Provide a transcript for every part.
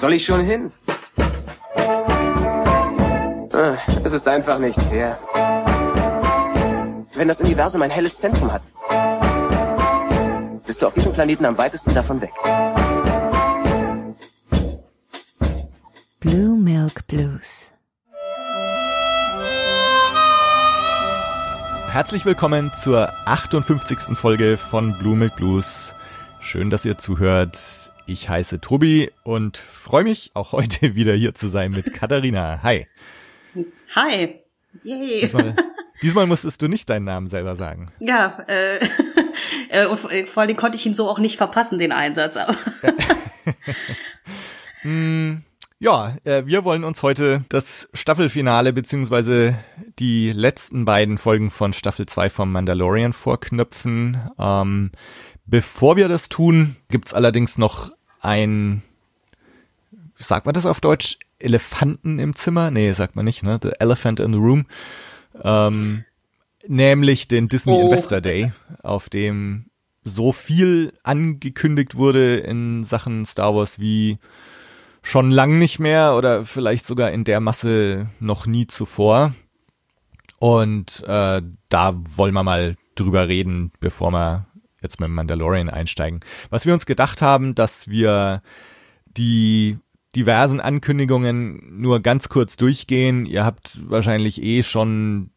soll ich schon hin? Ah, Es ist einfach nicht fair. Wenn das Universum ein helles Zentrum hat, bist du auf diesem Planeten am weitesten davon weg. Blue Milk Blues. Herzlich willkommen zur 58. Folge von Blue Milk Blues. Schön, dass ihr zuhört. Ich heiße Tobi und freue mich auch heute wieder hier zu sein mit Katharina. Hi. Hi. Yay. Diesmal, diesmal musstest du nicht deinen Namen selber sagen. Ja, äh, äh, und vor vor allen Dingen konnte ich ihn so auch nicht verpassen, den Einsatz. Aber Ja, äh, wir wollen uns heute das Staffelfinale beziehungsweise die letzten beiden Folgen von Staffel 2 vom Mandalorian vorknöpfen. Ähm, bevor wir das tun, gibt's allerdings noch ein, sagt man das auf Deutsch, Elefanten im Zimmer? Nee, sagt man nicht, ne? The Elephant in the Room. Ähm, nämlich den Disney Oh. Investor Day, auf dem so viel angekündigt wurde in Sachen Star Wars wie schon lang nicht mehr oder vielleicht sogar in der Masse noch nie zuvor. Und äh, da wollen wir mal drüber reden, bevor wir jetzt mit Mandalorian einsteigen. Was wir uns gedacht haben, dass wir die diversen Ankündigungen nur ganz kurz durchgehen. Ihr habt wahrscheinlich eh schon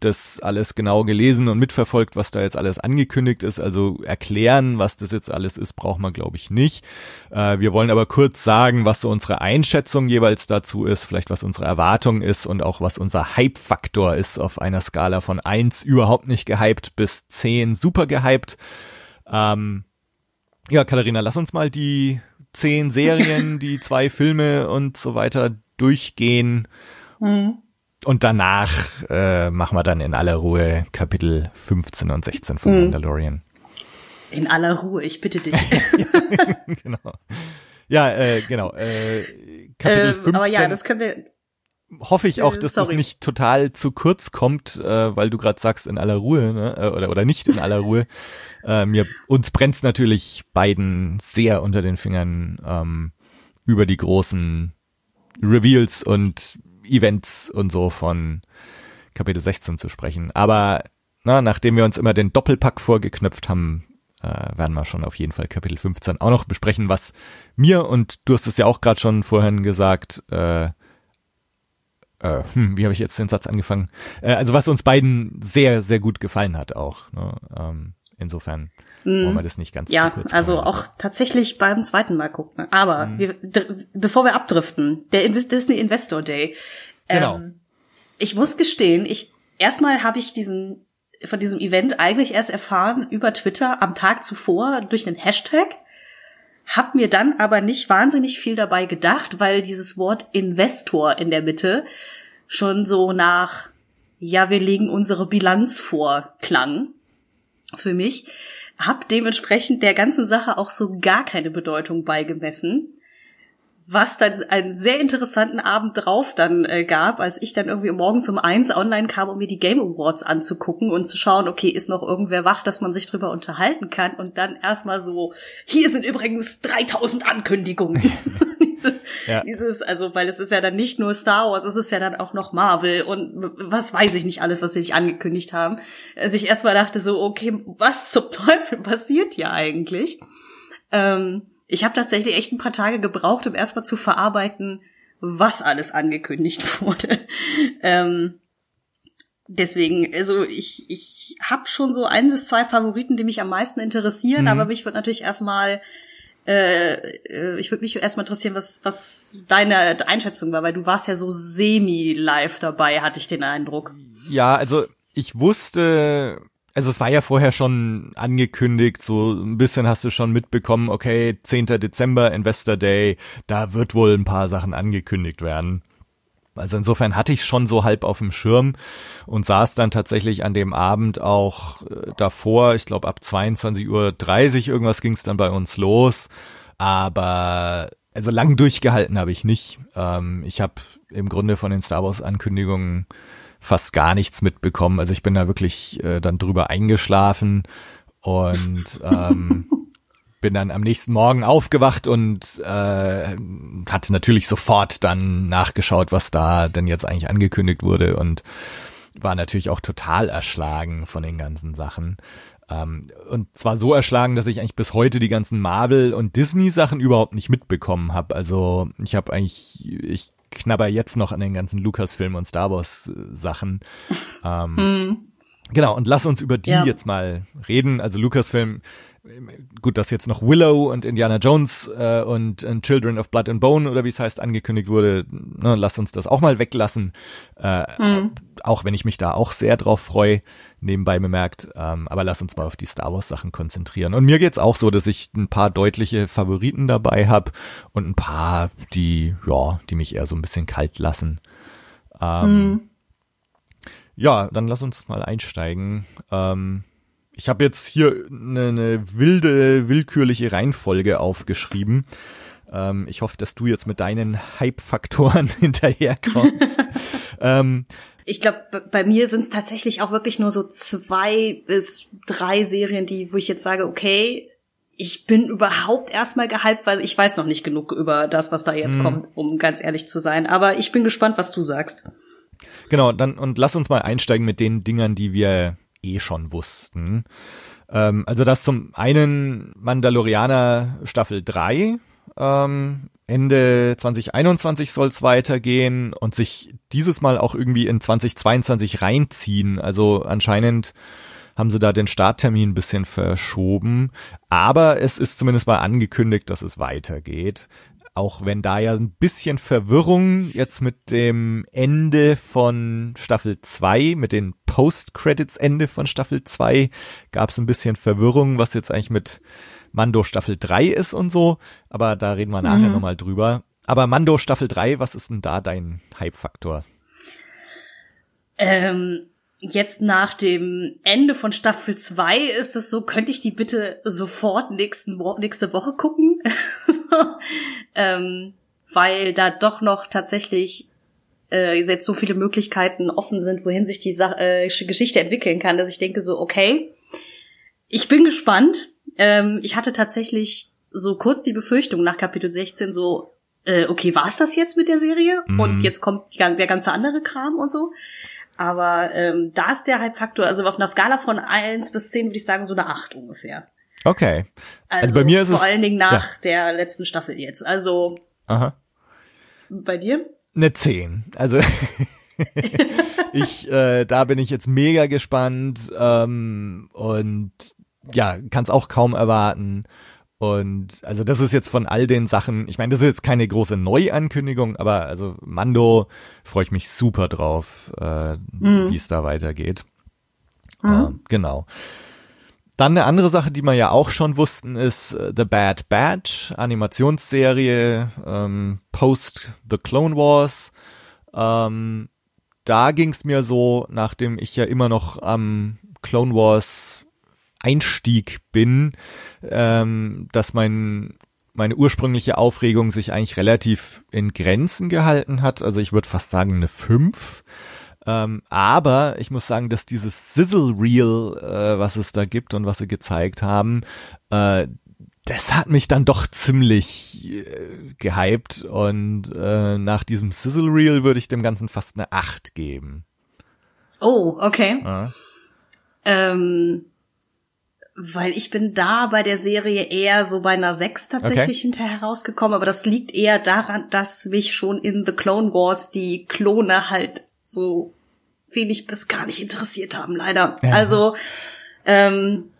das alles genau gelesen und mitverfolgt, was da jetzt alles angekündigt ist. Also erklären, was das jetzt alles ist, braucht man, glaube ich, nicht. Äh, wir wollen aber kurz sagen, was so unsere Einschätzung jeweils dazu ist, vielleicht was unsere Erwartung ist und auch was unser Hype-Faktor ist auf einer Skala von eins überhaupt nicht gehypt bis zehn super gehypt. Ähm, ja, Katharina, lass uns mal die zehn Serien, die zwei Filme und so weiter durchgehen. Und danach äh, machen wir dann in aller Ruhe Kapitel 15 und 16 von Mandalorian. in aller Ruhe, ich bitte dich. genau. Ja, äh, genau. Äh, Kapitel ähm, 15 aber ja, das können wir. hoffe ich auch, äh, dass das sorry. nicht total zu kurz kommt, äh, weil du gerade sagst in aller Ruhe, ne? äh, oder oder nicht in aller Ruhe. äh, mir uns brennt's natürlich beiden sehr unter den Fingern ähm, über die großen Reveals und Events und so von Kapitel 16 zu sprechen. Aber na, nachdem wir uns immer den Doppelpack vorgeknöpft haben, äh, werden wir schon auf jeden Fall Kapitel 15 auch noch besprechen, was mir und du hast es ja auch gerade schon vorhin gesagt, äh, äh, hm, wie habe ich jetzt den Satz angefangen? Äh, also was uns beiden sehr, sehr gut gefallen hat auch. Ne? Ähm, insofern wollen wir das nicht ganz Mhm. Ja, also auch tatsächlich beim zweiten Mal gucken. Aber Mhm. wir, bevor wir abdriften, der Disney Investor Day. Genau. Ähm, ich muss gestehen, ich erstmal habe ich diesen von diesem Event eigentlich erst erfahren über Twitter am Tag zuvor durch einen Hashtag. Hab mir dann aber nicht wahnsinnig viel dabei gedacht, weil dieses Wort Investor in der Mitte schon so nach, ja, wir legen unsere Bilanz vor, klang für mich. Hab dementsprechend der ganzen Sache auch so gar keine Bedeutung beigemessen. Was dann einen sehr interessanten Abend drauf dann äh, gab, als ich dann irgendwie morgens um eins online kam, um mir die Game Awards anzugucken und zu schauen, okay, ist noch irgendwer wach, dass man sich drüber unterhalten kann und dann erstmal so, hier sind übrigens 3000 Ankündigungen. Diese- Ja. Dieses, also, weil es ist ja dann nicht nur Star Wars, es ist ja dann auch noch Marvel und was weiß ich nicht alles, was sie nicht angekündigt haben. Also ich erstmal dachte so, okay, was zum Teufel passiert hier eigentlich? Ähm, ich habe tatsächlich echt ein paar Tage gebraucht, um erstmal zu verarbeiten, was alles angekündigt wurde. Ähm, deswegen, also ich, ich habe schon so ein bis zwei Favoriten, die mich am meisten interessieren, Mhm. aber mich wird natürlich erstmal äh, äh, ich würde mich erstmal interessieren, was, was deine Einschätzung war, weil du warst ja so semi-live dabei, hatte ich den Eindruck. Ja, also ich wusste, also es war ja vorher schon angekündigt, so ein bisschen hast du schon mitbekommen, okay, 10. Dezember, Investor Day, da wird wohl ein paar Sachen angekündigt werden. Also insofern hatte ich schon so halb auf dem Schirm und saß dann tatsächlich an dem Abend auch äh, davor, ich glaube ab 22.30 Uhr irgendwas ging es dann bei uns los. Aber also lang durchgehalten habe ich nicht. Ähm, ich habe im Grunde von den Star Wars Ankündigungen fast gar nichts mitbekommen. Also ich bin da wirklich äh, dann drüber eingeschlafen und ähm, bin dann am nächsten Morgen aufgewacht und äh, hatte natürlich sofort dann nachgeschaut, was da denn jetzt eigentlich angekündigt wurde und war natürlich auch total erschlagen von den ganzen Sachen. Ähm, und zwar so erschlagen, dass ich eigentlich bis heute die ganzen Marvel- und Disney-Sachen überhaupt nicht mitbekommen habe. Also ich habe eigentlich, ich knabber jetzt noch an den ganzen Lucasfilm und Star Wars Sachen. Ähm, hm. Genau, und lass uns über die ja. jetzt mal reden. Also Lucasfilm gut, dass jetzt noch Willow und Indiana Jones äh, und, und Children of Blood and Bone oder wie es heißt angekündigt wurde, ne, lass uns das auch mal weglassen. Äh, mhm. Auch wenn ich mich da auch sehr drauf freue, nebenbei bemerkt. Ähm, aber lass uns mal auf die Star Wars Sachen konzentrieren. Und mir geht's auch so, dass ich ein paar deutliche Favoriten dabei habe und ein paar, die ja, die mich eher so ein bisschen kalt lassen. Ähm, mhm. Ja, dann lass uns mal einsteigen. Ähm, ich habe jetzt hier eine, eine wilde, willkürliche Reihenfolge aufgeschrieben. Ähm, ich hoffe, dass du jetzt mit deinen Hype-Faktoren hinterherkommst. ähm, ich glaube, bei mir sind es tatsächlich auch wirklich nur so zwei bis drei Serien, die, wo ich jetzt sage, okay, ich bin überhaupt erstmal gehypt, weil ich weiß noch nicht genug über das, was da jetzt hm. kommt, um ganz ehrlich zu sein. Aber ich bin gespannt, was du sagst. Genau, dann und lass uns mal einsteigen mit den Dingern, die wir eh schon wussten. Ähm, also das zum einen Mandalorianer Staffel 3. Ähm, Ende 2021 soll es weitergehen und sich dieses Mal auch irgendwie in 2022 reinziehen. Also anscheinend haben sie da den Starttermin ein bisschen verschoben. Aber es ist zumindest mal angekündigt, dass es weitergeht. Auch wenn da ja ein bisschen Verwirrung jetzt mit dem Ende von Staffel 2, mit den Post-Credits-Ende von Staffel 2, gab es ein bisschen Verwirrung, was jetzt eigentlich mit Mando Staffel 3 ist und so. Aber da reden wir nachher mhm. nochmal drüber. Aber Mando Staffel 3, was ist denn da dein Hype-Faktor? Ähm, jetzt nach dem Ende von Staffel 2 ist es so, könnte ich die bitte sofort nächsten nächste Woche gucken? ähm, weil da doch noch tatsächlich äh, jetzt so viele Möglichkeiten offen sind, wohin sich die Sa äh, Geschichte entwickeln kann, dass ich denke so, okay, ich bin gespannt. Ähm, ich hatte tatsächlich so kurz die Befürchtung nach Kapitel 16 so, äh, okay, war's das jetzt mit der Serie? Mhm. Und jetzt kommt der ganze andere Kram und so. Aber ähm, da ist der Hype-Faktor, also auf einer Skala von eins bis zehn würde ich sagen so eine acht ungefähr. Okay. Also, also bei mir ist vor es, allen Dingen nach ja. der letzten Staffel jetzt. Also Aha. bei dir? Eine zehn. Also ich, äh, da bin ich jetzt mega gespannt ähm, und ja, kann es auch kaum erwarten. Und also das ist jetzt von all den Sachen, ich meine, das ist jetzt keine große Neuankündigung, aber also Mando freue ich mich super drauf, äh, mhm. wie es da weitergeht. Mhm. Äh, genau. Dann eine andere Sache, die wir ja auch schon wussten, ist uh, The Bad Batch, Animationsserie, ähm, Post The Clone Wars. Ähm, da ging es mir so, nachdem ich ja immer noch am Clone Wars Einstieg bin, ähm, dass mein meine ursprüngliche Aufregung sich eigentlich relativ in Grenzen gehalten hat. Also ich würde fast sagen eine 5. Ähm, aber ich muss sagen, dass dieses Sizzle Reel, äh, was es da gibt und was sie gezeigt haben, äh, das hat mich dann doch ziemlich äh, gehypt und äh, nach diesem Sizzle Reel würde ich dem Ganzen fast eine 8 geben. Oh, okay. Ja. Ähm, weil ich bin da bei der Serie eher so bei einer 6 tatsächlich okay. hinterher rausgekommen, aber das liegt eher daran, dass mich schon in The Clone Wars die Klone halt so wenig bis gar nicht interessiert haben, leider. Ja. Also, ähm,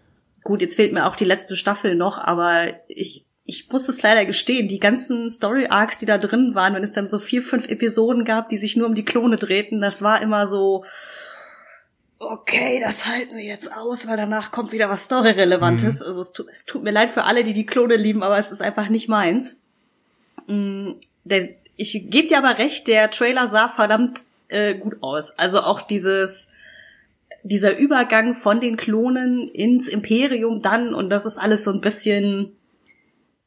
gut, jetzt fehlt mir auch die letzte Staffel noch, aber ich, ich muss es leider gestehen, die ganzen Story Arcs, die da drin waren, wenn es dann so vier, fünf Episoden gab, die sich nur um die Klone drehten, das war immer so, okay, das halten wir jetzt aus, weil danach kommt wieder was Story-Relevantes. Mhm. Also es tut, es tut mir leid für alle, die die Klone lieben, aber es ist einfach nicht meins. Mhm, der, ich gebe dir aber recht, der Trailer sah verdammt äh, gut aus. Also auch dieses dieser Übergang von den Klonen ins Imperium dann und das ist alles so ein bisschen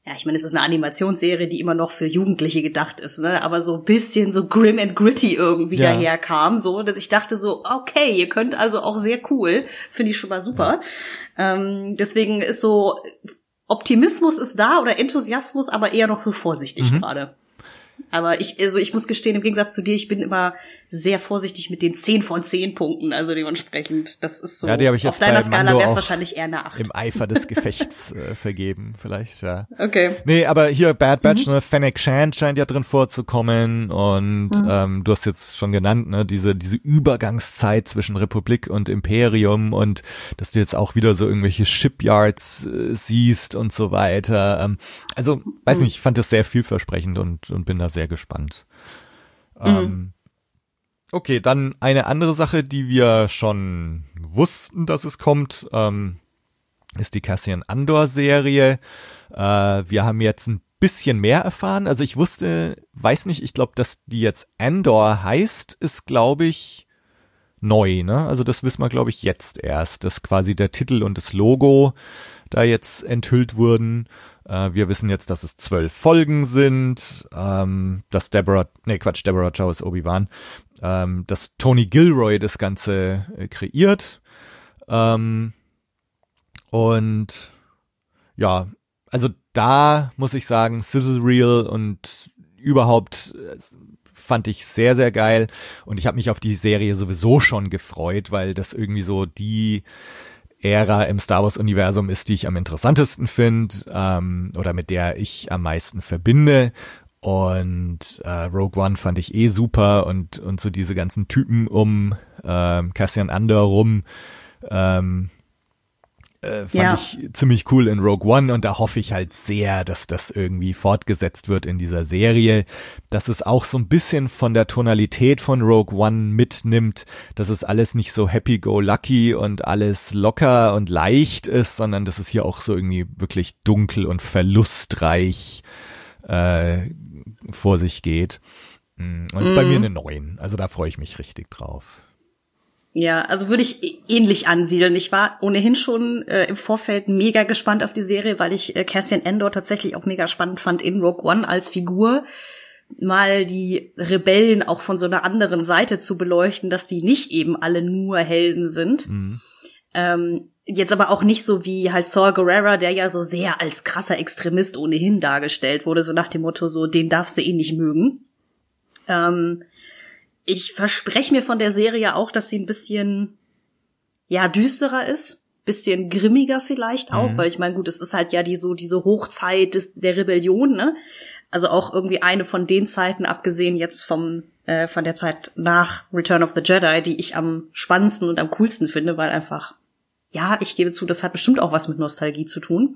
ja, ich meine, es ist eine Animationsserie, die immer noch für Jugendliche gedacht ist, ne? Aber so ein bisschen so grim and gritty irgendwie ja. daherkam, so, dass ich dachte so, okay, ihr könnt also auch sehr cool, finde ich schon mal super. Ähm, deswegen ist so Optimismus ist da oder Enthusiasmus, aber eher noch so vorsichtig Mhm. gerade. Aber ich, also ich muss gestehen, im Gegensatz zu dir, ich bin immer sehr vorsichtig mit den 10 von 10 Punkten. Also dementsprechend, das ist so. Ja, die ich jetzt auf deiner Skala wäre es wahrscheinlich eher eine 8. Im Eifer des Gefechts äh, vergeben, vielleicht, ja. Okay. Nee, aber hier Bad Batch, ne, Fennec Shand scheint ja drin vorzukommen und ähm, du hast jetzt schon genannt, ne, diese diese Übergangszeit zwischen Republik und Imperium und dass du jetzt auch wieder so irgendwelche Shipyards äh, siehst und so weiter. Ähm, also, weiß nicht, ich fand das sehr vielversprechend und und bin da sehr gespannt. Ähm, okay, dann eine andere Sache, die wir schon wussten, dass es kommt. Ähm, ist die Cassian Andor Serie. Äh, wir haben jetzt ein bisschen mehr erfahren. Also ich wusste, weiß nicht, ich glaube, dass die jetzt Andor heißt, ist glaube ich neu, ne? Also das wissen wir glaube ich jetzt erst, dass quasi der Titel und das Logo da jetzt enthüllt wurden. Äh, wir wissen jetzt, dass es zwölf Folgen sind, ähm, dass Deborah, nee Quatsch, Deborah Chow ist Obi-Wan, ähm, dass Tony Gilroy das Ganze äh, kreiert. Ähm, und ja, also da muss ich sagen, Sizzle Reel und überhaupt äh, fand ich sehr, sehr geil. Und ich habe mich auf die Serie sowieso schon gefreut, weil das irgendwie so die Ära im Star Wars-Universum ist, die ich am interessantesten finde ähm, oder mit der ich am meisten verbinde. Und äh, Rogue One fand ich eh super und, und so diese ganzen Typen um ähm, Cassian Andor rum ähm, äh, fand Ja. ich ziemlich cool in Rogue One und da hoffe ich halt sehr, dass das irgendwie fortgesetzt wird in dieser Serie, dass es auch so ein bisschen von der Tonalität von Rogue One mitnimmt, dass es alles nicht so happy-go-lucky und alles locker und leicht ist, sondern dass es hier auch so irgendwie wirklich dunkel und verlustreich äh, vor sich geht. Mm, Und ist bei mir eine 9, also da freue ich mich richtig drauf. Ja, also würde ich ähnlich ansiedeln. Ich war ohnehin schon äh, im Vorfeld mega gespannt auf die Serie, weil ich äh, Cassian Endor tatsächlich auch mega spannend fand in Rogue One als Figur. Mal die Rebellen auch von so einer anderen Seite zu beleuchten, dass die nicht eben alle nur Helden sind. Ähm, jetzt aber auch nicht so wie halt Saul Guerrera, der ja so sehr als krasser Extremist ohnehin dargestellt wurde, so nach dem Motto so, den darfst du eh nicht mögen. Ähm, ich verspreche mir von der Serie auch, dass sie ein bisschen, ja, düsterer ist. Bisschen grimmiger vielleicht auch, Mhm. weil ich meine, gut, es ist halt ja die so, diese Hochzeit des, der Rebellion, ne? Also auch irgendwie eine von den Zeiten, abgesehen jetzt vom, äh, von der Zeit nach Return of the Jedi, die ich am spannendsten und am coolsten finde, weil einfach, ja, ich gebe zu, das hat bestimmt auch was mit Nostalgie zu tun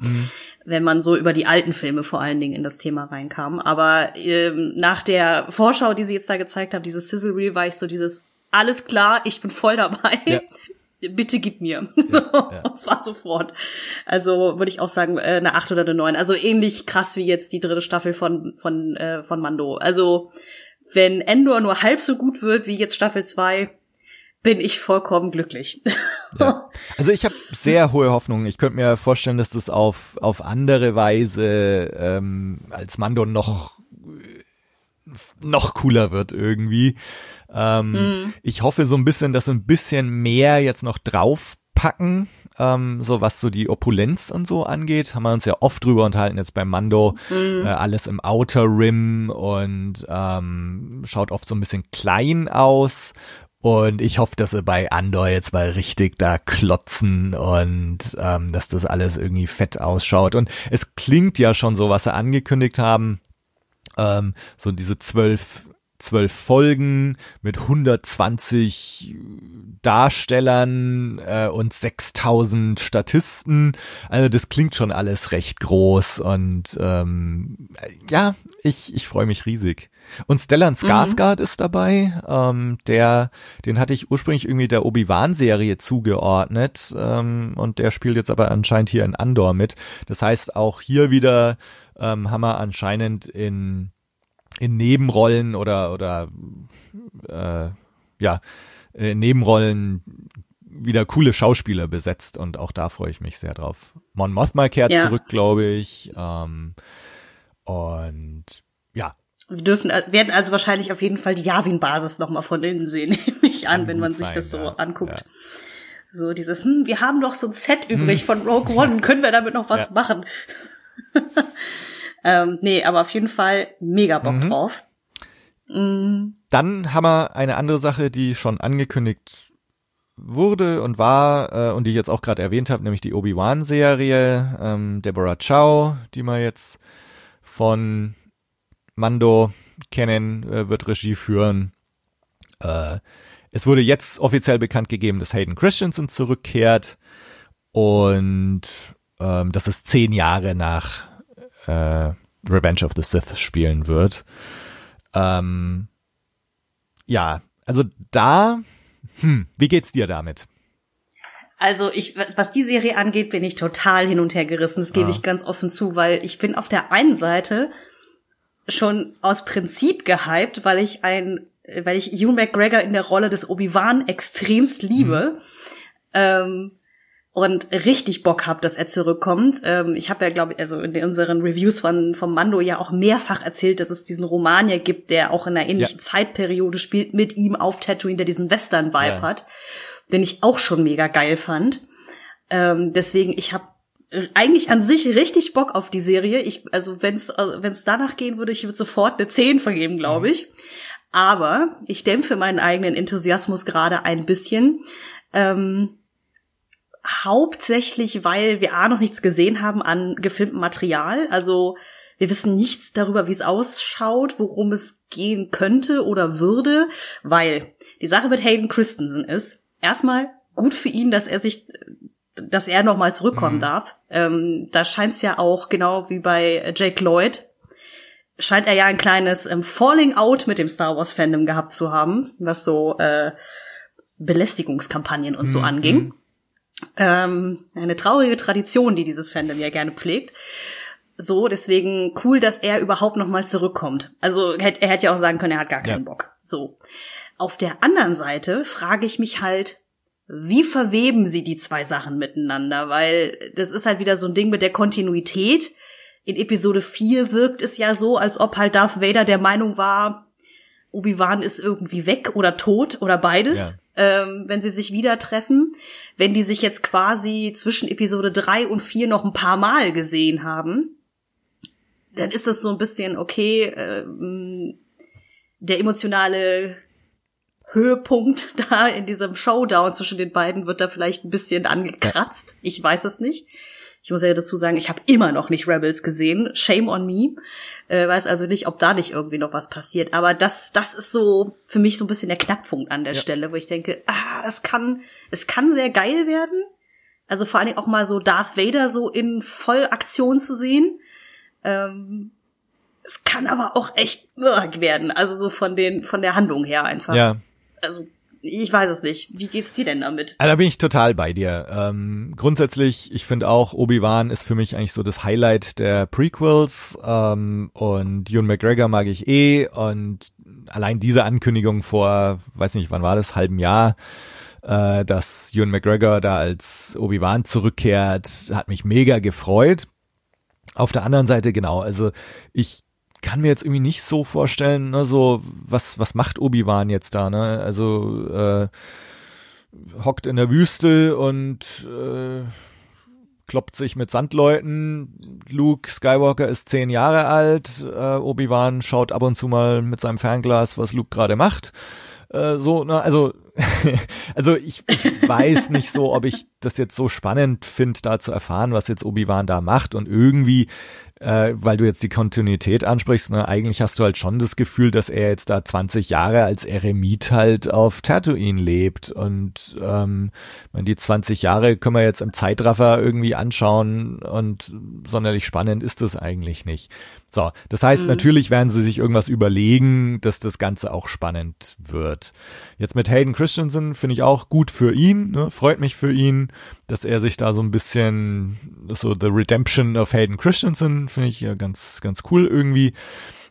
wenn man so über die alten Filme vor allen Dingen in das Thema reinkam. Aber ähm, nach der Vorschau, die sie jetzt da gezeigt haben, dieses Sizzle Reel, war ich so dieses, alles klar, ich bin voll dabei. Ja. Bitte gib mir. So, Das war sofort. Also würde ich auch sagen, äh, eine 8 oder eine 9. Also ähnlich krass wie jetzt die dritte Staffel von, von, äh, von Mando. Also wenn Endor nur halb so gut wird wie jetzt Staffel 2, bin ich vollkommen glücklich. Ja. Also ich habe sehr hohe Hoffnungen. Ich könnte mir vorstellen, dass das auf, auf andere Weise ähm, als Mando noch noch cooler wird irgendwie. Ähm, Ich hoffe so ein bisschen, dass ein bisschen mehr jetzt noch draufpacken, ähm, so was so die Opulenz und so angeht. Haben wir uns ja oft drüber unterhalten jetzt beim Mando. Äh, alles im Outer Rim und ähm, schaut oft so ein bisschen klein aus. Und ich hoffe, dass sie bei Andor jetzt mal richtig da klotzen und ähm, dass das alles irgendwie fett ausschaut. Und es klingt ja schon so, was sie angekündigt haben. Ähm, so diese zwölf, zwölf Folgen mit 120 Darstellern äh, und 6000 Statisten. Also das klingt schon alles recht groß und ähm, ja, ich, ich freue mich riesig. Und Stellan Skarsgård ist dabei. Ähm, der, den hatte ich ursprünglich irgendwie der Obi-Wan-Serie zugeordnet. Ähm, und der spielt jetzt aber anscheinend hier in Andor mit. Das heißt, auch hier wieder ähm, haben wir anscheinend in, in Nebenrollen oder, oder äh, ja, äh, Nebenrollen wieder coole Schauspieler besetzt und auch da freue ich mich sehr drauf. Mon Mothma kehrt Ja. zurück, glaube ich. Ähm, und ja, Wir dürfen, äh, werden also wahrscheinlich auf jeden Fall die Yavin-Basis nochmal von innen sehen, nehme ich an, wenn man sich sein, das so ja, anguckt. ja. So dieses, hm, wir haben doch so ein Set übrig von Rogue One, können wir damit noch was machen? ähm, nee, aber auf jeden Fall mega Bock Mhm. drauf. Mm, Dann haben wir eine andere Sache, die schon angekündigt wurde und war äh, und die ich jetzt auch gerade erwähnt habe, nämlich die Obi-Wan-Serie. Ähm, Deborah Chow, die wir jetzt von Mando kennen, äh, wird Regie führen. Äh, es wurde jetzt offiziell bekannt gegeben, dass Hayden Christensen zurückkehrt und ähm, dass es zehn Jahre nach äh, Revenge of the Sith spielen wird. Ähm, ja, also da, hm, wie geht's dir damit? Also ich, was die Serie angeht, bin ich total hin und her gerissen. Das gebe Ah. ich ganz offen zu, weil ich bin auf der einen Seite schon aus Prinzip gehypt, weil ich ein, weil ich Hugh McGregor in der Rolle des Obi-Wan extremst liebe. Ähm, und richtig Bock hab, dass er zurückkommt. Ähm, ich habe ja, glaube ich, also in unseren Reviews von vom Mando ja auch mehrfach erzählt, dass es diesen Roman ja gibt, der auch in einer ähnlichen Ja. Zeitperiode spielt mit ihm auf Tatooine, der diesen Western-Vibe Ja. hat, den ich auch schon mega geil fand. Ähm, deswegen, ich habe eigentlich an sich richtig Bock auf die Serie. Ich, also wenn es wenn es danach gehen würde, ich würde sofort eine 10 vergeben, glaube ich. Aber ich dämpfe meinen eigenen Enthusiasmus gerade ein bisschen. Ähm, hauptsächlich, weil wir A noch nichts gesehen haben an gefilmtem Material. Also wir wissen nichts darüber, wie es ausschaut, worum es gehen könnte oder würde, weil die Sache mit Hayden Christensen ist, erstmal gut für ihn, dass er sich, dass er nochmal zurückkommen darf. Ähm, da scheint es ja auch, genau wie bei Jake Lloyd, scheint er ja ein kleines ähm, Falling Out mit dem Star Wars Fandom gehabt zu haben, was so äh, Belästigungskampagnen und so anging. Ähm, eine traurige Tradition, die dieses Fandom ja gerne pflegt. So, deswegen cool, dass er überhaupt noch mal zurückkommt. Also er hätte ja auch sagen können, er hat gar keinen Ja. Bock. So. Auf der anderen Seite frage ich mich halt, wie verweben sie die zwei Sachen miteinander? Weil das ist halt wieder so ein Ding mit der Kontinuität. In Episode 4 wirkt es ja so, als ob halt Darth Vader der Meinung war, Obi-Wan ist irgendwie weg oder tot oder beides, ähm, wenn sie sich wieder treffen. Wenn die sich jetzt quasi zwischen Episode 3 und 4 noch ein paar Mal gesehen haben, dann ist das so ein bisschen okay, ähm, der emotionale Höhepunkt da in diesem Showdown zwischen den beiden wird da vielleicht ein bisschen angekratzt. Ich weiß es nicht. Ich muss ja dazu sagen, ich habe immer noch nicht Rebels gesehen. Shame on me. Äh, weiß also nicht, ob da nicht irgendwie noch was passiert. Aber das, das ist so für mich so ein bisschen der Knackpunkt an der Ja. Stelle, wo ich denke, ah, das kann, es kann sehr geil werden. Also vor allen Dingen auch mal so Darth Vader so in Vollaktion zu sehen. Ähm, es kann aber auch echt werden. Also so von den, von der Handlung her einfach. Ja, Also ich weiß es nicht. Wie geht's dir denn damit? Ah, da bin ich total bei dir. Ähm, grundsätzlich, ich finde auch, Obi-Wan ist für mich eigentlich so das Highlight der Prequels ähm, und Ewan McGregor mag ich eh und allein diese Ankündigung vor, weiß nicht, wann war das, halben Jahr, äh, dass Ewan McGregor da als Obi-Wan zurückkehrt, hat mich mega gefreut. Auf der anderen Seite, genau, also ich kann mir jetzt irgendwie nicht so vorstellen, ne, so, was, was macht Obi-Wan jetzt da, ne? Also, äh, hockt in der Wüste und äh, kloppt sich mit Sandleuten. Luke Skywalker ist zehn Jahre alt. Äh, Obi-Wan schaut ab und zu mal mit seinem Fernglas, was Luke gerade macht. Äh, so, na, also, also ich, ich weiß nicht so, ob ich das jetzt so spannend finde, da zu erfahren, was jetzt Obi-Wan da macht und irgendwie äh, weil du jetzt die Kontinuität ansprichst, ne, eigentlich hast du halt schon das Gefühl, dass er jetzt da 20 Jahre als Eremit halt auf Tatooine lebt und ähm, die 20 Jahre können wir jetzt im Zeitraffer irgendwie anschauen und sonderlich spannend ist das eigentlich nicht. So, das heißt, natürlich werden sie sich irgendwas überlegen, dass das Ganze auch spannend wird. Jetzt mit Hayden Christensen finde ich auch gut für ihn, ne, freut mich für ihn, dass er sich da so ein bisschen so The Redemption of Hayden Christensen finde ich ja ganz ganz cool irgendwie.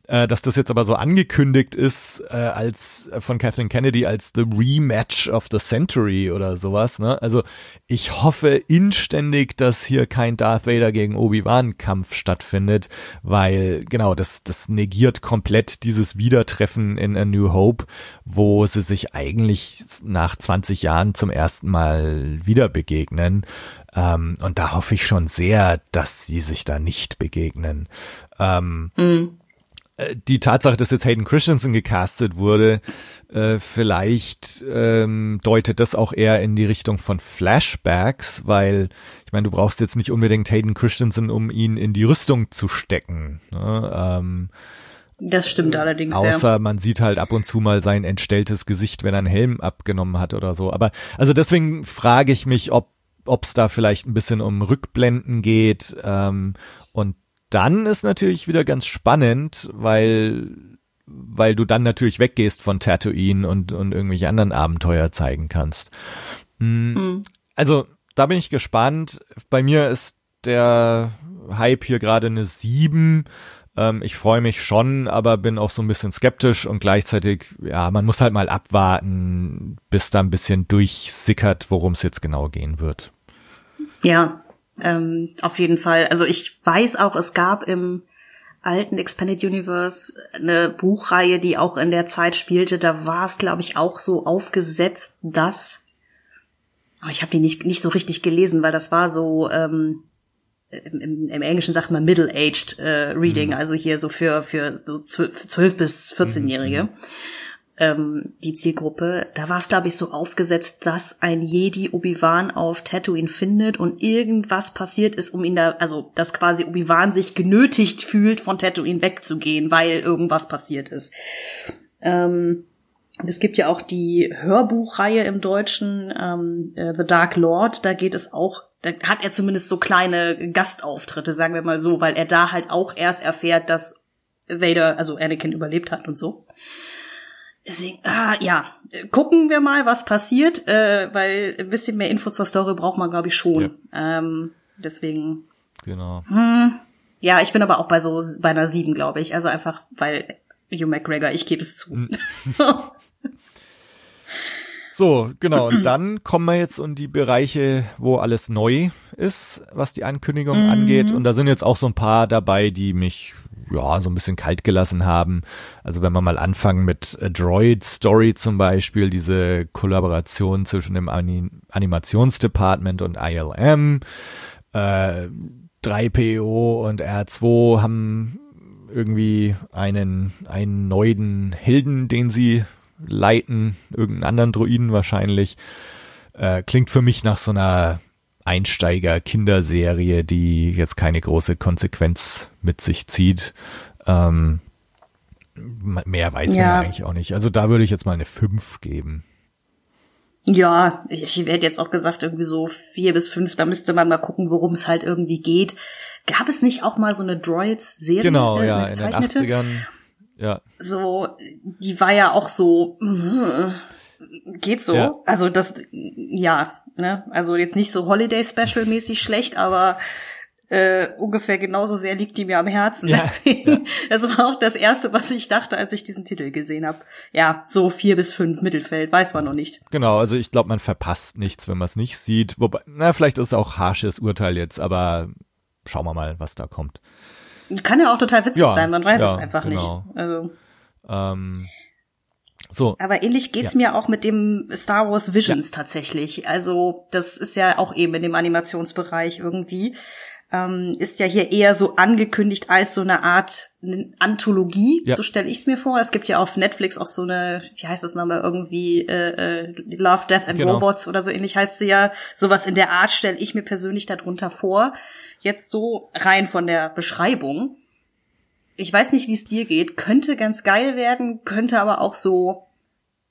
Äh, dass das jetzt aber so angekündigt ist äh, als äh, von Kathleen Kennedy als the Rematch of the Century oder sowas. Ne? Also ich hoffe inständig, dass hier kein Darth Vader gegen Obi-Wan Kampf stattfindet, weil genau das das negiert komplett dieses Wiedertreffen in A New Hope, wo sie sich eigentlich nach 20 Jahren zum ersten Mal wieder begegnen. Ähm, und da hoffe ich schon sehr, dass sie sich da nicht begegnen. Ähm, mhm die Tatsache, dass jetzt Hayden Christensen gecastet wurde, äh, vielleicht ähm, deutet das auch eher in die Richtung von Flashbacks, weil ich meine, du brauchst jetzt nicht unbedingt Hayden Christensen, um ihn in die Rüstung zu stecken. Ne? Ähm, das stimmt allerdings. Außer ja. man sieht halt ab und zu mal sein entstelltes Gesicht, wenn er einen Helm abgenommen hat oder so. Aber also deswegen frage ich mich, ob ob es da vielleicht ein bisschen um Rückblenden geht ähm, und dann ist natürlich wieder ganz spannend, weil weil du dann natürlich weggehst von Tatooine und und irgendwelche anderen Abenteuer zeigen kannst. Mhm. Also da bin ich gespannt. Bei mir ist der Hype hier gerade eine 7. Ähm, ich freue mich schon, aber bin auch so ein bisschen skeptisch und gleichzeitig, ja, man muss halt mal abwarten, bis da ein bisschen durchsickert, worum es jetzt genau gehen wird. Ja, ähm, auf jeden Fall. Also ich weiß auch, es gab im alten Expanded Universe eine Buchreihe, die auch in der Zeit spielte. Da war es, glaube ich, auch so aufgesetzt, dass aber ich habe die nicht nicht so richtig gelesen, weil das war so ähm, im, im Englischen sagt man Middle-aged äh, Reading, mhm. also hier so für für so zwölf bis 14-Jährige. Mhm ähm, die Zielgruppe, da war es, glaube ich, so aufgesetzt, dass ein Jedi Obi-Wan auf Tatooine findet und irgendwas passiert ist, um ihn da, also dass quasi Obi-Wan sich genötigt fühlt, von Tatooine wegzugehen, weil irgendwas passiert ist. Ähm, es gibt ja auch die Hörbuchreihe im Deutschen, ähm, äh, The Dark Lord, da geht es auch, da hat er zumindest so kleine Gastauftritte, sagen wir mal so, weil er da halt auch erst erfährt, dass Vader, also Anakin überlebt hat und so. Deswegen, ah, ja, gucken wir mal, was passiert, äh, weil ein bisschen mehr Info zur Story braucht man, glaube ich, schon. Ja. Ähm, deswegen. Genau. Hm, ja, ich bin aber auch bei so bei einer sieben, glaube ich. Also einfach, weil Hugh McGregor, ich gebe es zu. Hm. so, genau. Und dann kommen wir jetzt in die Bereiche, wo alles neu ist, was die Ankündigung mhm. angeht. Und da sind jetzt auch so ein paar dabei, die mich ja, so ein bisschen kalt gelassen haben. Also wenn wir mal anfangen mit Droid Story zum Beispiel, diese Kollaboration zwischen dem Anim Animationsdepartment und ILM, äh, 3PO und R2 haben irgendwie einen, einen neuen Helden, den sie leiten, irgendeinen anderen Droiden wahrscheinlich. Äh, klingt für mich nach so einer Einsteiger-Kinderserie, die jetzt keine große Konsequenz mit sich zieht. Ähm, mehr weiß ja. man eigentlich auch nicht. Also da würde ich jetzt mal eine 5 geben. Ja, ich werde jetzt auch gesagt, irgendwie so vier bis fünf, da müsste man mal gucken, worum es halt irgendwie geht. Gab es nicht auch mal so eine Droids-Serie? Genau, äh, ja, in den 80ern. Ja. So, die war ja auch so, äh, geht so. Ja. Also das, ja, Ne? Also jetzt nicht so Holiday Special mäßig schlecht, aber äh, ungefähr genauso sehr liegt die mir am Herzen. Ja, ja. Das war auch das erste, was ich dachte, als ich diesen Titel gesehen habe. Ja, so vier bis fünf Mittelfeld, weiß man noch nicht. Genau, also ich glaube, man verpasst nichts, wenn man es nicht sieht. Wobei, na, vielleicht ist es auch harsches Urteil jetzt, aber schauen wir mal, was da kommt. Kann ja auch total witzig ja, sein, man weiß es einfach genau. nicht. Also. Ähm, so. Aber ähnlich geht's ja. mir auch mit dem Star Wars Visions ja. tatsächlich. Also das ist ja auch eben in dem Animationsbereich irgendwie. Ähm, ist ja hier eher so angekündigt als so eine Art Anthologie, ja. so stelle ich es mir vor. Es gibt ja auf Netflix auch so eine, wie heißt das nochmal, irgendwie äh, äh, Love, Death and genau. Robots oder so ähnlich heißt sie ja. Sowas in der Art stelle ich mir persönlich darunter vor. Jetzt so rein von der Beschreibung ich weiß nicht, wie es dir geht, könnte ganz geil werden, könnte aber auch so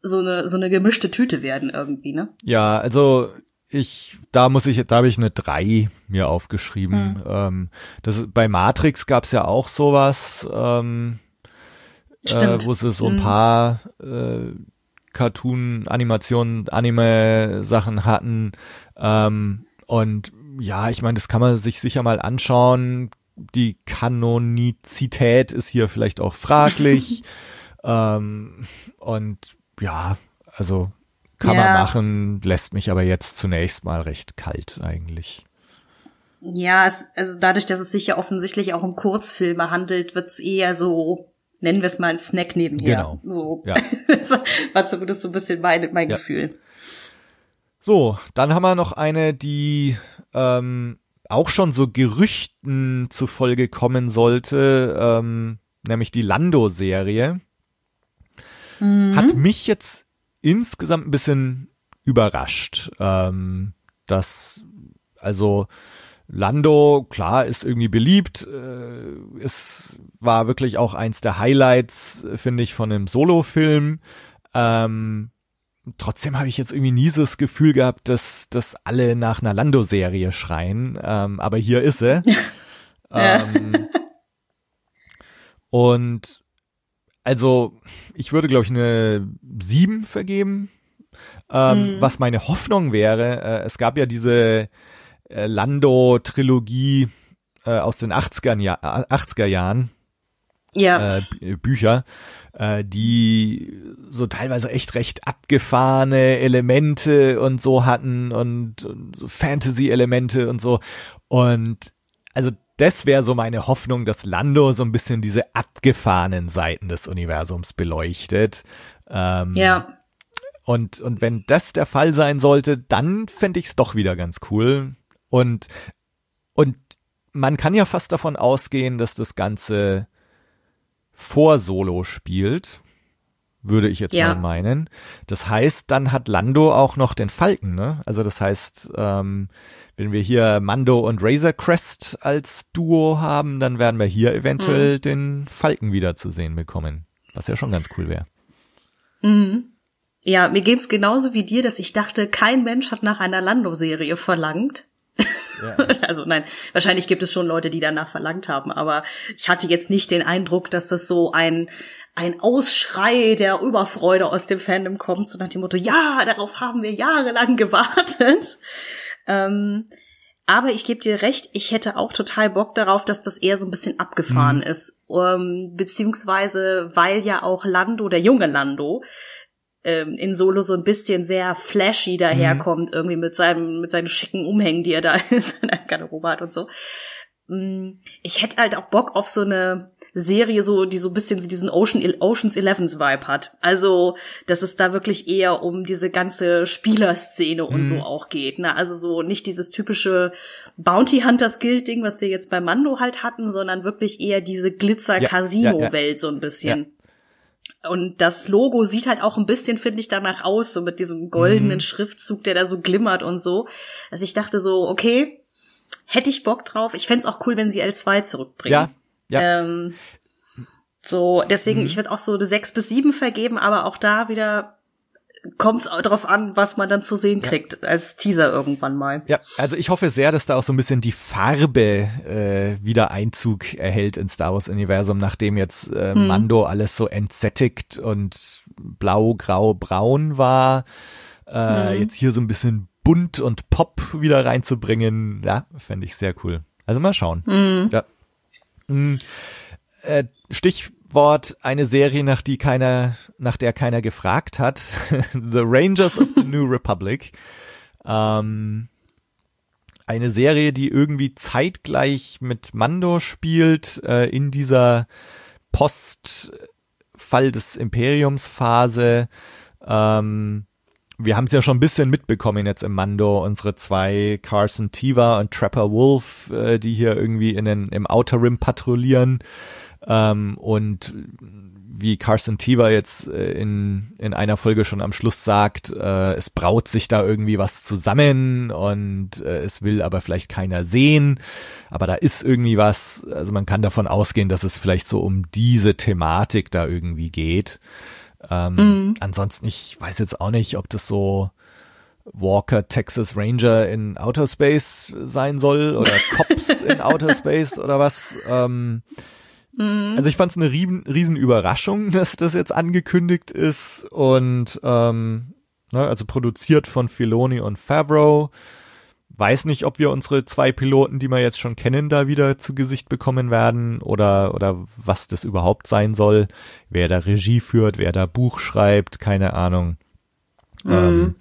so eine so eine gemischte Tüte werden irgendwie, ne? Ja, also ich da muss ich da habe ich eine drei mir aufgeschrieben. Hm. Ähm, das bei Matrix gab's ja auch sowas, ähm, äh, wo sie so ein hm. paar äh, Cartoon, Animationen, Anime-Sachen hatten. Ähm, und ja, ich meine, das kann man sich sicher mal anschauen die Kanonizität ist hier vielleicht auch fraglich. ähm, und ja, also kann Ja. man machen, lässt mich aber jetzt zunächst mal recht kalt eigentlich. Ja, es, also dadurch, dass es sich ja offensichtlich auch um Kurzfilme handelt, wird's eher so, nennen wir es mal ein Snack nebenher. Genau. So. Ja. Das war zumindest so ein bisschen mein, mein Ja. Gefühl. So, dann haben wir noch eine, die ähm, auch schon so Gerüchten zufolge kommen sollte, ähm, nämlich die Lando-Serie. Hat mich jetzt insgesamt ein bisschen überrascht, ähm, dass also Lando, klar, ist irgendwie beliebt. Äh, es war wirklich auch eins der Highlights, finde ich, von einem Solo-Film. Ähm, trotzdem habe ich jetzt irgendwie nie so das Gefühl gehabt, dass, dass alle nach einer Lando-Serie schreien. Ähm, aber hier ist sie. ähm, und also, ich würde, glaube ich, eine sieben vergeben. Ähm, Was meine Hoffnung wäre, äh, es gab ja diese äh, Lando-Trilogie äh, aus den 80er, Jahr, 80er Jahren, Ja. äh, Bü- Bücher, äh, die so teilweise echt recht abgefahrene Elemente und so hatten und, und so Fantasy-Elemente und so. Und also das wäre so meine Hoffnung, dass Lando so ein bisschen diese abgefahrenen Seiten des Universums beleuchtet. Ähm, ja. und, und wenn das der Fall sein sollte, dann fände ich es doch wieder ganz cool. Und, und man kann ja fast davon ausgehen, dass das Ganze vor Solo spielt, würde ich jetzt Ja. mal meinen. Das heißt, dann hat Lando auch noch den Falken, ne? Also das heißt, ähm, wenn wir hier Mando und Razor Crest als Duo haben, dann werden wir hier eventuell den Falken wieder zu sehen bekommen. Was ja schon ganz cool wäre. Ja, mir geht's genauso wie dir, dass ich dachte, kein Mensch hat nach einer Lando-Serie verlangt. Also nein, wahrscheinlich gibt es schon Leute, die danach verlangt haben, aber ich hatte jetzt nicht den Eindruck, dass das so ein ein Ausschrei der Überfreude aus dem Fandom kommt, so nach dem Motto, ja, darauf haben wir jahrelang gewartet. Ähm, aber ich gebe dir recht, ich hätte auch total Bock darauf, dass das eher so ein bisschen abgefahren ist. Ähm, beziehungsweise, weil ja auch Lando, der junge Lando, ähm, in Solo so ein bisschen sehr flashy daherkommt, irgendwie mit seinem, mit seinen schicken Umhängen, die er da in seiner Garderobe hat und so. Mm, Ich hätte halt auch Bock auf so eine Serie, so, die so ein bisschen diesen Ocean, Oceans Elevens Vibe hat. Also, dass es da wirklich eher um diese ganze Spielerszene und so auch geht. Ne? Also so nicht dieses typische Bounty Hunters Guild Ding, was wir jetzt bei Mando halt hatten, sondern wirklich eher diese Glitzer-Casino-Welt so ein bisschen. Und das Logo sieht halt auch ein bisschen, finde ich, danach aus, so mit diesem goldenen Schriftzug, der da so glimmert und so. Also ich dachte so, okay, hätte ich Bock drauf. Ich fänd's auch cool, wenn sie L2 zurückbringen. Ja, ja. Ähm, so, deswegen, ich würde auch so eine 6 bis 7 vergeben, aber auch da wieder kommt's auch drauf an, was man dann zu sehen kriegt als Teaser irgendwann mal. Ja, also ich hoffe sehr, dass da auch so ein bisschen die Farbe äh, wieder Einzug erhält ins Star Wars Universum, nachdem jetzt äh, Mando alles so entsättigt und blau, grau, braun war. Äh, Jetzt hier so ein bisschen bunt und Pop wieder reinzubringen, ja, fände ich sehr cool. Also mal schauen. Ja. Mm, äh, Stichwort eine Serie, nach die keiner, nach der keiner gefragt hat. The Rangers of the New Republic. Ähm, eine Serie, die irgendwie zeitgleich mit Mando spielt, äh, in dieser Postfall des Imperiums Phase. Ähm, wir haben es ja schon ein bisschen mitbekommen jetzt im Mando, unsere zwei Carson Tiva und Trapper Wolf, äh, die hier irgendwie in den, im Outer Rim patrouillieren. Ähm, und wie Carson Tiva jetzt äh, in, in einer Folge schon am Schluss sagt, äh, es braut sich da irgendwie was zusammen und äh, es will aber vielleicht keiner sehen. Aber da ist irgendwie was, also man kann davon ausgehen, dass es vielleicht so um diese Thematik da irgendwie geht. Ähm, Ansonsten, ich weiß jetzt auch nicht, ob das so Walker Texas Ranger in Outer Space sein soll oder Cops in Outer Space oder was. Ähm, Also ich fand es eine riesen, riesen Überraschung, dass das jetzt angekündigt ist und ähm, ne, also produziert von Filoni und Favreau. weiß nicht, ob wir unsere zwei Piloten, die wir jetzt schon kennen, da wieder zu Gesicht bekommen werden oder, oder was das überhaupt sein soll. Wer da Regie führt, wer da Buch schreibt, keine Ahnung. Mhm. Ähm,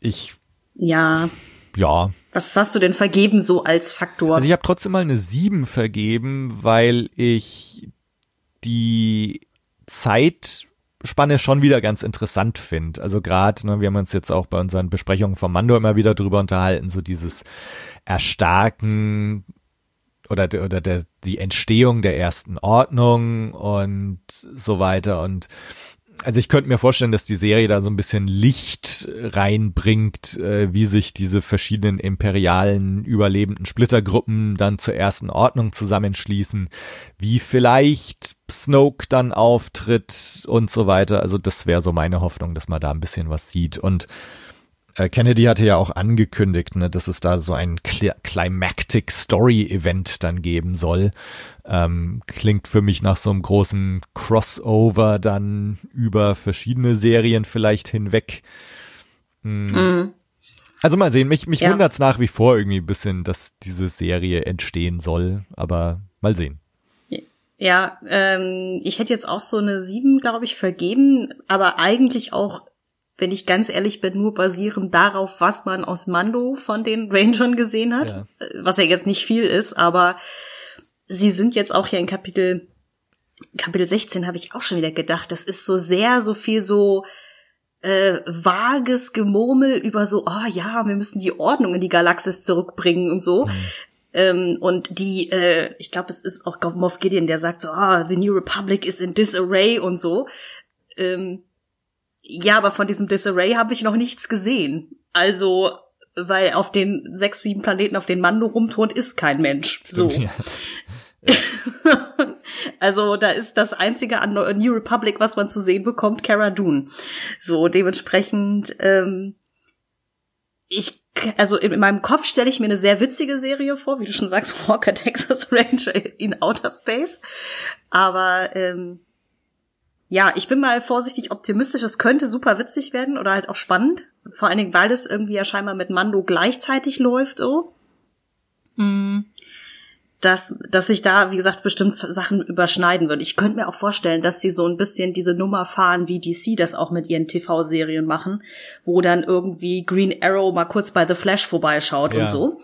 ich, Ja. ja. Was hast du denn vergeben so als Faktor? Also ich habe trotzdem mal eine 7 vergeben, weil ich die Zeitspanne schon wieder ganz interessant finde. Also gerade, ne, wir haben uns jetzt auch bei unseren Besprechungen vom Mando immer wieder drüber unterhalten, so dieses Erstarken oder, der- oder der, die Entstehung der ersten Ordnung und so weiter. Und also ich könnte mir vorstellen, dass die Serie da so ein bisschen Licht reinbringt, äh, wie sich diese verschiedenen imperialen überlebenden Splittergruppen dann zur ersten Ordnung zusammenschließen, wie vielleicht Snoke dann auftritt und so weiter. Also das wäre so meine Hoffnung, dass man da ein bisschen was sieht. Und Kennedy hatte ja auch angekündigt, ne, dass es da so ein Cli Climactic Story Event dann geben soll. Ähm, klingt für mich nach so einem großen Crossover dann über verschiedene Serien vielleicht hinweg. Hm. Mhm. Also mal sehen, mich, mich Ja. wundert's nach wie vor irgendwie ein bisschen, dass diese Serie entstehen soll, aber mal sehen. Ja, ähm, ich hätte jetzt auch so eine sieben, glaube ich, vergeben, aber eigentlich auch, wenn ich ganz ehrlich bin, nur basierend darauf, was man aus Mando von den Rangern gesehen hat, Ja. Äh, was ja jetzt nicht viel ist, aber sie sind jetzt auch hier in Kapitel Kapitel 16 habe ich auch schon wieder gedacht, das ist so sehr so viel so äh, vages Gemurmel über so, ah ja, wir müssen die Ordnung in die Galaxis zurückbringen und so. Ähm, und die, äh, ich glaube, es ist auch Moff Gideon, der sagt so, ah, the New Republic is in disarray und so. Ähm, ja, aber von diesem Disarray habe ich noch nichts gesehen. Also, weil auf den sechs, sieben Planeten, auf denen Mando rumturnt, ist kein Mensch. So. Ja. Also da ist das einzige an New Republic, was man zu sehen bekommt, Cara Dune. So dementsprechend, ähm, ich, also in, in meinem Kopf stelle ich mir eine sehr witzige Serie vor, wie du schon sagst, Walker Texas Ranger in Outer Space. Aber ähm, ja, ich bin mal vorsichtig optimistisch. Es könnte super witzig werden oder halt auch spannend. Vor allen Dingen, weil das irgendwie ja scheinbar mit Mando gleichzeitig läuft, so. Mm dass, dass sich da, wie gesagt, bestimmt Sachen überschneiden würden. Ich könnte mir auch vorstellen, dass sie so ein bisschen diese Nummer fahren, wie DC das auch mit ihren TV-Serien machen, wo dann irgendwie Green Arrow mal kurz bei The Flash vorbeischaut Ja. und so.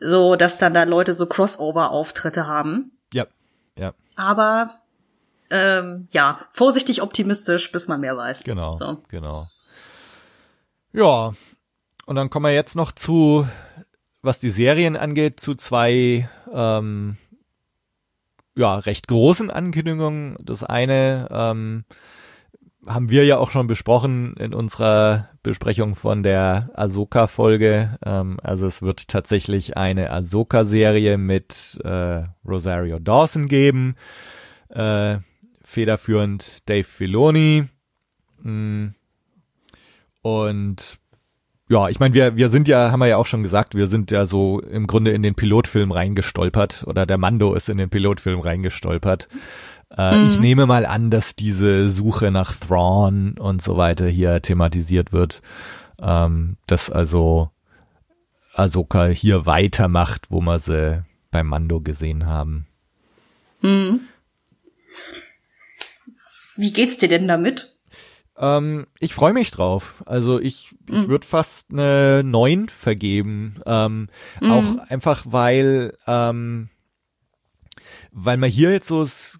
So, dass dann da Leute so Crossover-Auftritte haben. Ja, ja, Aber ähm, ja, vorsichtig optimistisch, bis man mehr weiß. genau, So. genau. Ja, und dann kommen wir jetzt noch zu, was die Serien angeht, zu zwei ähm, ja recht großen Ankündigungen. Das eine ähm, haben wir ja auch schon besprochen in unserer Besprechung von der Ahsoka-Folge. Ähm, also es wird tatsächlich eine Ahsoka-Serie mit äh, Rosario Dawson geben. Äh, federführend Dave Filoni. Mm. Und ja, ich meine, wir, wir sind ja, haben wir ja auch schon gesagt, wir sind ja so im Grunde in den Pilotfilm reingestolpert oder der Mando ist in den Pilotfilm reingestolpert. Äh, Ich nehme mal an, dass diese Suche nach Thrawn und so weiter hier thematisiert wird, ähm, dass also Ahsoka hier weitermacht, wo wir sie beim Mando gesehen haben. Wie geht's dir denn damit? Ähm, ich freue mich drauf. Also ich, ich würde fast eine 9 vergeben. Ähm, Auch einfach, weil, ähm, weil man hier jetzt so das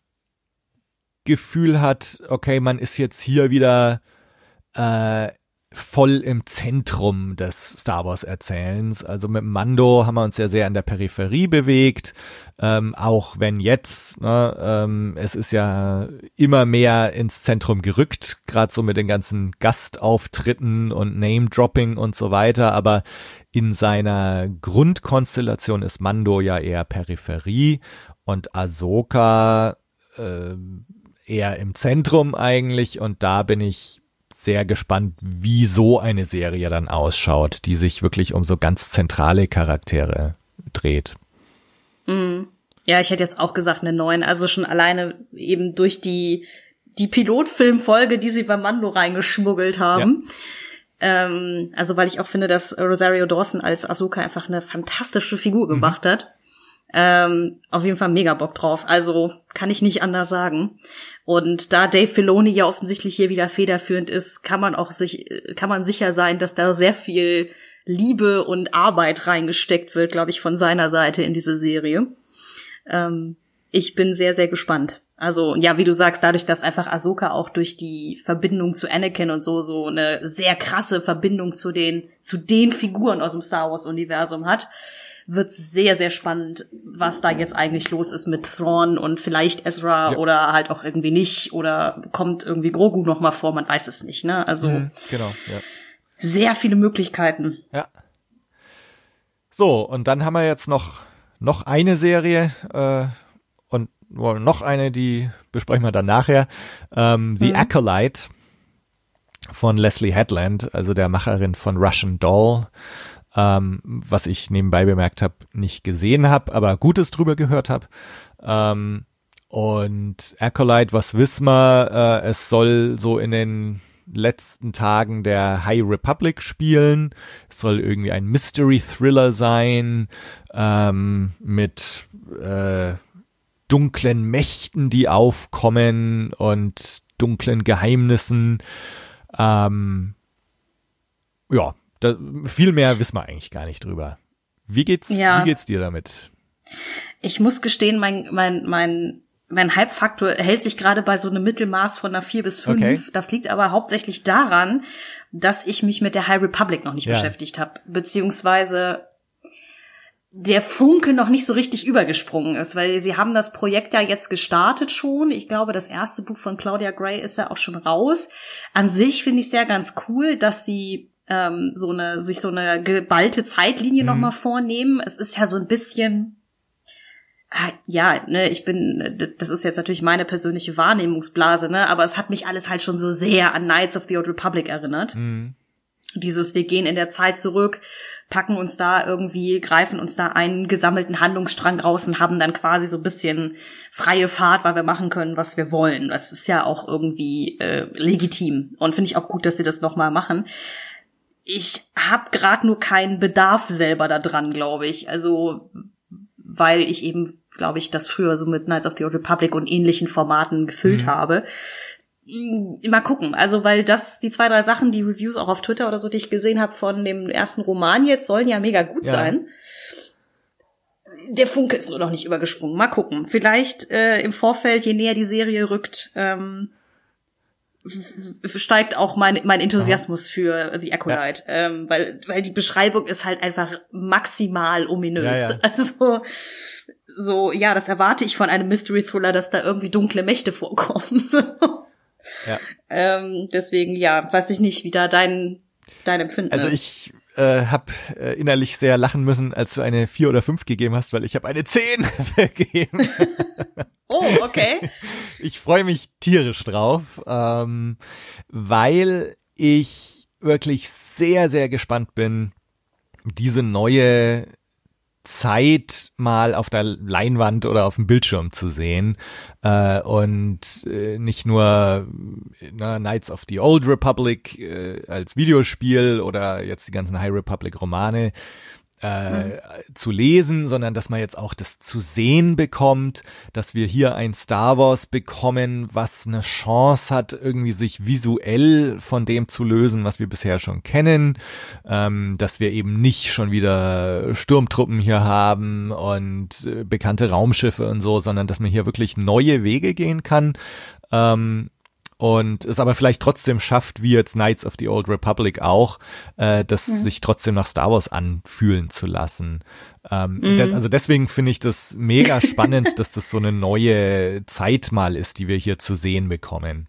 Gefühl hat, okay, man ist jetzt hier wieder äh, voll im Zentrum des Star Wars Erzählens. Also mit Mando haben wir uns ja sehr an der Peripherie bewegt, ähm, auch wenn jetzt, ne, ähm, es ist ja immer mehr ins Zentrum gerückt, gerade so mit den ganzen Gastauftritten und Name-Dropping und so weiter, aber in seiner Grundkonstellation ist Mando ja eher Peripherie und Ahsoka äh, eher im Zentrum eigentlich. Und da bin ich sehr gespannt, wie so eine Serie dann ausschaut, die sich wirklich um so ganz zentrale Charaktere dreht. Ja, ich hätte jetzt auch gesagt eine 9. Also schon alleine eben durch die, die Pilotfilmfolge, die sie bei Mando reingeschmuggelt haben. Ähm, also weil ich auch finde, dass Rosario Dawson als Ahsoka einfach eine fantastische Figur gemacht hat. Ähm, auf jeden Fall mega Bock drauf. Also kann ich nicht anders sagen. Und da Dave Filoni ja offensichtlich hier wieder federführend ist, kann man auch sich, kann man sicher sein, dass da sehr viel Liebe und Arbeit reingesteckt wird, glaube ich, von seiner Seite in diese Serie. Ähm, ich bin sehr, sehr gespannt. Also, ja, wie du sagst, dadurch, dass einfach Ahsoka auch durch die Verbindung zu Anakin und so, so eine sehr krasse Verbindung zu den, zu den Figuren aus dem Star Wars Universum hat, wird sehr, sehr spannend, was da jetzt eigentlich los ist mit Thrawn und vielleicht Ezra ja. oder halt auch irgendwie nicht oder kommt irgendwie Grogu noch mal vor, man weiß es nicht, ne? Also mhm, genau, ja. sehr viele Möglichkeiten. Ja. So, und dann haben wir jetzt noch noch eine Serie äh, und well, noch eine, die besprechen wir dann nachher. Ähm, The mhm. Acolyte von Leslie Headland, also der Macherin von Russian Doll ähm, was ich nebenbei bemerkt habe, nicht gesehen habe, aber Gutes drüber gehört habe. Ähm, und Acolyte, was wissen wir? Äh, es soll so in den letzten Tagen der High Republic spielen. Es soll irgendwie ein Mystery Thriller sein ähm, mit äh, dunklen Mächten, die aufkommen und dunklen Geheimnissen. Ähm, ja, da, viel mehr wissen wir eigentlich gar nicht drüber. Wie geht's, ja. wie geht's dir damit? Ich muss gestehen, mein, mein, mein, mein Hype-Faktor hält sich gerade bei so einem Mittelmaß von einer vier bis fünf. Okay. Das liegt aber hauptsächlich daran, dass ich mich mit der High Republic noch nicht ja. beschäftigt habe, beziehungsweise der Funke noch nicht so richtig übergesprungen ist, weil sie haben das Projekt ja jetzt gestartet schon. Ich glaube, das erste Buch von Claudia Gray ist ja auch schon raus. An sich finde ich sehr ganz cool, dass sie ähm, so eine, sich so eine geballte Zeitlinie mhm. nochmal vornehmen. Es ist ja so ein bisschen, ah, ja, ne, ich bin, das ist jetzt natürlich meine persönliche Wahrnehmungsblase, ne, aber es hat mich alles halt schon so sehr an Knights of the Old Republic erinnert. Mhm. Dieses, wir gehen in der Zeit zurück, packen uns da irgendwie, greifen uns da einen gesammelten Handlungsstrang raus und haben dann quasi so ein bisschen freie Fahrt, weil wir machen können, was wir wollen. Das ist ja auch irgendwie äh, legitim und finde ich auch gut, dass sie das nochmal machen ich habe gerade nur keinen Bedarf selber da dran, glaube ich. Also weil ich eben, glaube ich, das früher so mit Knights of the Old Republic und ähnlichen Formaten gefüllt mhm. habe. Hm, mal gucken. Also, weil das, die zwei, drei Sachen, die Reviews auch auf Twitter oder so, die ich gesehen habe von dem ersten Roman jetzt, sollen ja mega gut ja. sein. Der Funke ist nur noch nicht übergesprungen. Mal gucken. Vielleicht äh, im Vorfeld, je näher die Serie rückt, ähm, steigt auch mein, mein Enthusiasmus Aha. für The Acolyte, ja. ähm, weil, weil die Beschreibung ist halt einfach maximal ominös. Ja, ja. Also, so, ja, das erwarte ich von einem Mystery Thriller, dass da irgendwie dunkle Mächte vorkommen. ja. Ähm, deswegen, ja, weiß ich nicht, wie da dein, dein Empfinden also ist. Also ich äh, habe äh, innerlich sehr lachen müssen, als du eine 4 oder 5 gegeben hast, weil ich habe eine 10 vergeben. Oh, okay. Ich freue mich tierisch drauf, ähm, weil ich wirklich sehr, sehr gespannt bin, diese neue Zeit mal auf der Leinwand oder auf dem Bildschirm zu sehen äh, und äh, nicht nur na, Knights of the Old Republic äh, als Videospiel oder jetzt die ganzen High Republic Romane mhm. zu lesen, sondern dass man jetzt auch das zu sehen bekommt, dass wir hier ein Star Wars bekommen, was eine Chance hat, irgendwie sich visuell von dem zu lösen, was wir bisher schon kennen, ähm, dass wir eben nicht schon wieder Sturmtruppen hier haben und äh, bekannte Raumschiffe und so, sondern dass man hier wirklich neue Wege gehen kann. Ähm, und es aber vielleicht trotzdem schafft, wie jetzt Knights of the Old Republic auch, äh, das mhm. sich trotzdem nach Star Wars anfühlen zu lassen. Ähm, mhm. das, also deswegen finde ich das mega spannend, dass das so eine neue Zeit mal ist, die wir hier zu sehen bekommen.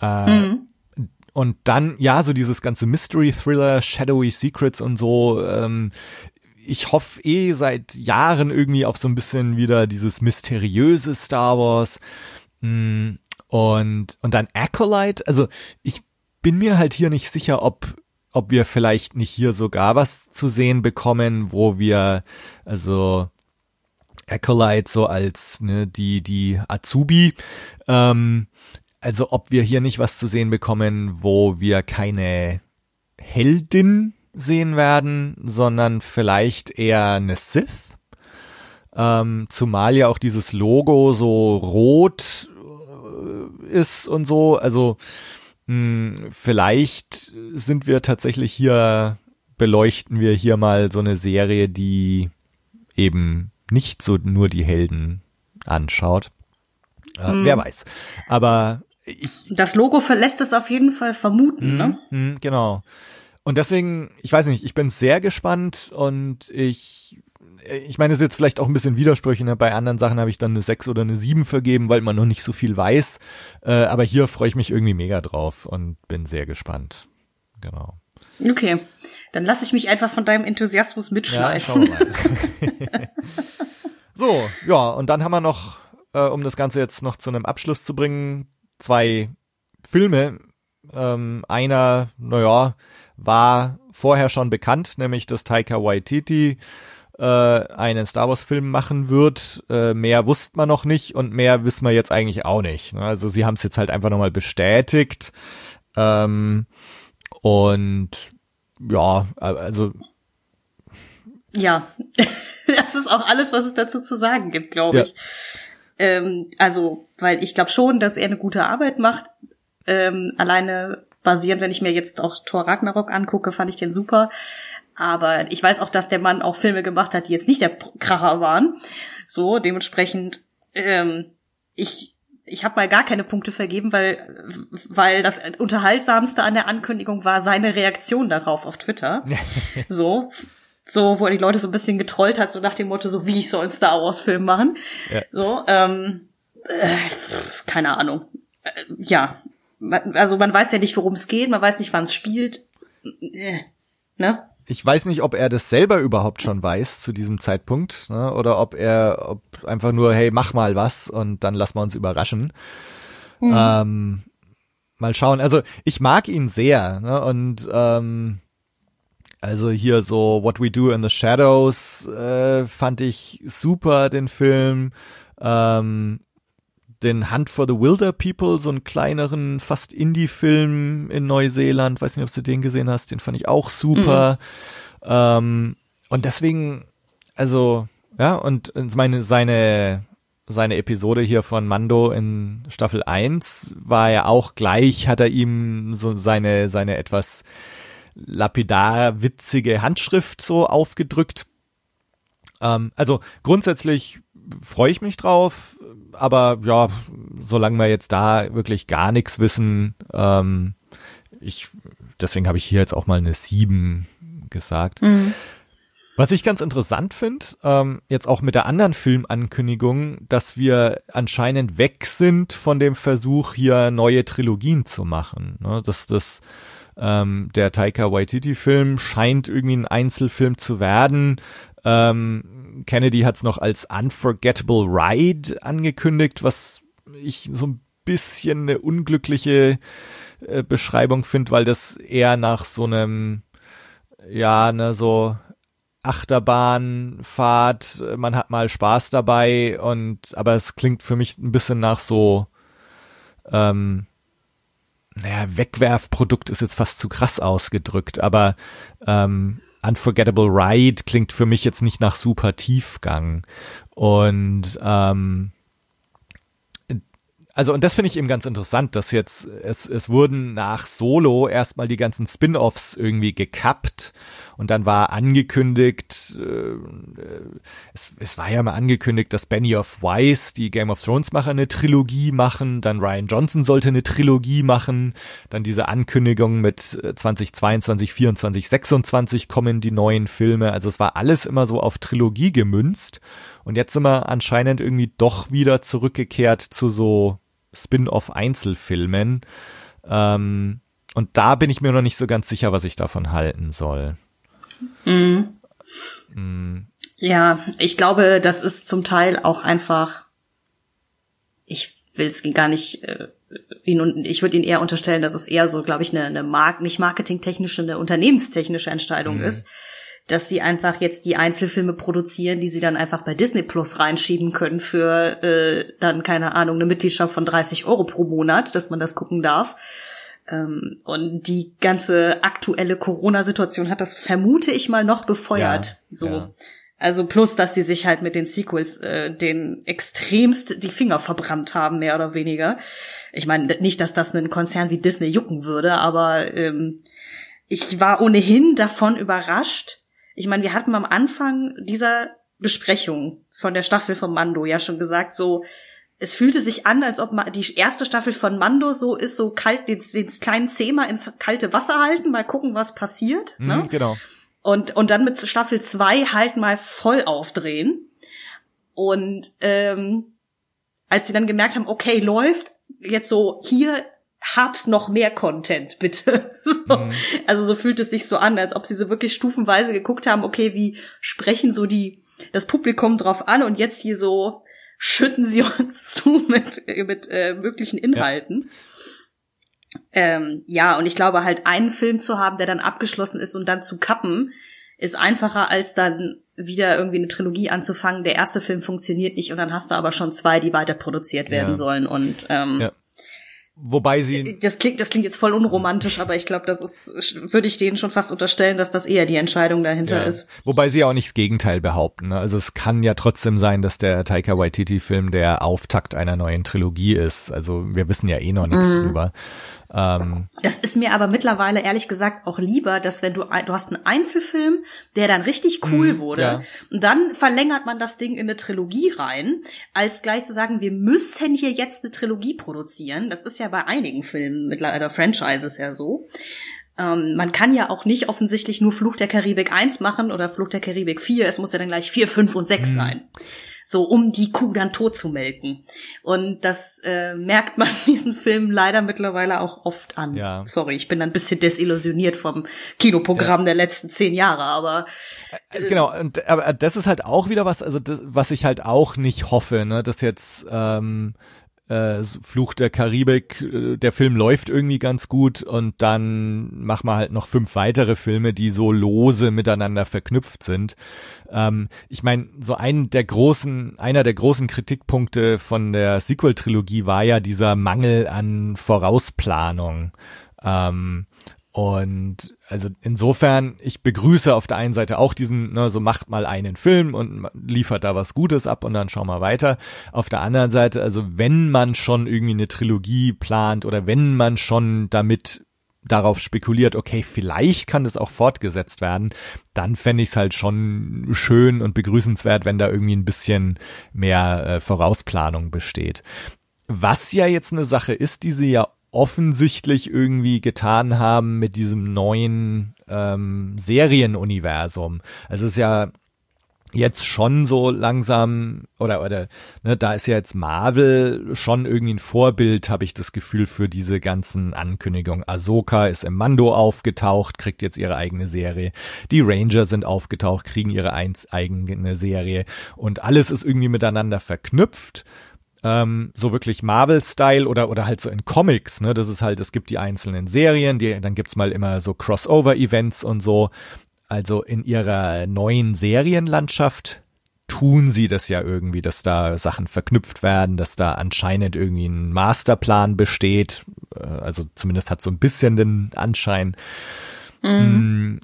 Äh, mhm. Und dann, ja, so dieses ganze Mystery-Thriller, Shadowy Secrets und so, ähm, ich hoffe eh seit Jahren irgendwie auf so ein bisschen wieder dieses mysteriöse Star Wars. Und, und dann Acolyte, also ich bin mir halt hier nicht sicher, ob, ob wir vielleicht nicht hier sogar was zu sehen bekommen, wo wir, also Acolyte so als ne, die, die Azubi, ähm, also ob wir hier nicht was zu sehen bekommen, wo wir keine Heldin sehen werden, sondern vielleicht eher eine Sith. Ähm, zumal ja auch dieses Logo so rot ist und so. Also mh, hm, vielleicht sind wir tatsächlich hier, beleuchten wir hier mal so eine Serie, die eben nicht so nur die Helden anschaut. Äh, mm. Wer weiß. Aber ich, das Logo verlässt es auf jeden Fall vermuten, mm, ne? Mm, genau. Und deswegen, ich weiß nicht, ich bin sehr gespannt und ich, ich meine, es ist jetzt vielleicht auch ein bisschen widersprüchlich. Ne? Bei anderen Sachen habe ich dann eine 6 oder eine 7 vergeben, weil man noch nicht so viel weiß. Äh, aber hier freue ich mich irgendwie mega drauf und bin sehr gespannt. Genau. Okay, dann lasse ich mich einfach von deinem Enthusiasmus mitschleifen. Ja, so, ja, und dann haben wir noch, äh, um das Ganze jetzt noch zu einem Abschluss zu bringen, zwei Filme. Ähm, einer, naja, war vorher schon bekannt, nämlich dass Taika Waititi äh, einen Star Wars Film machen wird. Äh, mehr wusste man noch nicht und mehr wissen wir jetzt eigentlich auch nicht. Ne? Also sie haben es jetzt halt einfach nochmal bestätigt. Ähm, und ja, also ja, das ist auch alles, was es dazu zu sagen gibt, glaube ja. ich. Ähm, also, weil ich glaube schon, dass er eine gute Arbeit macht. Ähm, alleine basierend, wenn ich mir jetzt auch Thor Ragnarok angucke, fand ich den super. Aber ich weiß auch, dass der Mann auch Filme gemacht hat, die jetzt nicht der Kracher waren. So, dementsprechend, ähm, ich, ich habe mal gar keine Punkte vergeben, weil, weil das Unterhaltsamste an der Ankündigung war seine Reaktion darauf auf Twitter. so, so, wo er die Leute so ein bisschen getrollt hat, so nach dem Motto, so wie ich soll einen Star Wars Film machen. Ja. So, ähm, äh, keine Ahnung. Äh, ja, also man weiß ja nicht, worum es geht, man weiß nicht, wann es spielt. Äh, ne? Ich weiß nicht, ob er das selber überhaupt schon weiß zu diesem Zeitpunkt, ne? oder ob er ob einfach nur, hey, mach mal was und dann lassen wir uns überraschen. Mhm. Ähm, mal schauen. Also ich mag ihn sehr ne? und ähm, also hier so What We Do in the Shadows äh, fand ich super, den Film. Ähm, den Hunt for the Wilder People, so einen kleineren, fast Indie-Film in Neuseeland. Weiß nicht, ob du den gesehen hast. Den fand ich auch super. Mhm. Ähm, und deswegen, also, ja, und meine, seine, seine Episode hier von Mando in Staffel 1 war ja auch gleich, hat er ihm so seine, seine etwas lapidar witzige Handschrift so aufgedrückt. Ähm, also grundsätzlich freue ich mich drauf aber ja, solange wir jetzt da wirklich gar nichts wissen, ähm, ich, deswegen habe ich hier jetzt auch mal eine 7 gesagt. Mhm. Was ich ganz interessant finde, ähm, jetzt auch mit der anderen Filmankündigung, dass wir anscheinend weg sind von dem Versuch, hier neue Trilogien zu machen. Ne? Dass das ähm, der Taika Waititi-Film scheint irgendwie ein Einzelfilm zu werden. Ähm, Kennedy hat es noch als Unforgettable Ride angekündigt, was ich so ein bisschen eine unglückliche äh, Beschreibung finde, weil das eher nach so einem, ja, ne, so Achterbahnfahrt, man hat mal Spaß dabei und aber es klingt für mich ein bisschen nach so ähm, naja, Wegwerfprodukt ist jetzt fast zu krass ausgedrückt, aber ähm, Unforgettable Ride klingt für mich jetzt nicht nach super Tiefgang. Und ähm, also und das finde ich eben ganz interessant, dass jetzt es es wurden nach Solo erstmal die ganzen Spin-offs irgendwie gekappt und dann war angekündigt, äh, es, es war ja mal angekündigt, dass Benny of Wise, die Game of Thrones Macher, eine Trilogie machen, dann Ryan Johnson sollte eine Trilogie machen, dann diese Ankündigung mit 2022, 24, 26 kommen die neuen Filme, also es war alles immer so auf Trilogie gemünzt und jetzt sind wir anscheinend irgendwie doch wieder zurückgekehrt zu so Spin-off-Einzelfilmen. Ähm, und da bin ich mir noch nicht so ganz sicher, was ich davon halten soll. Mhm. Mhm. Ja, ich glaube, das ist zum Teil auch einfach, ich will es gar nicht, äh, ihn, ich würde ihn eher unterstellen, dass es eher so, glaube ich, eine, eine Mark nicht marketingtechnische, eine unternehmenstechnische Entscheidung mhm. ist, dass sie einfach jetzt die Einzelfilme produzieren, die sie dann einfach bei Disney Plus reinschieben können für äh, dann, keine Ahnung, eine Mitgliedschaft von 30 Euro pro Monat, dass man das gucken darf. Ähm, und die ganze aktuelle Corona-Situation hat das, vermute ich mal, noch befeuert. Ja, so. ja. Also plus, dass sie sich halt mit den Sequels äh, den extremst die Finger verbrannt haben, mehr oder weniger. Ich meine, nicht, dass das einen Konzern wie Disney jucken würde, aber ähm, ich war ohnehin davon überrascht. Ich meine, wir hatten am Anfang dieser Besprechung von der Staffel von Mando ja schon gesagt, so es fühlte sich an, als ob die erste Staffel von Mando so ist, so kalt, den, den kleinen Zehmer ins kalte Wasser halten, mal gucken, was passiert. Mhm, ne? Genau. Und, und dann mit Staffel 2 halt mal voll aufdrehen. Und ähm, als sie dann gemerkt haben, okay, läuft, jetzt so, hier habt noch mehr Content, bitte. so. Mhm. Also so fühlt es sich so an, als ob sie so wirklich stufenweise geguckt haben, okay, wie sprechen so die das Publikum drauf an und jetzt hier so schütten sie uns zu mit, mit äh, möglichen Inhalten. Ja. Ähm, ja, und ich glaube halt einen Film zu haben, der dann abgeschlossen ist und dann zu kappen, ist einfacher als dann wieder irgendwie eine Trilogie anzufangen. Der erste Film funktioniert nicht und dann hast du aber schon zwei, die weiter produziert werden Ja. sollen und ähm, Ja. Wobei sie, das klingt, das klingt jetzt voll unromantisch, aber ich glaube, das ist, würde ich denen schon fast unterstellen, dass das eher die Entscheidung dahinter ja, ist. wobei sie ja auch nicht das Gegenteil behaupten. Ne? Also es kann ja trotzdem sein, dass der Taika Waititi-Film der Auftakt einer neuen Trilogie ist. Also wir wissen ja eh noch nichts Mhm. drüber. Ähm, Das ist mir aber mittlerweile ehrlich gesagt auch lieber, dass wenn du du hast einen Einzelfilm, der dann richtig cool Mhm, wurde, ja. und dann verlängert man das Ding in eine Trilogie rein, als gleich zu sagen, wir müssen hier jetzt eine Trilogie produzieren. Das ist ja bei einigen Filmen mittlerweile Franchises ja so. Ähm, man kann ja auch nicht offensichtlich nur Fluch der Karibik 1 machen oder Fluch der Karibik 4. Es muss ja dann gleich 4, 5 und 6 sein. So, um die Kuh dann tot zu melken. Und das äh, merkt man diesen Film leider mittlerweile auch oft an. Ja. Sorry, ich bin ein bisschen desillusioniert vom Kinoprogramm der letzten zehn Jahre, aber Äh, Genau, und, aber das ist halt auch wieder was, also das, was ich halt auch nicht hoffe, ne, dass jetzt ähm, äh, Fluch der Karibik, äh, der Film läuft irgendwie ganz gut und dann machen wir halt noch fünf weitere Filme, die so lose miteinander verknüpft sind. Ähm, ich meine, so ein der großen, einer der großen Kritikpunkte von der Sequel-Trilogie war ja dieser Mangel an Vorausplanung. Ähm, und also insofern, ich begrüße auf der einen Seite auch diesen, ne, so macht mal einen Film und liefert da was Gutes ab und dann schauen wir weiter. Auf der anderen Seite, also wenn man schon irgendwie eine Trilogie plant oder wenn man schon damit darauf spekuliert, okay, vielleicht kann das auch fortgesetzt werden, dann fände ich es halt schon schön und begrüßenswert, wenn da irgendwie ein bisschen mehr äh, Vorausplanung besteht. Was ja jetzt eine Sache ist, die sie ja offensichtlich irgendwie getan haben mit diesem neuen ähm, Serienuniversum. Also es ist ja jetzt schon so langsam oder oder ne, da ist ja jetzt Marvel schon irgendwie ein Vorbild, habe ich das Gefühl für diese ganzen Ankündigungen. Ahsoka ist im Mando aufgetaucht, kriegt jetzt ihre eigene Serie. Die Ranger sind aufgetaucht, kriegen ihre eigene Serie und alles ist irgendwie miteinander verknüpft ähm, so wirklich Marvel-Style oder oder halt so in Comics, ne? Das ist halt, es gibt die einzelnen Serien, die, dann gibt's mal immer so Crossover-Events und so. Also in ihrer neuen Serienlandschaft tun sie das ja irgendwie, dass da Sachen verknüpft werden, dass da anscheinend irgendwie ein Masterplan besteht. Äh, Also zumindest hat so ein bisschen den Anschein. Mm,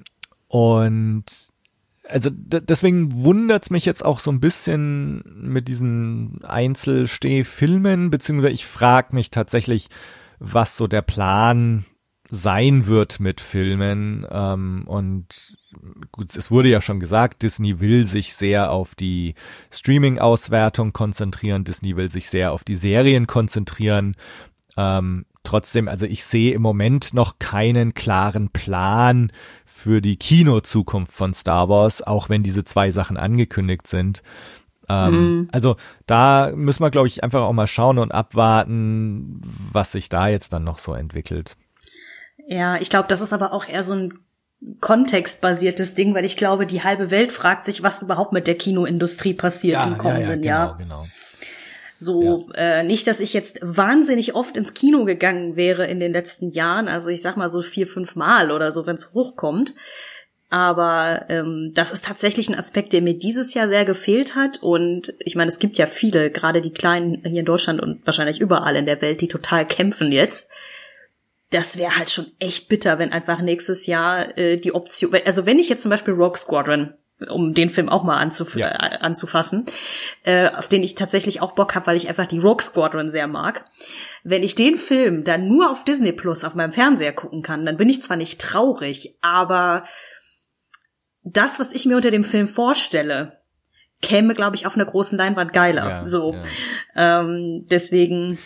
Und also deswegen wundert's mich jetzt auch so ein bisschen mit diesen Einzelstehfilmen, beziehungsweise ich frage mich tatsächlich, was so der Plan sein wird mit Filmen. Ähm, und gut, es wurde ja schon gesagt, Disney will sich sehr auf die Streaming-Auswertung konzentrieren, Disney will sich sehr auf die Serien konzentrieren. Ähm, trotzdem, also ich sehe im Moment noch keinen klaren Plan für die Kinozukunft von Star Wars, auch wenn diese zwei Sachen angekündigt sind. Ähm, Also da müssen wir, glaube ich, einfach auch mal schauen und abwarten, was sich da jetzt dann noch so entwickelt. Ja, ich glaube, das ist aber auch eher so ein kontextbasiertes Ding, weil ich glaube, die halbe Welt fragt sich, was überhaupt mit der Kinoindustrie passiert im kommenden genau, Jahr. genau. So, äh, nicht, dass ich jetzt wahnsinnig oft ins Kino gegangen wäre in den letzten Jahren, also ich sag mal so vier, fünf Mal oder so, wenn es hochkommt. Aber ähm, das ist tatsächlich ein Aspekt, der mir dieses Jahr sehr gefehlt hat. Und ich meine, es gibt ja viele, gerade die Kleinen hier in Deutschland und wahrscheinlich überall in der Welt, die total kämpfen jetzt. das wäre halt schon echt bitter, wenn einfach nächstes Jahr äh, die Option, also wenn ich jetzt zum Beispiel Rogue Squadron um den Film auch mal anzuf Ja. äh, anzufassen, äh, auf den ich tatsächlich auch Bock habe, weil ich einfach die Rogue Squadron sehr mag. Wenn ich den Film dann nur auf Disney Plus auf meinem Fernseher gucken kann, dann bin ich zwar nicht traurig, aber das, was ich mir unter dem Film vorstelle, käme, glaube ich, auf einer großen Leinwand geiler. Ja, so, ja. ähm, deswegen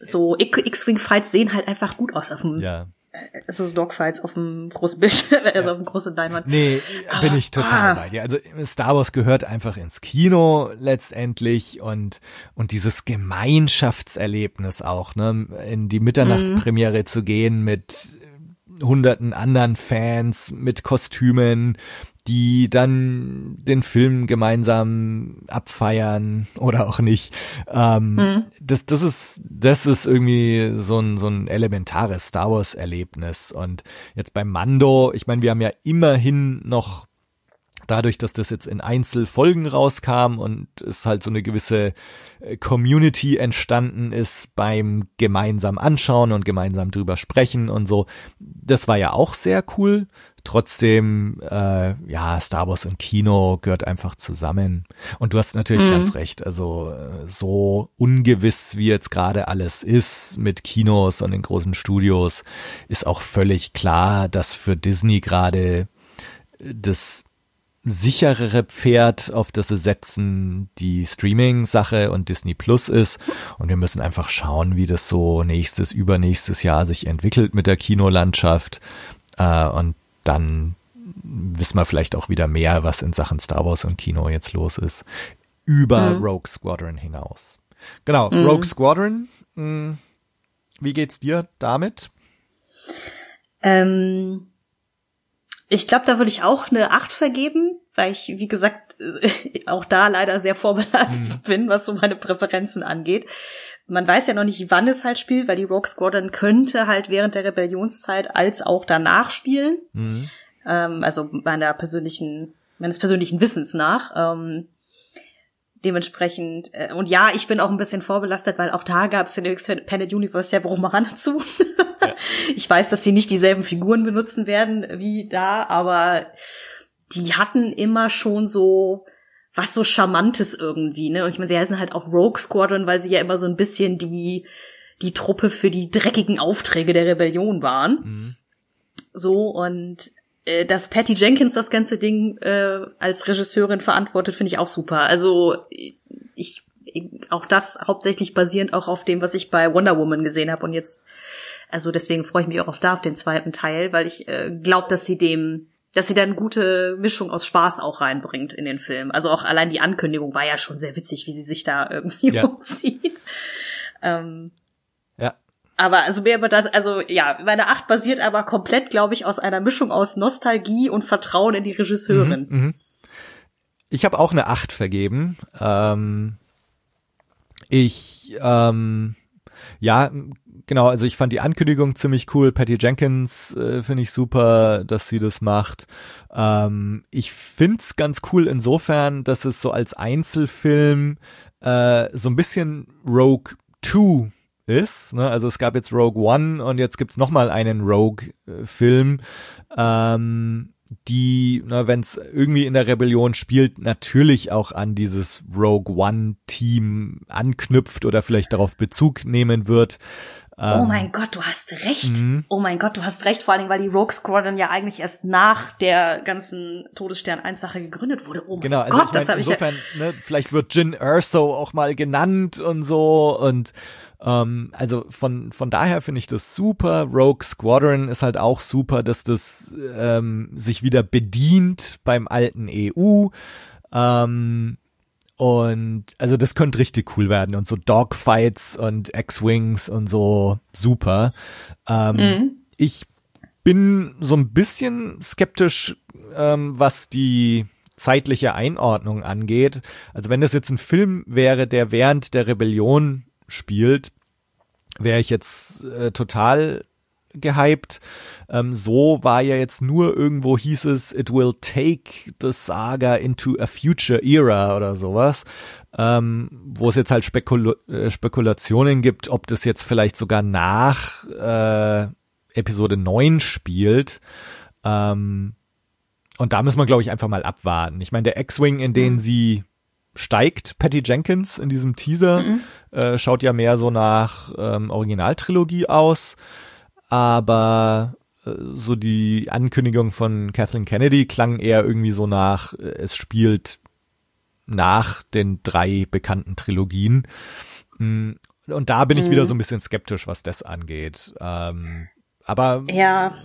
so X-Wing Fights sehen halt einfach gut aus auf dem, Ja. Also so Dogfights auf dem großen Bildschirm, also auf dem großen Leinwand. Nee, bin Aber- ich total ah. bei dir. Also Star Wars gehört einfach ins Kino letztendlich und und dieses Gemeinschaftserlebnis auch, ne, in die Mitternachtspremiere zu gehen mit hunderten anderen Fans mit Kostümen, die dann den Film gemeinsam abfeiern oder auch nicht. Ähm, Das, das ist, das ist irgendwie so ein, so ein elementares Star Wars Erlebnis. Und jetzt beim Mando, ich meine, wir haben ja immerhin noch dadurch, dass das jetzt in Einzelfolgen rauskam und es halt so eine gewisse äh, Community entstanden ist beim gemeinsam anschauen und gemeinsam drüber sprechen und so, das war ja auch sehr cool. Trotzdem, äh, ja, Star Wars und Kino gehört einfach zusammen. Und du hast natürlich ganz recht. Also äh, so ungewiss, wie jetzt gerade alles ist mit Kinos und den großen Studios, ist auch völlig klar, dass für Disney gerade das sicherere Pferd, auf das sie setzen, die Streaming-Sache und Disney Plus ist. Und wir müssen einfach schauen, wie das so nächstes, übernächstes Jahr sich entwickelt mit der Kinolandschaft. Äh, und dann wissen wir vielleicht auch wieder mehr, was in Sachen Star Wars und Kino jetzt los ist. Über Rogue Squadron hinaus. Genau, Rogue Squadron. Mh, wie geht's dir damit? Ähm, ich glaube, da würde ich auch eine 8 vergeben, weil ich, wie gesagt, äh, auch da leider sehr vorbelastet bin, was so meine Präferenzen angeht. Man weiß ja noch nicht, wann es halt spielt, weil die Rogue Squadron könnte halt während der Rebellionszeit als auch danach spielen. Mhm. Ähm, also meiner persönlichen, meines persönlichen Wissens nach. Ähm, dementsprechend, äh, und ja, ich bin auch ein bisschen vorbelastet, weil auch da gab es in der Expanded Universe ja Romane zu. Ich weiß, dass die nicht dieselben Figuren benutzen werden wie da, aber die hatten immer schon so was so Charmantes irgendwie, ne? Und ich meine, sie heißen halt auch Rogue Squadron, weil sie ja immer so ein bisschen die, die Truppe für die dreckigen Aufträge der Rebellion waren. Mhm. So, und äh, dass Patty Jenkins das ganze Ding äh, als Regisseurin verantwortet, finde ich auch super. Also ich auch das hauptsächlich basierend auch auf dem, was ich bei Wonder Woman gesehen habe und jetzt also deswegen freue ich mich auch auf da auf den zweiten Teil, weil ich äh, glaube, dass sie dem dass sie da eine gute Mischung aus Spaß auch reinbringt in den Film. Also auch allein die Ankündigung war ja schon sehr witzig, wie sie sich da irgendwie Ja. umzieht. Ähm, Ja. aber also mehr über das, also ja, meine Acht basiert aber komplett, glaube ich, aus einer Mischung aus Nostalgie und Vertrauen in die Regisseurin. Mhm. Ich habe auch eine 8 vergeben. Ähm, ich, ähm, ja, genau, also ich fand die Ankündigung ziemlich cool. Patty Jenkins äh, finde ich super, dass sie das macht. Ähm, ich find's ganz cool insofern, dass es so als Einzelfilm äh, so ein bisschen Rogue 2 ist. Ne? Also es gab jetzt Rogue One und jetzt gibt's noch mal einen Rogue-Film. Ähm, die, ne, wenn es irgendwie in der Rebellion spielt, natürlich auch an dieses Rogue One-Team anknüpft oder vielleicht darauf Bezug nehmen wird. Oh mein Gott, du hast recht. Mhm. Oh mein Gott, du hast recht, vor allen Dingen, weil die Rogue Squadron ja eigentlich erst nach der ganzen Todesstern 1 Sache gegründet wurde. Oh mein Genau, also Gott, ich das mein, habe ich insofern, ne, vielleicht wird Jin Erso auch mal genannt und so und ähm, also von von daher finde ich das super. Rogue Squadron ist halt auch super, dass das ähm, sich wieder bedient beim alten EU. Ähm, und also das könnte richtig cool werden und so Dogfights und X-Wings und so super. Ähm, Mhm. Ich bin so ein bisschen skeptisch, ähm, was die zeitliche Einordnung angeht. Also wenn das jetzt ein Film wäre, der während der Rebellion spielt, wäre ich jetzt äh, total gehypt. Ähm, so war ja jetzt nur irgendwo hieß es, it will take the saga into a future era oder sowas, ähm, wo es jetzt halt Spekul äh, Spekulationen gibt, ob das jetzt vielleicht sogar nach äh, Episode 9 spielt. Ähm, und da müssen wir, glaube ich, einfach mal abwarten. Ich meine, der X-Wing, in den mhm. sie steigt, Patty Jenkins in diesem Teaser, mhm. äh, schaut ja mehr so nach ähm, Originaltrilogie aus. Aber äh, so die Ankündigung von Kathleen Kennedy klang eher irgendwie so nach, äh, es spielt nach den drei bekannten Trilogien. Mm, und da bin ich wieder mhm. so ein bisschen skeptisch, was das angeht. Ähm, aber ja,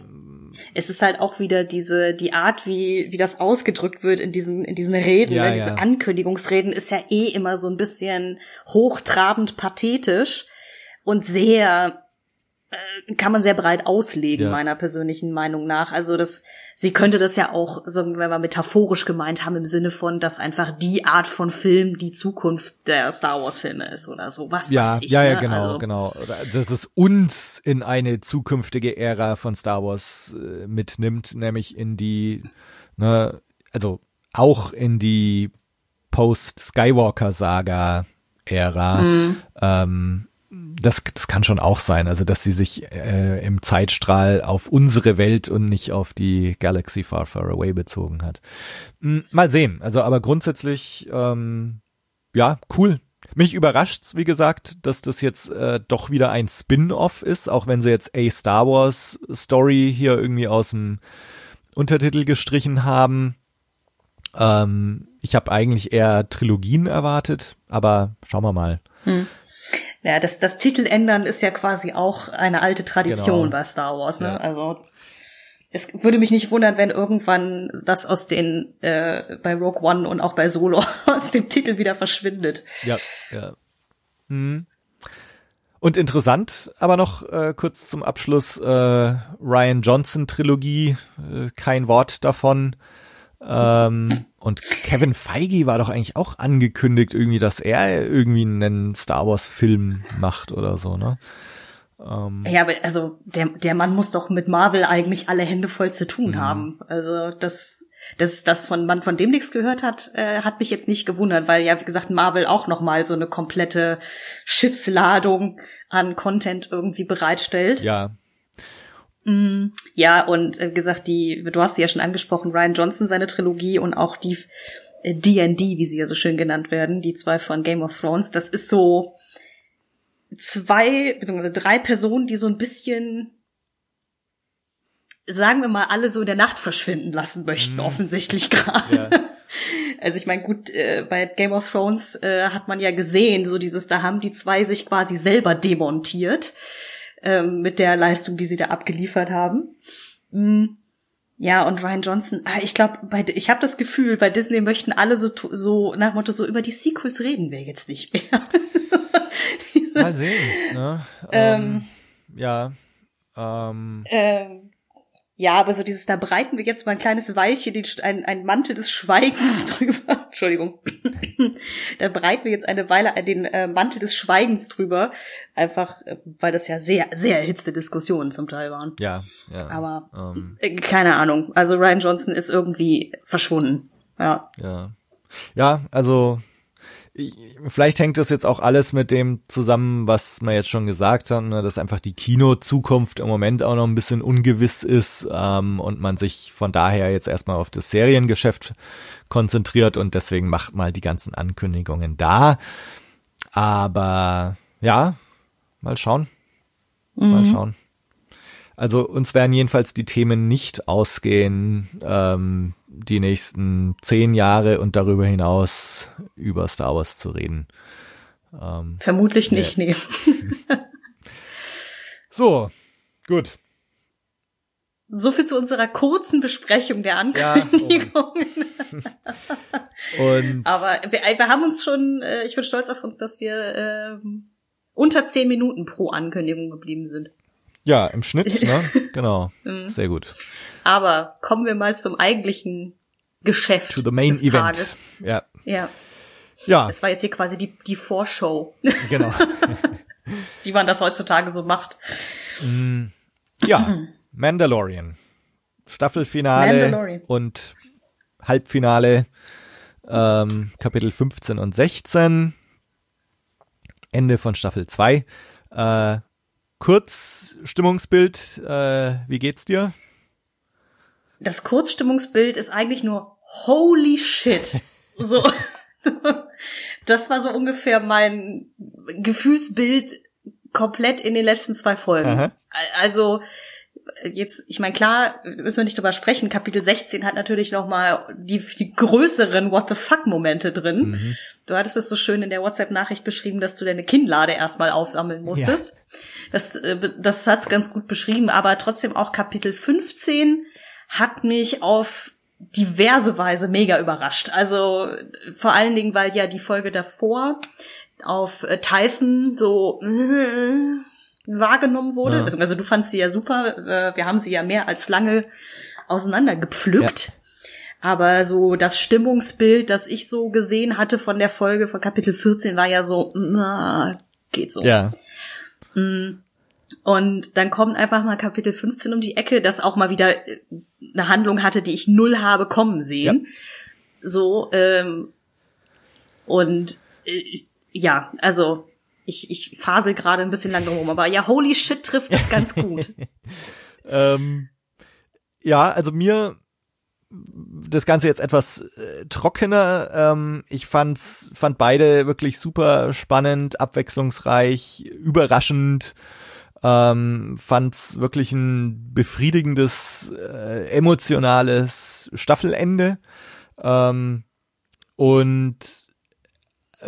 es ist halt auch wieder diese die Art, wie wie das ausgedrückt wird in diesen in diesen Reden, ja, ne? diesen ja. Ankündigungsreden, ist ja eh immer so ein bisschen hochtrabend pathetisch und sehr kann man sehr breit auslegen, ja. meiner persönlichen Meinung nach. Also das, sie könnte das ja auch, sagen wir mal, metaphorisch gemeint haben im Sinne von, dass einfach die Art von Film die Zukunft der Star Wars Filme ist oder so. Was ja, weiß ich. Ja, ja, ne? genau, also, genau. Dass es uns in eine zukünftige Ära von Star Wars äh, mitnimmt, nämlich in die, ne, also auch in die Post-Skywalker-Saga-Ära. Mhm. Ähm, das, das kann schon auch sein, also dass sie sich äh, im Zeitstrahl auf unsere Welt und nicht auf die Galaxy Far Far Away bezogen hat. Hm, mal sehen. Also aber grundsätzlich ähm, ja cool. Mich überrascht's, wie gesagt, dass das jetzt äh, doch wieder ein Spin-off ist, auch wenn sie jetzt a Star Wars Story hier irgendwie aus dem Untertitel gestrichen haben. Ähm, ich habe eigentlich eher Trilogien erwartet, aber schauen wir mal. Hm. Ja, das, das Titel ändern ist ja quasi auch eine alte Tradition genau. bei Star Wars, ne? Ja. Also es würde mich nicht wundern, wenn irgendwann das aus den äh, bei Rogue One und auch bei Solo aus dem Titel wieder verschwindet. Ja, ja. Hm. Und interessant, aber noch äh, kurz zum Abschluss äh, Ryan Johnson Trilogie, äh, kein Wort davon. Ähm, und Kevin Feige war doch eigentlich auch angekündigt, irgendwie, dass er irgendwie einen Star Wars Film macht oder so, ne? Ähm. Ja, aber also der, der Mann muss doch mit Marvel eigentlich alle Hände voll zu tun mhm. haben. Also das, dass das von man von dem nichts gehört hat, äh, hat mich jetzt nicht gewundert, weil ja wie gesagt Marvel auch noch mal so eine komplette Schiffsladung an Content irgendwie bereitstellt. Ja, ja, und äh, wie gesagt, die, du hast sie ja schon angesprochen, Ryan Johnson, seine Trilogie und auch die D&D, äh, wie sie ja so schön genannt werden, die zwei von Game of Thrones, das ist so zwei, beziehungsweise drei Personen, die so ein bisschen, sagen wir mal, alle so in der Nacht verschwinden lassen möchten, mm. offensichtlich gerade. Ja. Also ich meine, gut, äh, bei Game of Thrones äh, hat man ja gesehen, so dieses, da haben die zwei sich quasi selber demontiert ähm, mit der Leistung, die sie da abgeliefert haben. Mhm. Ja, und Ryan Johnson, ah, ich glaube, ich habe das Gefühl, bei Disney möchten alle so, so nach Motto, so über die Sequels reden wir jetzt nicht mehr. Mal sehen, ne? Ähm, ähm, ja. Ähm, ähm, ja, aber so dieses, da breiten wir jetzt mal ein kleines Weilchen den, ein, ein Mantel des Schweigens drüber. Entschuldigung. da breiten wir jetzt eine Weile den äh, Mantel des Schweigens drüber. Einfach, äh, weil das ja sehr, sehr erhitzte Diskussionen zum Teil waren. Ja, ja. Aber ähm. äh, keine Ahnung. Also Ryan Johnson ist irgendwie verschwunden. Ja. Ja. Ja, also vielleicht hängt das jetzt auch alles mit dem zusammen, was man jetzt schon gesagt hat, ne, dass einfach die Kino-Zukunft im Moment auch noch ein bisschen ungewiss ist ähm, und man sich von daher jetzt erstmal auf das Seriengeschäft konzentriert und deswegen macht mal die ganzen Ankündigungen da. Aber ja, mal schauen. Mhm. Mal schauen. Also uns werden jedenfalls die Themen nicht ausgehen, ähm, die nächsten zehn Jahre und darüber hinaus über Star Wars zu reden. Ähm, Vermutlich nicht, nee. so, gut. So viel zu unserer kurzen Besprechung der Ankündigungen. Ja, oh. Aber wir, wir, haben uns schon, äh, ich bin stolz auf uns, dass wir äh, unter zehn Minuten pro Ankündigung geblieben sind. Ja, im Schnitt, ne? Genau. Mhm. Sehr gut. Aber kommen wir mal zum eigentlichen Geschäft. To the main des event. Tages. Ja. Ja. Ja. Das war jetzt hier quasi die, die Vorschau. Genau. Wie man das heutzutage so macht. Mm, ja. Mandalorian. Staffelfinale Mandalorian. und Halbfinale. Ähm, Kapitel 15 und 16. Ende von Staffel 2. Äh, Kurzstimmungsbild, äh, wie geht's dir? Das Kurzstimmungsbild ist eigentlich nur holy shit. So. das war so ungefähr mein Gefühlsbild komplett in den letzten zwei Folgen. Aha. Also jetzt, ich meine, klar, müssen wir nicht drüber sprechen. Kapitel 16 hat natürlich noch mal die viel größeren What the fuck Momente drin. Mhm. Du hattest es so schön in der WhatsApp-Nachricht beschrieben, dass du deine Kinnlade erstmal aufsammeln musstest. Das, äh, das hat's ganz gut beschrieben, aber trotzdem auch Kapitel 15 hat mich auf diverse Weise mega überrascht. Also vor allen Dingen, weil ja die Folge davor auf äh, Tyson so äh, wahrgenommen wurde. Ja. Also du fandst sie ja super. Äh, wir haben sie ja mehr als lange auseinandergepflückt. Aber so das Stimmungsbild, das ich so gesehen hatte von der Folge von Kapitel 14, war ja so, na, geht so. Ja. Und dann kommt einfach mal Kapitel 15 um die Ecke, das auch mal wieder äh, eine Handlung hatte, die ich null habe kommen sehen. So, ähm, und äh, ja, also ich, ich fasel gerade ein bisschen lang drum rum, aber ja, holy shit trifft es ganz gut. Ähm, ja, also mir das Ganze jetzt etwas äh, trockener. Ähm, ich fand's, fand beide wirklich super spannend, abwechslungsreich, überraschend. Ähm, fand's wirklich ein befriedigendes, äh, emotionales Staffelende. Ähm, und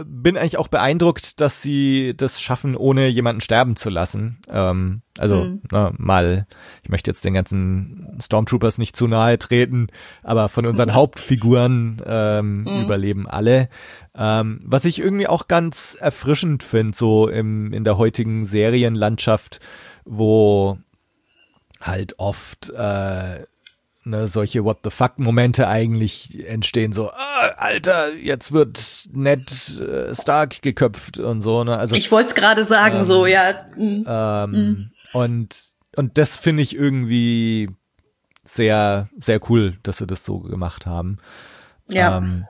bin eigentlich auch beeindruckt, dass sie das schaffen, ohne jemanden sterben zu lassen. Ähm, also Mhm. na, mal, ich möchte jetzt den ganzen Stormtroopers nicht zu nahe treten, aber von unseren Hauptfiguren ähm, überleben alle. Ähm, was ich irgendwie auch ganz erfrischend finde, so im, in der heutigen Serienlandschaft, wo halt oft äh, ne, solche What the fuck Momente eigentlich entstehen, so, ah, Alter, jetzt wird Ned äh, Stark geköpft und so, ne? Also Ich wollte es gerade sagen, so, ja. mm. ähm, und und das finde ich irgendwie sehr sehr cool, dass sie das so gemacht haben. Ja. Ähm,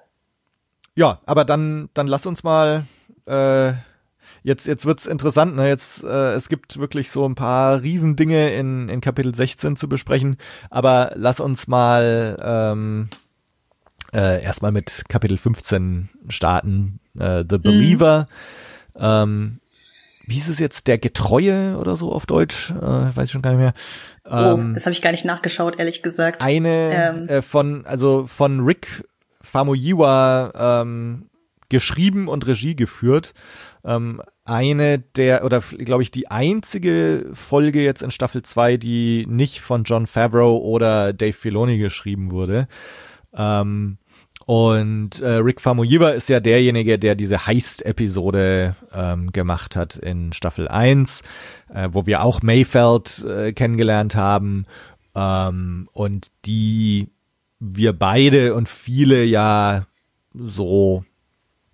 ja, aber dann dann lass uns mal äh, jetzt jetzt wird's interessant, ne? Jetzt äh, es gibt wirklich so ein paar Riesendinge in in Kapitel 16 zu besprechen, aber lass uns mal ähm, äh, erstmal mit Kapitel 15 starten. Äh, The Believer. Ähm, wie hieß es jetzt? Der Getreue oder so auf Deutsch? Äh, weiß ich schon gar nicht mehr. oh, Ähm, das habe ich gar nicht nachgeschaut, ehrlich gesagt. eine Ähm. äh, von, also von Rick Famuyiwa ähm, geschrieben und Regie geführt. Ähm, eine der, oder glaube ich, die einzige Folge jetzt in Staffel 2, die nicht von John Favreau oder Dave Filoni geschrieben wurde. Ähm, und äh, Rick Famuyiwa ist ja derjenige, der diese Heist-Episode ähm, gemacht hat in Staffel 1, äh, wo wir auch Mayfeld äh, kennengelernt haben ähm, und die wir beide und viele ja so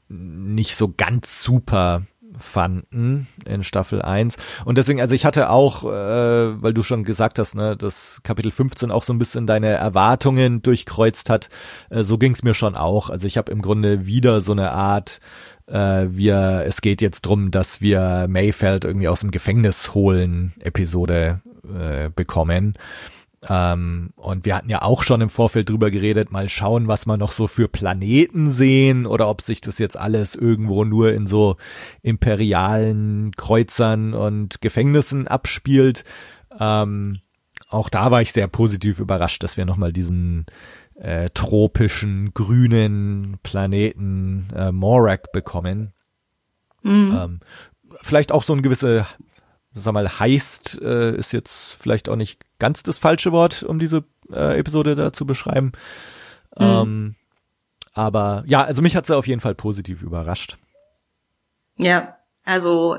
nicht so ganz super fanden in Staffel 1. Und deswegen, also ich hatte auch, äh, weil du schon gesagt hast, ne, dass Kapitel 15 auch so ein bisschen deine Erwartungen durchkreuzt hat, äh, so ging es mir schon auch. Also ich habe im Grunde wieder so eine Art, äh, wir, es geht jetzt drum, dass wir Mayfeld irgendwie aus dem Gefängnis holen, Episode äh, bekommen. Ähm, und wir hatten ja auch schon im Vorfeld drüber geredet, mal schauen, was wir noch so für Planeten sehen oder ob sich das jetzt alles irgendwo nur in so imperialen Kreuzern und Gefängnissen abspielt. Ähm, auch da war ich sehr positiv überrascht, dass wir nochmal diesen äh, tropischen, grünen Planeten äh, Morak bekommen. Ähm, vielleicht auch so ein gewisse sag mal, heißt, äh, ist jetzt vielleicht auch nicht ganz das falsche Wort, um diese äh, Episode da zu beschreiben. Ähm, aber ja, also mich hat sie auf jeden Fall positiv überrascht. Ja, also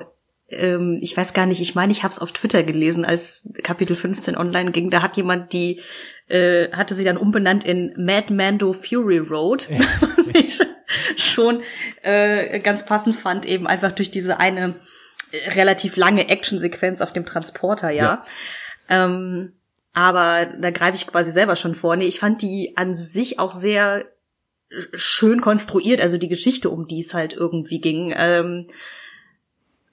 ähm, ich weiß gar nicht, ich meine, ich habe es auf Twitter gelesen, als Kapitel 15 online ging. Da hat jemand die, äh, hatte sie dann umbenannt in Mad Mando Fury Road, was ich schon äh, ganz passend fand, eben einfach durch diese eine äh, relativ lange Actionsequenz auf dem Transporter, ja. Ähm, aber da greife ich quasi selber schon vor. Nee, ich fand die an sich auch sehr schön konstruiert, also die Geschichte, um die es halt irgendwie ging. Ähm,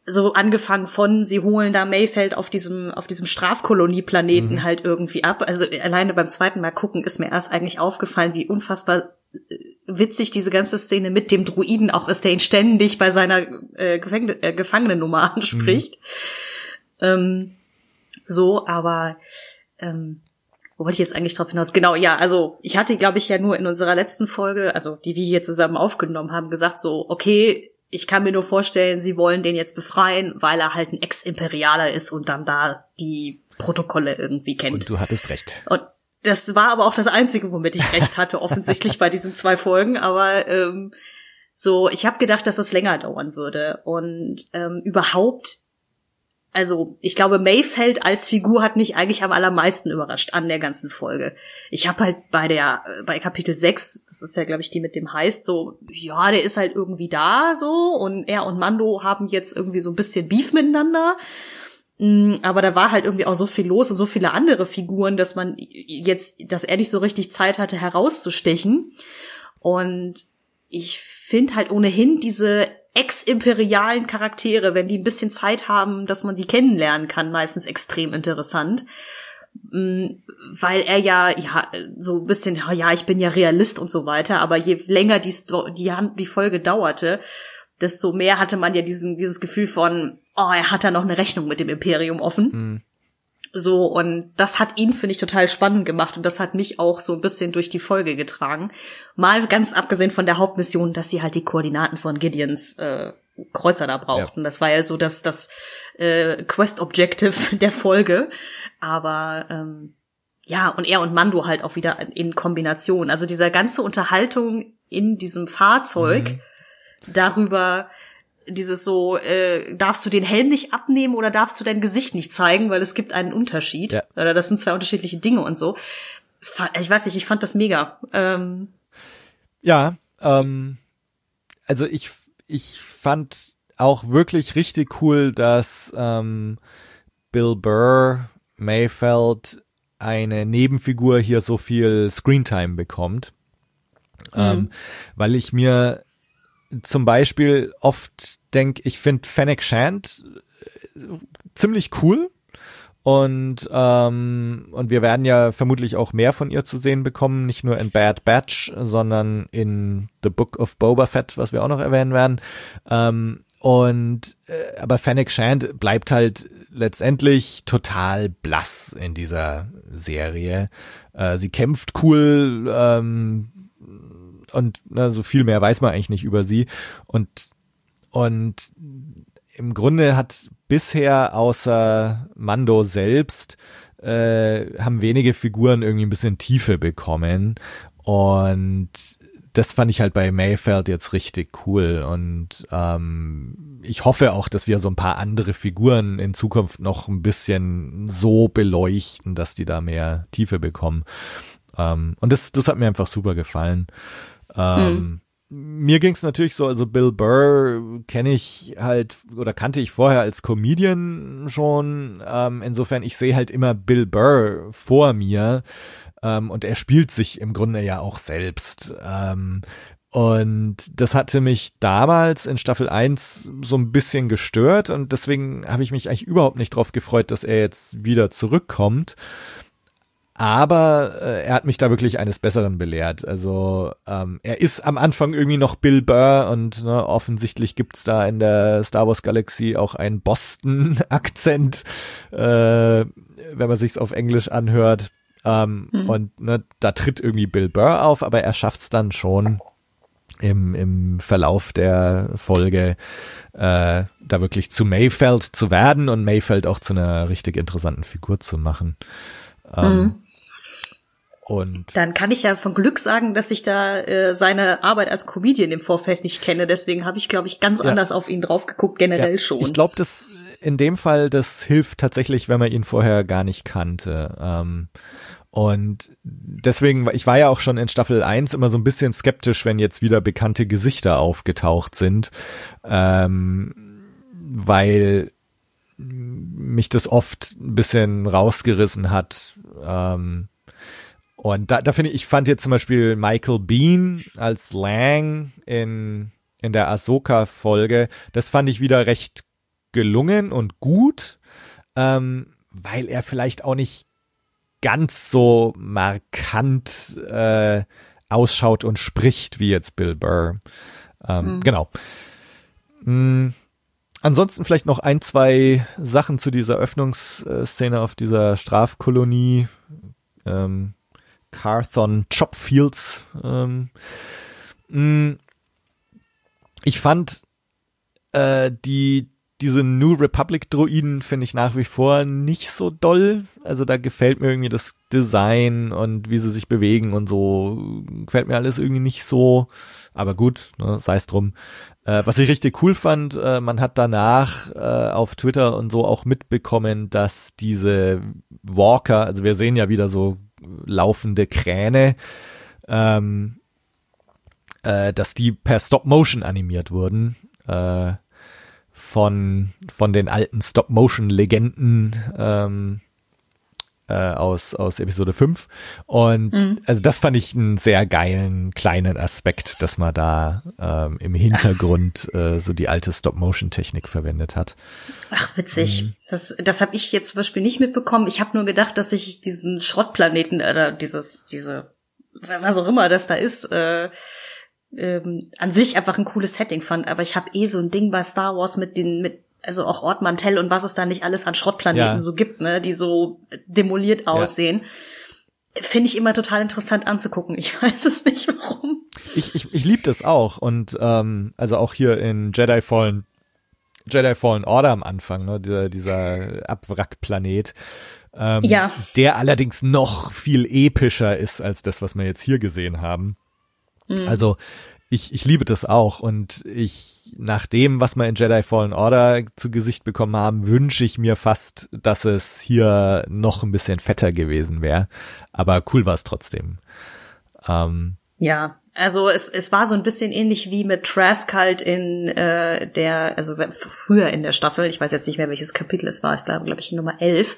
so angefangen von, sie holen da Mayfeld auf diesem, auf diesem Strafkolonieplaneten mhm. halt irgendwie ab. Also alleine beim zweiten Mal gucken ist mir erst eigentlich aufgefallen, wie unfassbar äh, witzig diese ganze Szene mit dem Druiden auch ist, der ihn ständig bei seiner äh, Gefängnis, äh, Gefangenennummer anspricht. Mhm. Ähm, so, aber ähm, wo wollte ich jetzt eigentlich drauf hinaus? Genau, ja, also ich hatte, glaube ich, ja nur in unserer letzten Folge, also die wir hier zusammen aufgenommen haben, gesagt so, okay, ich kann mir nur vorstellen, sie wollen den jetzt befreien, weil er halt ein Ex-Imperialer ist und dann da die Protokolle irgendwie kennt. Und du hattest recht. Und das war aber auch das Einzige, womit ich recht hatte, offensichtlich bei diesen zwei Folgen. Aber ähm, so, ich habe gedacht, dass es länger dauern würde. Und ähm, überhaupt also ich glaube, Mayfeld als Figur hat mich eigentlich am allermeisten überrascht an der ganzen Folge. Ich habe halt bei der äh, bei Kapitel 6, das ist ja glaube ich die mit dem heißt so, ja, der ist halt irgendwie da so und er und Mando haben jetzt irgendwie so ein bisschen Beef miteinander. Mm, aber da war halt irgendwie auch so viel los und so viele andere Figuren, dass man jetzt, dass er nicht so richtig Zeit hatte herauszustechen. Und ich finde halt ohnehin diese ex-imperialen Charaktere, wenn die ein bisschen Zeit haben, dass man die kennenlernen kann, meistens extrem interessant. Mm, weil er ja, ja, so ein bisschen, ja, ich bin ja Realist und so weiter, aber je länger die, die, die Folge dauerte, desto mehr hatte man ja diesen, dieses Gefühl von, oh, er hat da noch eine Rechnung mit dem Imperium offen. Mhm. So, und das hat ihn, finde ich, total spannend gemacht und das hat mich auch so ein bisschen durch die Folge getragen. Mal ganz abgesehen von der Hauptmission, dass sie halt die Koordinaten von Gideons äh, Kreuzer da brauchten. Ja. Das war ja so das, das äh, Quest-Objective der Folge. Aber ähm, ja, und er und Mando halt auch wieder in Kombination. Also dieser ganze Unterhaltung in diesem Fahrzeug mhm. darüber, dieses so, äh, darfst du den Helm nicht abnehmen oder darfst du dein Gesicht nicht zeigen, weil es gibt einen Unterschied. Ja. Oder das sind zwei unterschiedliche Dinge und so. Ich weiß nicht, ich fand das mega. Ähm, ja, ähm, also ich, ich fand auch wirklich richtig cool, dass ähm, Bill Burr Mayfeld eine Nebenfigur hier so viel Screentime bekommt. Mhm. Ähm, weil ich mir zum Beispiel oft denke, ich finde Fennec Shand äh, ziemlich cool. Und, ähm, und wir werden ja vermutlich auch mehr von ihr zu sehen bekommen, nicht nur in Bad Batch, sondern in The Book of Boba Fett, was wir auch noch erwähnen werden. Ähm, und äh, aber Fennec Shand bleibt halt letztendlich total blass in dieser Serie. Äh, sie kämpft cool, ähm, und na, so viel mehr weiß man eigentlich nicht über sie. Und, und im Grunde hat bisher außer Mando selbst äh, haben wenige Figuren irgendwie ein bisschen Tiefe bekommen. Und das fand ich halt bei Mayfeld jetzt richtig cool. Und ähm, ich hoffe auch, dass wir so ein paar andere Figuren in Zukunft noch ein bisschen so beleuchten, dass die da mehr Tiefe bekommen. Ähm, und das, das hat mir einfach super gefallen. Ähm, mhm. Mir ging es natürlich so, also Bill Burr kenne ich halt oder kannte ich vorher als Comedian schon. Ähm, insofern, ich sehe halt immer Bill Burr vor mir ähm, und er spielt sich im Grunde ja auch selbst. Ähm, und das hatte mich damals in Staffel 1 so ein bisschen gestört und deswegen habe ich mich eigentlich überhaupt nicht drauf gefreut, dass er jetzt wieder zurückkommt. Aber äh, er hat mich da wirklich eines Besseren belehrt. Also ähm, er ist am Anfang irgendwie noch Bill Burr und ne, offensichtlich gibt's da in der Star Wars Galaxy auch einen Boston-Akzent, äh, wenn man sich's auf Englisch anhört. Ähm, mhm. Und ne, da tritt irgendwie Bill Burr auf, aber er schafft's dann schon im, im Verlauf der Folge äh, da wirklich zu Mayfeld zu werden und Mayfeld auch zu einer richtig interessanten Figur zu machen. Ähm, mhm. Und dann kann ich ja von Glück sagen, dass ich da äh, seine Arbeit als Comedian im Vorfeld nicht kenne. Deswegen habe ich, glaube ich, ganz ja. anders auf ihn drauf geguckt, generell ja. schon. Ich glaube, dass in dem Fall, das hilft tatsächlich, wenn man ihn vorher gar nicht kannte. Ähm, und deswegen, ich war ja auch schon in Staffel 1 immer so ein bisschen skeptisch, wenn jetzt wieder bekannte Gesichter aufgetaucht sind, ähm, weil mich das oft ein bisschen rausgerissen hat. Ähm, und da, da finde ich, ich fand jetzt zum Beispiel Michael Bean als Lang in, in der Ahsoka-Folge, das fand ich wieder recht gelungen und gut, ähm, weil er vielleicht auch nicht ganz so markant äh, ausschaut und spricht wie jetzt Bill Burr. Ähm, mhm. Genau. Mhm. Ansonsten vielleicht noch ein, zwei Sachen zu dieser Öffnungsszene auf dieser Strafkolonie. Ähm, Carthon Chopfields. Ähm, mh, ich fand äh, die diese New Republic Droiden finde ich nach wie vor nicht so doll. Also da gefällt mir irgendwie das Design und wie sie sich bewegen und so. Gefällt mir alles irgendwie nicht so. Aber gut, ne, sei es drum. Äh, was ich richtig cool fand, äh, man hat danach äh, auf Twitter und so auch mitbekommen, dass diese Walker, also wir sehen ja wieder so laufende Kräne, ähm, äh, dass die per Stop Motion animiert wurden. Äh, von, von den alten Stop-Motion-Legenden ähm, äh, aus, aus Episode 5. Und mhm. also das fand ich einen sehr geilen kleinen Aspekt, dass man da ähm, im Hintergrund äh, so die alte Stop-Motion-Technik verwendet hat. Ach, witzig. Mhm. Das, das habe ich jetzt zum Beispiel nicht mitbekommen. Ich habe nur gedacht, dass ich diesen Schrottplaneten oder dieses, diese, was auch immer das da ist, äh, ähm, an sich einfach ein cooles Setting fand. Aber ich habe eh so ein Ding bei Star Wars mit den, mit, also auch Ort Mantell und was es da nicht alles an Schrottplaneten ja. so gibt, ne, die so demoliert aussehen. Ja. Finde ich immer total interessant anzugucken. Ich weiß es nicht warum. Ich, ich, ich liebe das auch. Und ähm, also auch hier in Jedi Fallen, Jedi Fallen Order am Anfang, ne, dieser, dieser Abwrackplanet. Ähm, ja. Der allerdings noch viel epischer ist als das, was wir jetzt hier gesehen haben. Mhm. Also ich, ich liebe das auch und ich, nach dem, was wir in Jedi Fallen Order zu Gesicht bekommen haben, wünsche ich mir fast, dass es hier noch ein bisschen fetter gewesen wäre. Aber cool war es trotzdem. Ähm, ja, also es, es war so ein bisschen ähnlich wie mit Trask halt in äh, der, also früher in der Staffel, ich weiß jetzt nicht mehr, welches Kapitel es war, es war, glaube ich, Nummer 11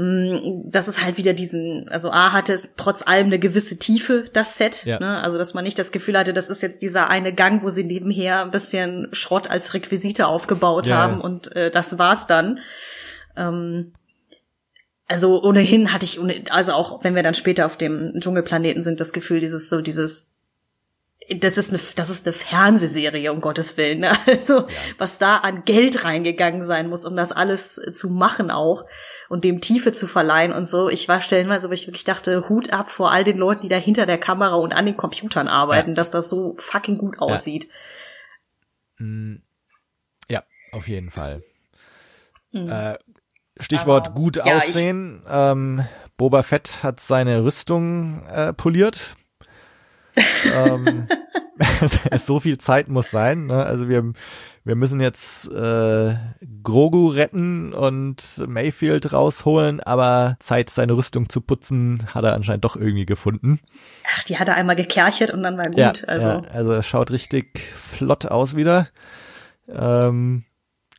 Mm, das ist halt wieder diesen, also A hatte es trotz allem eine gewisse Tiefe, das Set, ja. ne? also dass man nicht das Gefühl hatte, das ist jetzt dieser eine Gang, wo sie nebenher ein bisschen Schrott als Requisite aufgebaut ja. haben und äh, das war's dann. Ähm, also ohnehin hatte ich, also auch wenn wir dann später auf dem Dschungelplaneten sind, das Gefühl, dieses so dieses das ist eine, das ist eine Fernsehserie, um Gottes Willen. Ne? Also, ja. was da an Geld reingegangen sein muss, um das alles zu machen auch und dem Tiefe zu verleihen und so. Ich war stellenweise, wo ich wirklich dachte, Hut ab vor all den Leuten, die da hinter der Kamera und an den Computern arbeiten, ja. dass das so fucking gut aussieht. Ja, mm. ja auf jeden Fall. Hm. Äh, Stichwort Aber, gut aussehen. Ähm, Boba Fett hat seine Rüstung äh, poliert ähm, so viel Zeit muss sein. Ne? Also wir, wir müssen jetzt äh, Grogu retten und Mayfield rausholen, aber Zeit, seine Rüstung zu putzen, hat er anscheinend doch irgendwie gefunden. Ach, die hat er einmal gekerchert und dann war gut. Ja, also. Ja, also er schaut richtig flott aus wieder. Ähm,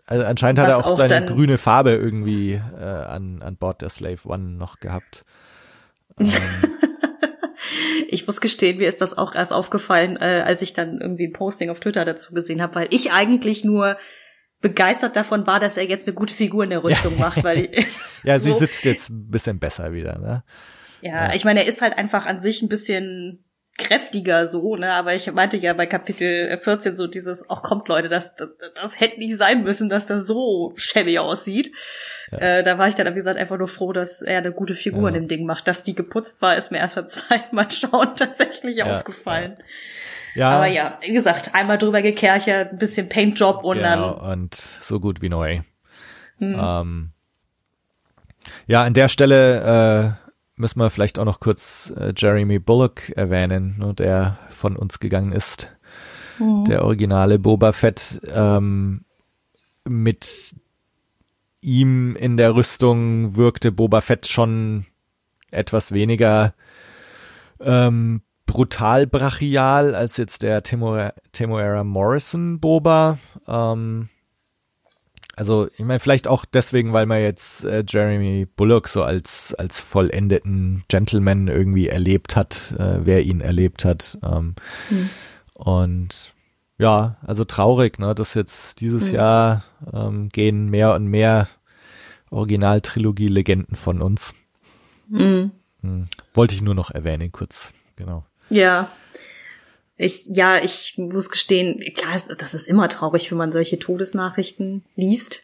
also anscheinend hat er auch, auch seine grüne Farbe irgendwie äh, an, an Bord der Slave One noch gehabt. Ähm, ich muss gestehen, mir ist das auch erst aufgefallen, äh, als ich dann irgendwie ein Posting auf Twitter dazu gesehen habe, weil ich eigentlich nur begeistert davon war, dass er jetzt eine gute Figur in der Rüstung macht, weil ich, ja, so, sie sitzt jetzt ein bisschen besser wieder, ne? Ja, ja, ich meine, er ist halt einfach an sich ein bisschen kräftiger so, ne, aber ich meinte ja bei Kapitel 14 so dieses, ach kommt Leute, das, das, das hätte nicht sein müssen, dass das so shabby aussieht. Äh, da war ich dann, wie gesagt, einfach nur froh, dass er eine gute Figur ja. in dem Ding macht. Dass die geputzt war, ist mir erst beim zweiten Mal schauen tatsächlich ja, aufgefallen. Ja. Aber ja, wie gesagt, einmal drüber gekerchert, ein bisschen Paintjob und genau, dann. Und so gut wie neu. Hm. Ähm, ja, an der Stelle äh, müssen wir vielleicht auch noch kurz äh, Jeremy Bullock erwähnen, ne, der von uns gegangen ist. Mhm. Der originale Boba Fett ähm, mit ihm in der Rüstung wirkte Boba Fett schon etwas weniger ähm, brutal brachial als jetzt der Temuera Morrison Boba. Ähm, also ich meine vielleicht auch deswegen, weil man jetzt äh, Jeremy Bullock so als als vollendeten Gentleman irgendwie erlebt hat, äh, wer ihn erlebt hat. Ähm, hm. Und ja, also traurig, ne, dass jetzt dieses Mhm. Jahr ähm, gehen mehr und mehr Originaltrilogie-Legenden von uns. Mhm. Hm. Wollte ich nur noch erwähnen, kurz, genau. Ja. Ich, ja, ich muss gestehen, klar, das ist immer traurig, wenn man solche Todesnachrichten liest.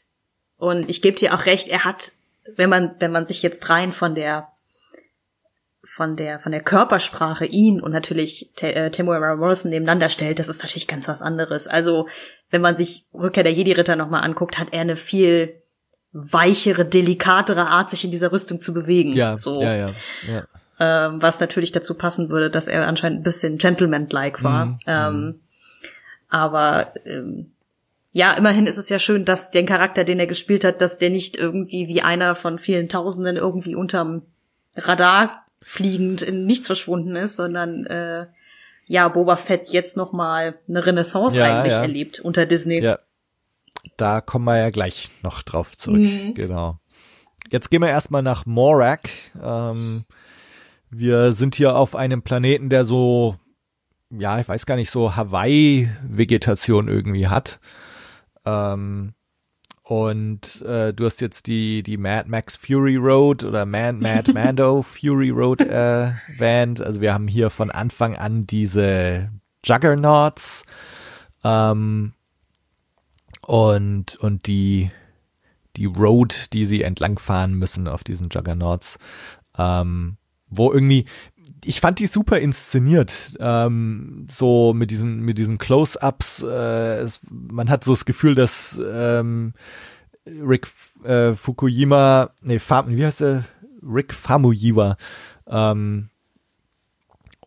Und ich gebe dir auch recht, er hat, wenn man, wenn man sich jetzt rein von der, von der, von der Körpersprache ihn und natürlich äh, Temuera Morrison nebeneinander stellt, das ist natürlich ganz was anderes. Also, wenn man sich Rückkehr der Jedi-Ritter nochmal anguckt, hat er eine viel weichere, delikatere Art, sich in dieser Rüstung zu bewegen. Ja, so ja, ja, ja. ähm, was natürlich dazu passen würde, dass er anscheinend ein bisschen Gentleman-like war. Mhm, Ähm, aber ähm, ja, immerhin ist es ja schön, dass den Charakter, den er gespielt hat, dass der nicht irgendwie wie einer von vielen Tausenden irgendwie unterm Radar fliegend in nichts verschwunden ist, sondern äh, ja, Boba Fett jetzt noch mal eine Renaissance Ja, eigentlich ja. erlebt unter Disney. Ja. Da kommen wir ja gleich noch drauf zurück. Mhm. Genau. Jetzt gehen wir erstmal nach Morak. Ähm, wir sind hier auf einem Planeten, der so, ja, ich weiß gar nicht, so Hawaii-Vegetation irgendwie hat. Ähm, und äh, du hast jetzt die, die Mad Max Fury Road oder Man, Mad Mando Fury Road äh, erwähnt. Also wir haben hier von Anfang an diese Juggernauts. Ähm, und, und die, die Road, die sie entlangfahren müssen auf diesen Juggernauts, ähm, wo irgendwie, ich fand die super inszeniert, ähm, so mit diesen, mit diesen Close-Ups, äh, es, man hat so das Gefühl, dass ähm, Rick äh, Fukuyama, nee, Fa, wie heißt er? Rick Famuyiwa, ähm,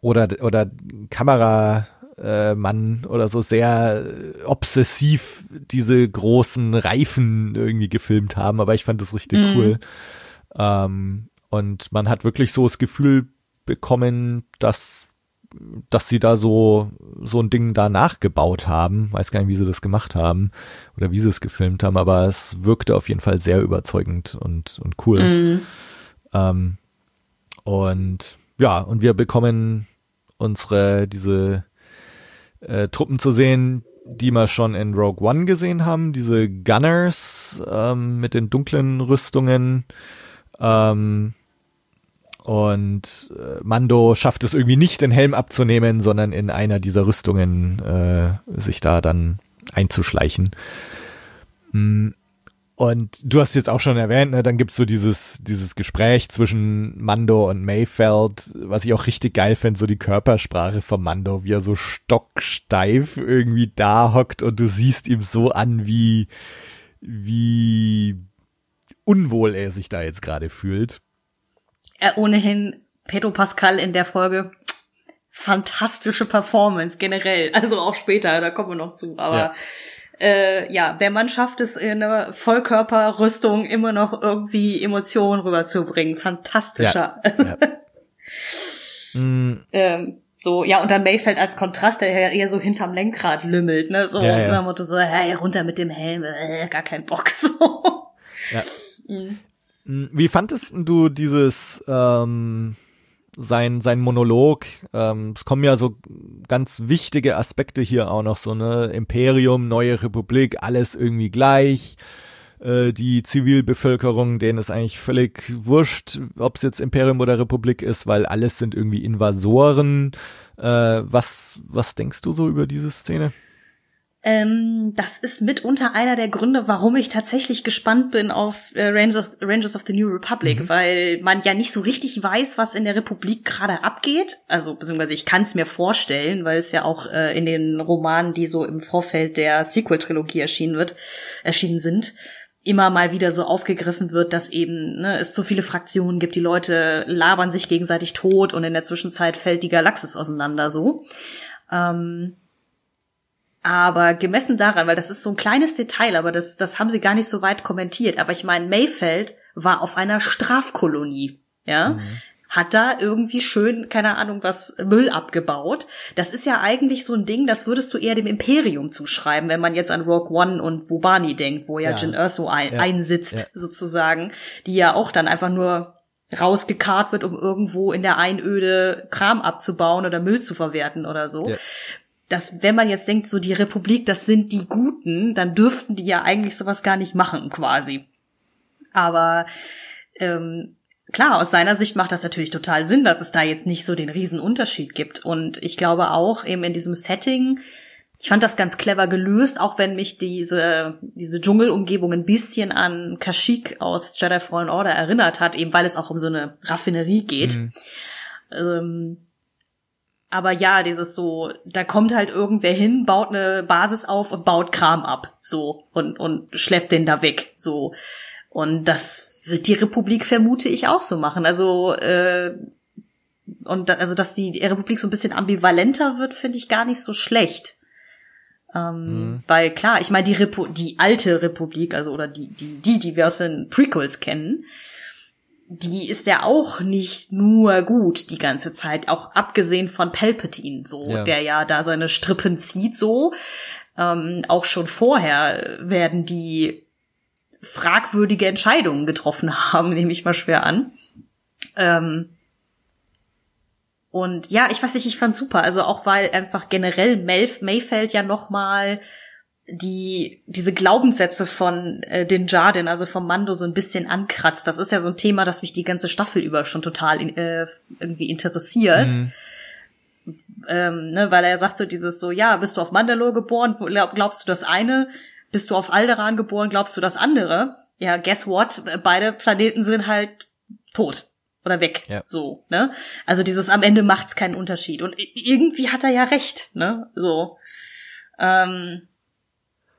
oder, oder Kamera, äh, Mann oder so sehr äh, obsessiv diese großen Reifen irgendwie gefilmt haben, aber ich fand das richtig Mhm. cool. Ähm, und man hat wirklich so das Gefühl bekommen, dass dass sie da so so ein Ding da nachgebaut haben. Weiß gar nicht, wie sie das gemacht haben oder wie sie es gefilmt haben, aber es wirkte auf jeden Fall sehr überzeugend und und cool. Mhm. Ähm, und ja, und wir bekommen unsere, diese äh, Truppen zu sehen, die wir schon in Rogue One gesehen haben, diese Gunners ähm, mit den dunklen Rüstungen. Ähm, und äh, Mando schafft es irgendwie nicht, den Helm abzunehmen, sondern in einer dieser Rüstungen äh, sich da dann einzuschleichen. Mm, Und du hast jetzt auch schon erwähnt, ne, dann gibt's so dieses, dieses Gespräch zwischen Mando und Mayfeld, was ich auch richtig geil fände, so die Körpersprache von Mando, wie er so stocksteif irgendwie da hockt und du siehst ihm so an, wie, wie unwohl er sich da jetzt gerade fühlt. Er ohnehin Pedro Pascal in der Folge fantastische Performance generell, also auch später, da kommen wir noch zu, aber Ja. äh, ja, der Mann schafft es in einer Vollkörperrüstung immer noch irgendwie Emotionen rüberzubringen. Fantastischer. Ja. Mm, ähm, so, ja, und dann Mayfeld als Kontrast, der ja eher so hinterm Lenkrad lümmelt, ne? So, Ja, ja. Motto so, hey, runter mit dem Helm, äh, gar kein Bock, so. Ja. Wie fandest du dieses ähm, sein sein Monolog? Ähm, es kommen ja so ganz wichtige Aspekte hier auch noch so ne Imperium, neue Republik, alles irgendwie gleich. Äh, die Zivilbevölkerung, denen ist eigentlich völlig wurscht, ob es jetzt Imperium oder Republik ist, weil alles sind irgendwie Invasoren. Äh, was was denkst du so über diese Szene? Ähm, das ist mitunter einer der Gründe, warum ich tatsächlich gespannt bin auf äh, Rangers, Rangers of the New Republic, weil man ja nicht so richtig weiß, was in der Republik gerade abgeht. Also, beziehungsweise ich kann es mir vorstellen, weil es ja auch äh, in den Romanen, die so im Vorfeld der Sequel-Trilogie erschienen wird, erschienen sind, immer mal wieder so aufgegriffen wird, dass eben ne, es so viele Fraktionen gibt, die Leute labern sich gegenseitig tot und in der Zwischenzeit fällt die Galaxis auseinander so. Ähm, aber gemessen daran, weil das ist so ein kleines Detail, aber das, das haben sie gar nicht so weit kommentiert. Aber ich meine, Mayfeld war auf einer Strafkolonie, ja, hat da irgendwie schön, keine Ahnung, was Müll abgebaut. Das ist ja eigentlich so ein Ding, das würdest du eher dem Imperium zuschreiben, wenn man jetzt an Rogue One und Wobani denkt, wo ja, Ja. Jin Erso ein, Ja. einsitzt, Ja. sozusagen, die ja auch dann einfach nur rausgekarrt wird, um irgendwo in der Einöde Kram abzubauen oder Müll zu verwerten oder so. Ja. Dass wenn man jetzt denkt, so die Republik, das sind die Guten, dann dürften die ja eigentlich sowas gar nicht machen, quasi. Aber ähm, klar, aus seiner Sicht macht das natürlich total Sinn, dass es da jetzt nicht so den riesen Unterschied gibt. Und ich glaube auch eben in diesem Setting, ich fand das ganz clever gelöst, auch wenn mich diese, diese Dschungelumgebung ein bisschen an Kashyyyk aus Jedi Fallen Order erinnert hat, eben weil es auch um so eine Raffinerie geht. Mhm. Ähm, aber ja, dieses so, da kommt halt irgendwer hin, baut eine Basis auf und baut Kram ab, so, und, und schleppt den da weg, so. Und das wird die Republik, vermute ich, auch so machen. Also, äh, und da, also, dass die Republik so ein bisschen ambivalenter wird, finde ich gar nicht so schlecht. Ähm, mhm. Weil klar, ich meine, die, Repu die alte Republik, also oder die, die, die, die wir aus den Prequels kennen, die ist ja auch nicht nur gut die ganze Zeit, auch abgesehen von Palpatine, so, ja. der ja da seine Strippen zieht, so. Ähm, auch schon vorher werden die fragwürdige Entscheidungen getroffen haben, nehme ich mal schwer an. Ähm, und ja, ich weiß nicht, ich fand super. Also auch weil einfach generell Melf Mayfeld ja noch mal die diese Glaubenssätze von äh, den Jardin, also vom Mando so ein bisschen ankratzt. Das ist ja so ein Thema, das mich die ganze Staffel über schon total äh, irgendwie interessiert. Mhm. Ähm, ne, weil er sagt so dieses so, ja, bist du auf Mandalore geboren, glaubst du das eine? Bist du auf Alderan geboren, glaubst du das andere? Ja, guess what? Beide Planeten sind halt tot oder weg. Ja. So, ne? Also dieses am Ende macht's keinen Unterschied. Und irgendwie hat er ja recht, ne? So. Ähm,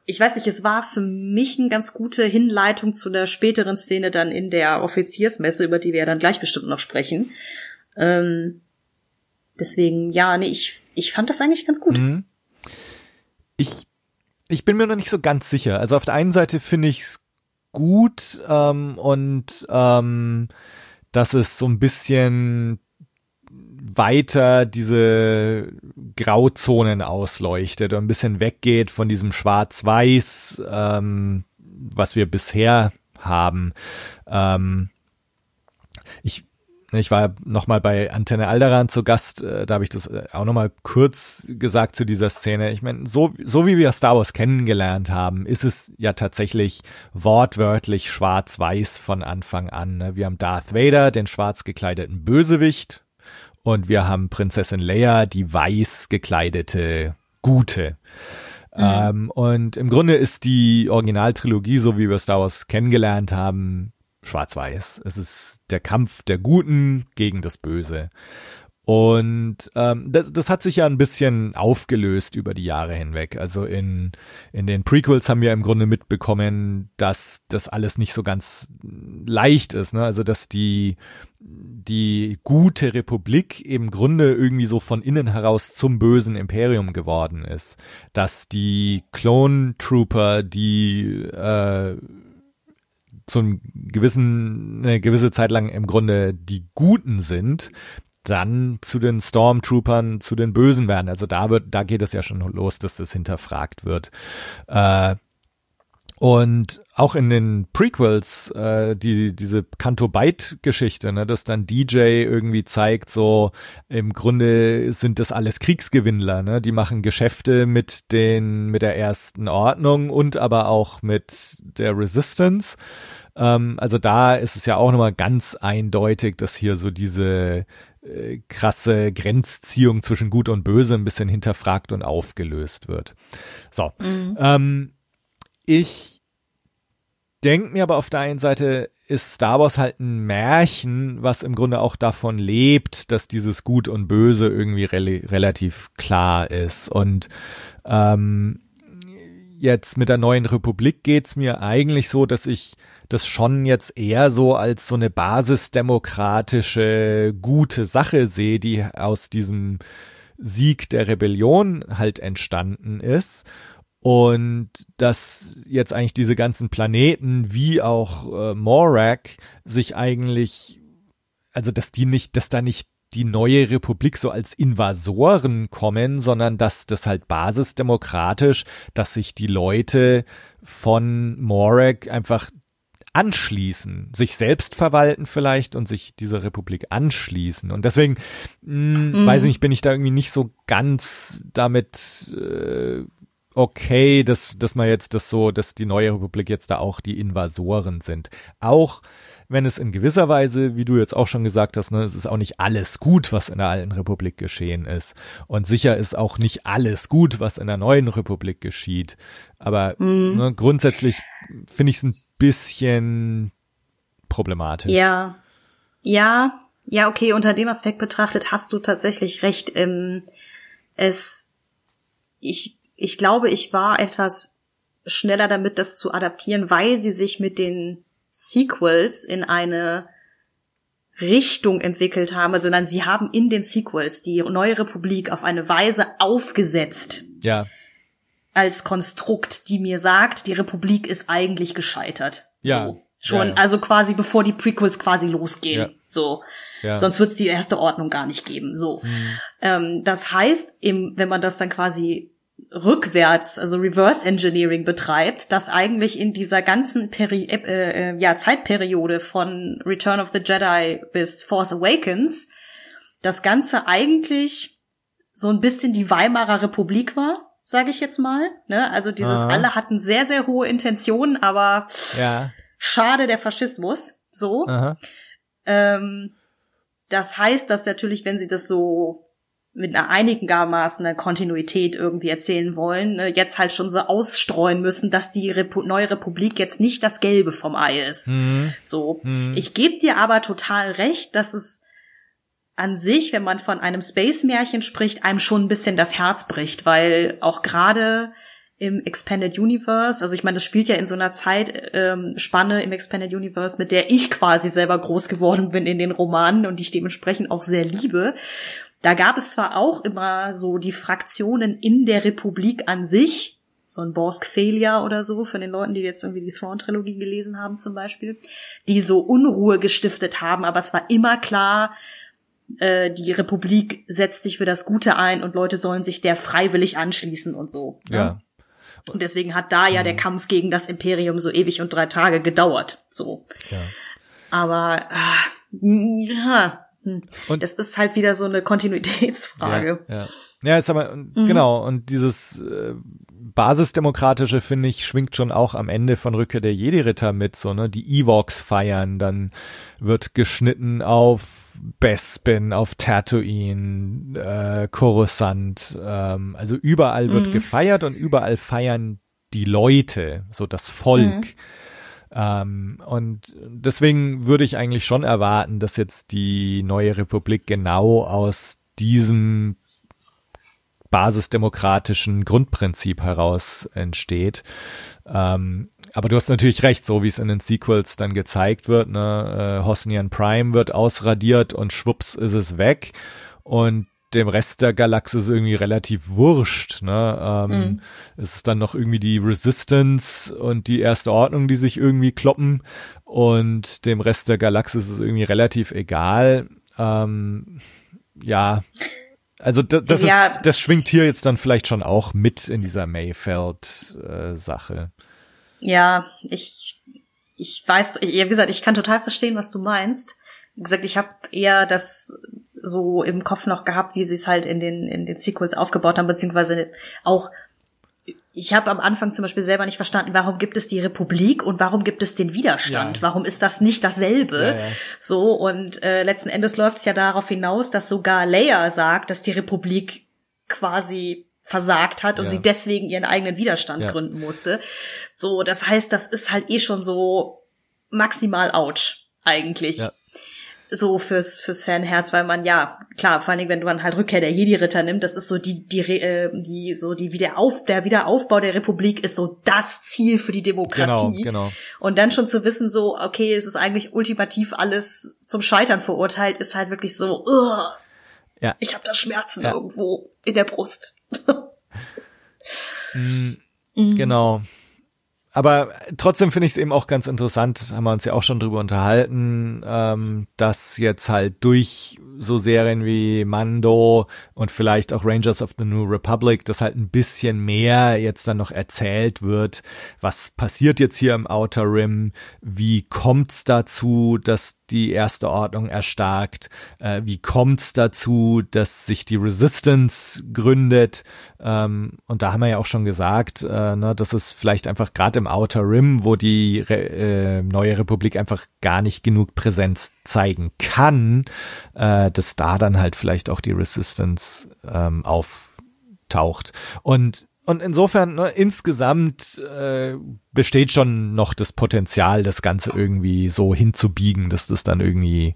ich weiß nicht, es war für mich eine ganz gute Hinleitung zu der späteren Szene dann in der Offiziersmesse, über die wir ja dann gleich bestimmt noch sprechen. Ähm, deswegen, ja, nee, ich, ich fand das eigentlich ganz gut. Mhm. Ich, ich bin mir noch nicht so ganz sicher. Also auf der einen Seite finde ich es gut ähm, und ähm, dass es so ein bisschen weiter diese Grauzonen ausleuchtet und ein bisschen weggeht von diesem Schwarz-Weiß, ähm, was wir bisher haben. Ähm, ich ich war noch mal bei Antenne Alderan zu Gast, äh, da habe ich das äh, auch noch mal kurz gesagt zu dieser Szene. Ich meine, so so wie wir Star Wars kennengelernt haben, ist es ja tatsächlich wortwörtlich schwarz-weiß von Anfang an. Ne? Wir haben Darth Vader, den schwarz gekleideten Bösewicht, und wir haben Prinzessin Leia, die weiß gekleidete Gute. Mhm. Ähm, und im Grunde ist die Originaltrilogie, so wie wir Star Wars kennengelernt haben, schwarz-weiß. Es ist der Kampf der Guten gegen das Böse. Und ähm, das, das hat sich ja ein bisschen aufgelöst über die Jahre hinweg. Also in, in den Prequels haben wir im Grunde mitbekommen, dass das alles nicht so ganz leicht ist. Ne? Also dass die, die gute Republik im Grunde irgendwie so von innen heraus zum bösen Imperium geworden ist. Dass die Clone Trooper, die äh, zum gewissen, eine gewisse Zeit lang im Grunde die Guten sind, dann zu den Stormtroopern, zu den Bösen werden. Also da wird, da geht es ja schon los, dass das hinterfragt wird. Äh, und auch in den Prequels, äh, die, diese Canto Byte-Geschichte, ne, dass dann DJ irgendwie zeigt, so im Grunde sind das alles Kriegsgewinnler, ne? Die machen Geschäfte mit den, mit der ersten Ordnung und aber auch mit der Resistance. Ähm, also da ist es ja auch nochmal ganz eindeutig, dass hier so diese äh, krasse Grenzziehung zwischen Gut und Böse ein bisschen hinterfragt und aufgelöst wird. So. Mhm. Ähm, ich denke mir aber auf der einen Seite ist Star Wars halt ein Märchen, was im Grunde auch davon lebt, dass dieses Gut und Böse irgendwie re relativ klar ist. Und ähm, jetzt mit der neuen Republik geht's mir eigentlich so, dass ich das schon jetzt eher so als so eine basisdemokratische gute Sache sehe, die aus diesem Sieg der Rebellion halt entstanden ist. Und dass jetzt eigentlich diese ganzen Planeten wie auch äh, Morak sich eigentlich, also dass die nicht, dass da nicht die neue Republik so als Invasoren kommen, sondern dass das halt basisdemokratisch, dass sich die Leute von Morak einfach anschließen, sich selbst verwalten vielleicht und sich dieser Republik anschließen. Und deswegen, mh, mhm. weiß ich nicht, bin ich da irgendwie nicht so ganz damit äh, okay, dass, dass man jetzt das so, dass die neue Republik jetzt da auch die Invasoren sind. Auch wenn es in gewisser Weise, wie du jetzt auch schon gesagt hast, ne, es ist auch nicht alles gut, was in der alten Republik geschehen ist. Und sicher ist auch nicht alles gut, was in der neuen Republik geschieht. Aber mhm. ne, grundsätzlich finde ich es ein bisschen problematisch. Ja. Ja, ja, okay, unter dem Aspekt betrachtet hast du tatsächlich recht. Ähm, es, ich, ich glaube, ich war etwas schneller damit, das zu adaptieren, weil sie sich mit den Sequels in eine Richtung entwickelt haben, also sondern sie haben in den Sequels die neue Republik auf eine Weise aufgesetzt. Ja. Als Konstrukt, die mir sagt, die Republik ist eigentlich gescheitert. Ja. So. Schon, ja, ja. also quasi bevor die Prequels quasi losgehen. Ja. So. Ja. Sonst wird es die erste Ordnung gar nicht geben. So. Mhm. Ähm, das heißt, im, wenn man das dann quasi rückwärts, also Reverse Engineering betreibt, dass eigentlich in dieser ganzen Peri äh, äh, ja, Zeitperiode von Return of the Jedi bis Force Awakens das Ganze eigentlich so ein bisschen die Weimarer Republik war, sage ich jetzt mal. Ne? Also dieses Aha. alle hatten sehr, sehr hohe Intentionen, aber Ja. schade der Faschismus. So. Ähm, das heißt, dass natürlich, wenn sie das so mit einer einigermaßen einer Kontinuität irgendwie erzählen wollen, ne, jetzt halt schon so ausstreuen müssen, dass die Repu neue Republik jetzt nicht das Gelbe vom Ei ist. Mhm. So. Mhm. Ich gebe dir aber total recht, dass es an sich, wenn man von einem Space-Märchen spricht, einem schon ein bisschen das Herz bricht, weil auch gerade im Expanded Universe, also ich meine, das spielt ja in so einer Zeitspanne ähm, Spanne im Expanded Universe, mit der ich quasi selber groß geworden bin in den Romanen und die ich dementsprechend auch sehr liebe. Da gab es zwar auch immer so die Fraktionen in der Republik an sich, so ein Borsk Failure oder so, für den Leuten, die jetzt irgendwie die Thrawn-Trilogie gelesen haben zum Beispiel, die so Unruhe gestiftet haben, aber es war immer klar, äh, die Republik setzt sich für das Gute ein und Leute sollen sich der freiwillig anschließen und so. ne? Ja. Und deswegen hat da ja der Kampf gegen das Imperium so ewig und drei Tage gedauert. So. Ja. Aber ah, ja, hm. Und- das ist halt wieder so eine Kontinuitätsfrage. Ja, ja. ja ist aber, Mhm. genau, und dieses äh, Basisdemokratische, finde ich, schwingt schon auch am Ende von Rückkehr der Jedi-Ritter mit, so, ne, die Evox feiern, dann wird geschnitten auf Bespin, auf Tatooine, äh, Coruscant, ähm, also überall wird Mhm. gefeiert und überall feiern die Leute, so das Volk. Mhm. Ähm, und deswegen würde ich eigentlich schon erwarten, dass jetzt die neue Republik genau aus diesem basisdemokratischen Grundprinzip heraus entsteht. Ähm, aber du hast natürlich recht, so wie es in den Sequels dann gezeigt wird, ne, äh, Hosnian Prime wird ausradiert und schwupps ist es weg und dem Rest der Galaxis irgendwie relativ wurscht. Ne? Ähm, Mhm. Es ist dann noch irgendwie die Resistance und die Erste Ordnung, die sich irgendwie kloppen und dem Rest der Galaxis ist es irgendwie relativ egal. Ähm, ja, also das, Ja. ist, das schwingt hier jetzt dann vielleicht schon auch mit in dieser Mayfeld-Sache. Ja, ich, ich weiß, wie gesagt, ich kann total verstehen, was du meinst. Wie gesagt, ich habe eher das so im Kopf noch gehabt, wie sie es halt in den, in den Sequels aufgebaut haben, beziehungsweise auch, ich habe am Anfang zum Beispiel selber nicht verstanden, warum gibt es die Republik und warum gibt es den Widerstand? Ja. Warum ist das nicht dasselbe? Ja, ja. So, und äh, letzten Endes läuft es ja darauf hinaus, dass sogar Leia sagt, dass die Republik quasi versagt hat und sie deswegen ihren eigenen Widerstand gründen musste. So, das heißt, das ist halt eh schon so maximal ouch eigentlich. Ja. So fürs fürs Fanherz, weil man ja klar, vor allen Dingen, wenn man halt Rückkehr der Jedi-Ritter nimmt, das ist so die die äh, die so die Wiederauf der Wiederaufbau der Republik ist so das Ziel für die Demokratie. Genau, genau. Und dann schon zu wissen, so okay, es ist eigentlich ultimativ alles zum Scheitern verurteilt, ist halt wirklich so. Ugh, Ja. Ich habe da Schmerzen Ja. irgendwo in der Brust. Mm, Mhm. Genau. Aber trotzdem finde ich es eben auch ganz interessant, haben wir uns ja auch schon drüber unterhalten, ähm, dass jetzt halt durch so Serien wie Mando und vielleicht auch Rangers of the New Republic, das halt ein bisschen mehr jetzt dann noch erzählt wird. Was passiert jetzt hier im Outer Rim? Wie kommt's dazu, dass die erste Ordnung erstarkt? Äh, wie kommt's dazu, dass sich die Resistance gründet? Ähm, und da haben wir ja auch schon gesagt, äh, ne, dass es vielleicht einfach gerade im Outer Rim, wo die Re äh, neue Republik einfach gar nicht genug Präsenz zeigen kann, äh, dass da dann halt vielleicht auch die Resistance ähm, auftaucht. Und und insofern, ne, insgesamt äh, besteht schon noch das Potenzial, das Ganze irgendwie so hinzubiegen, dass das dann irgendwie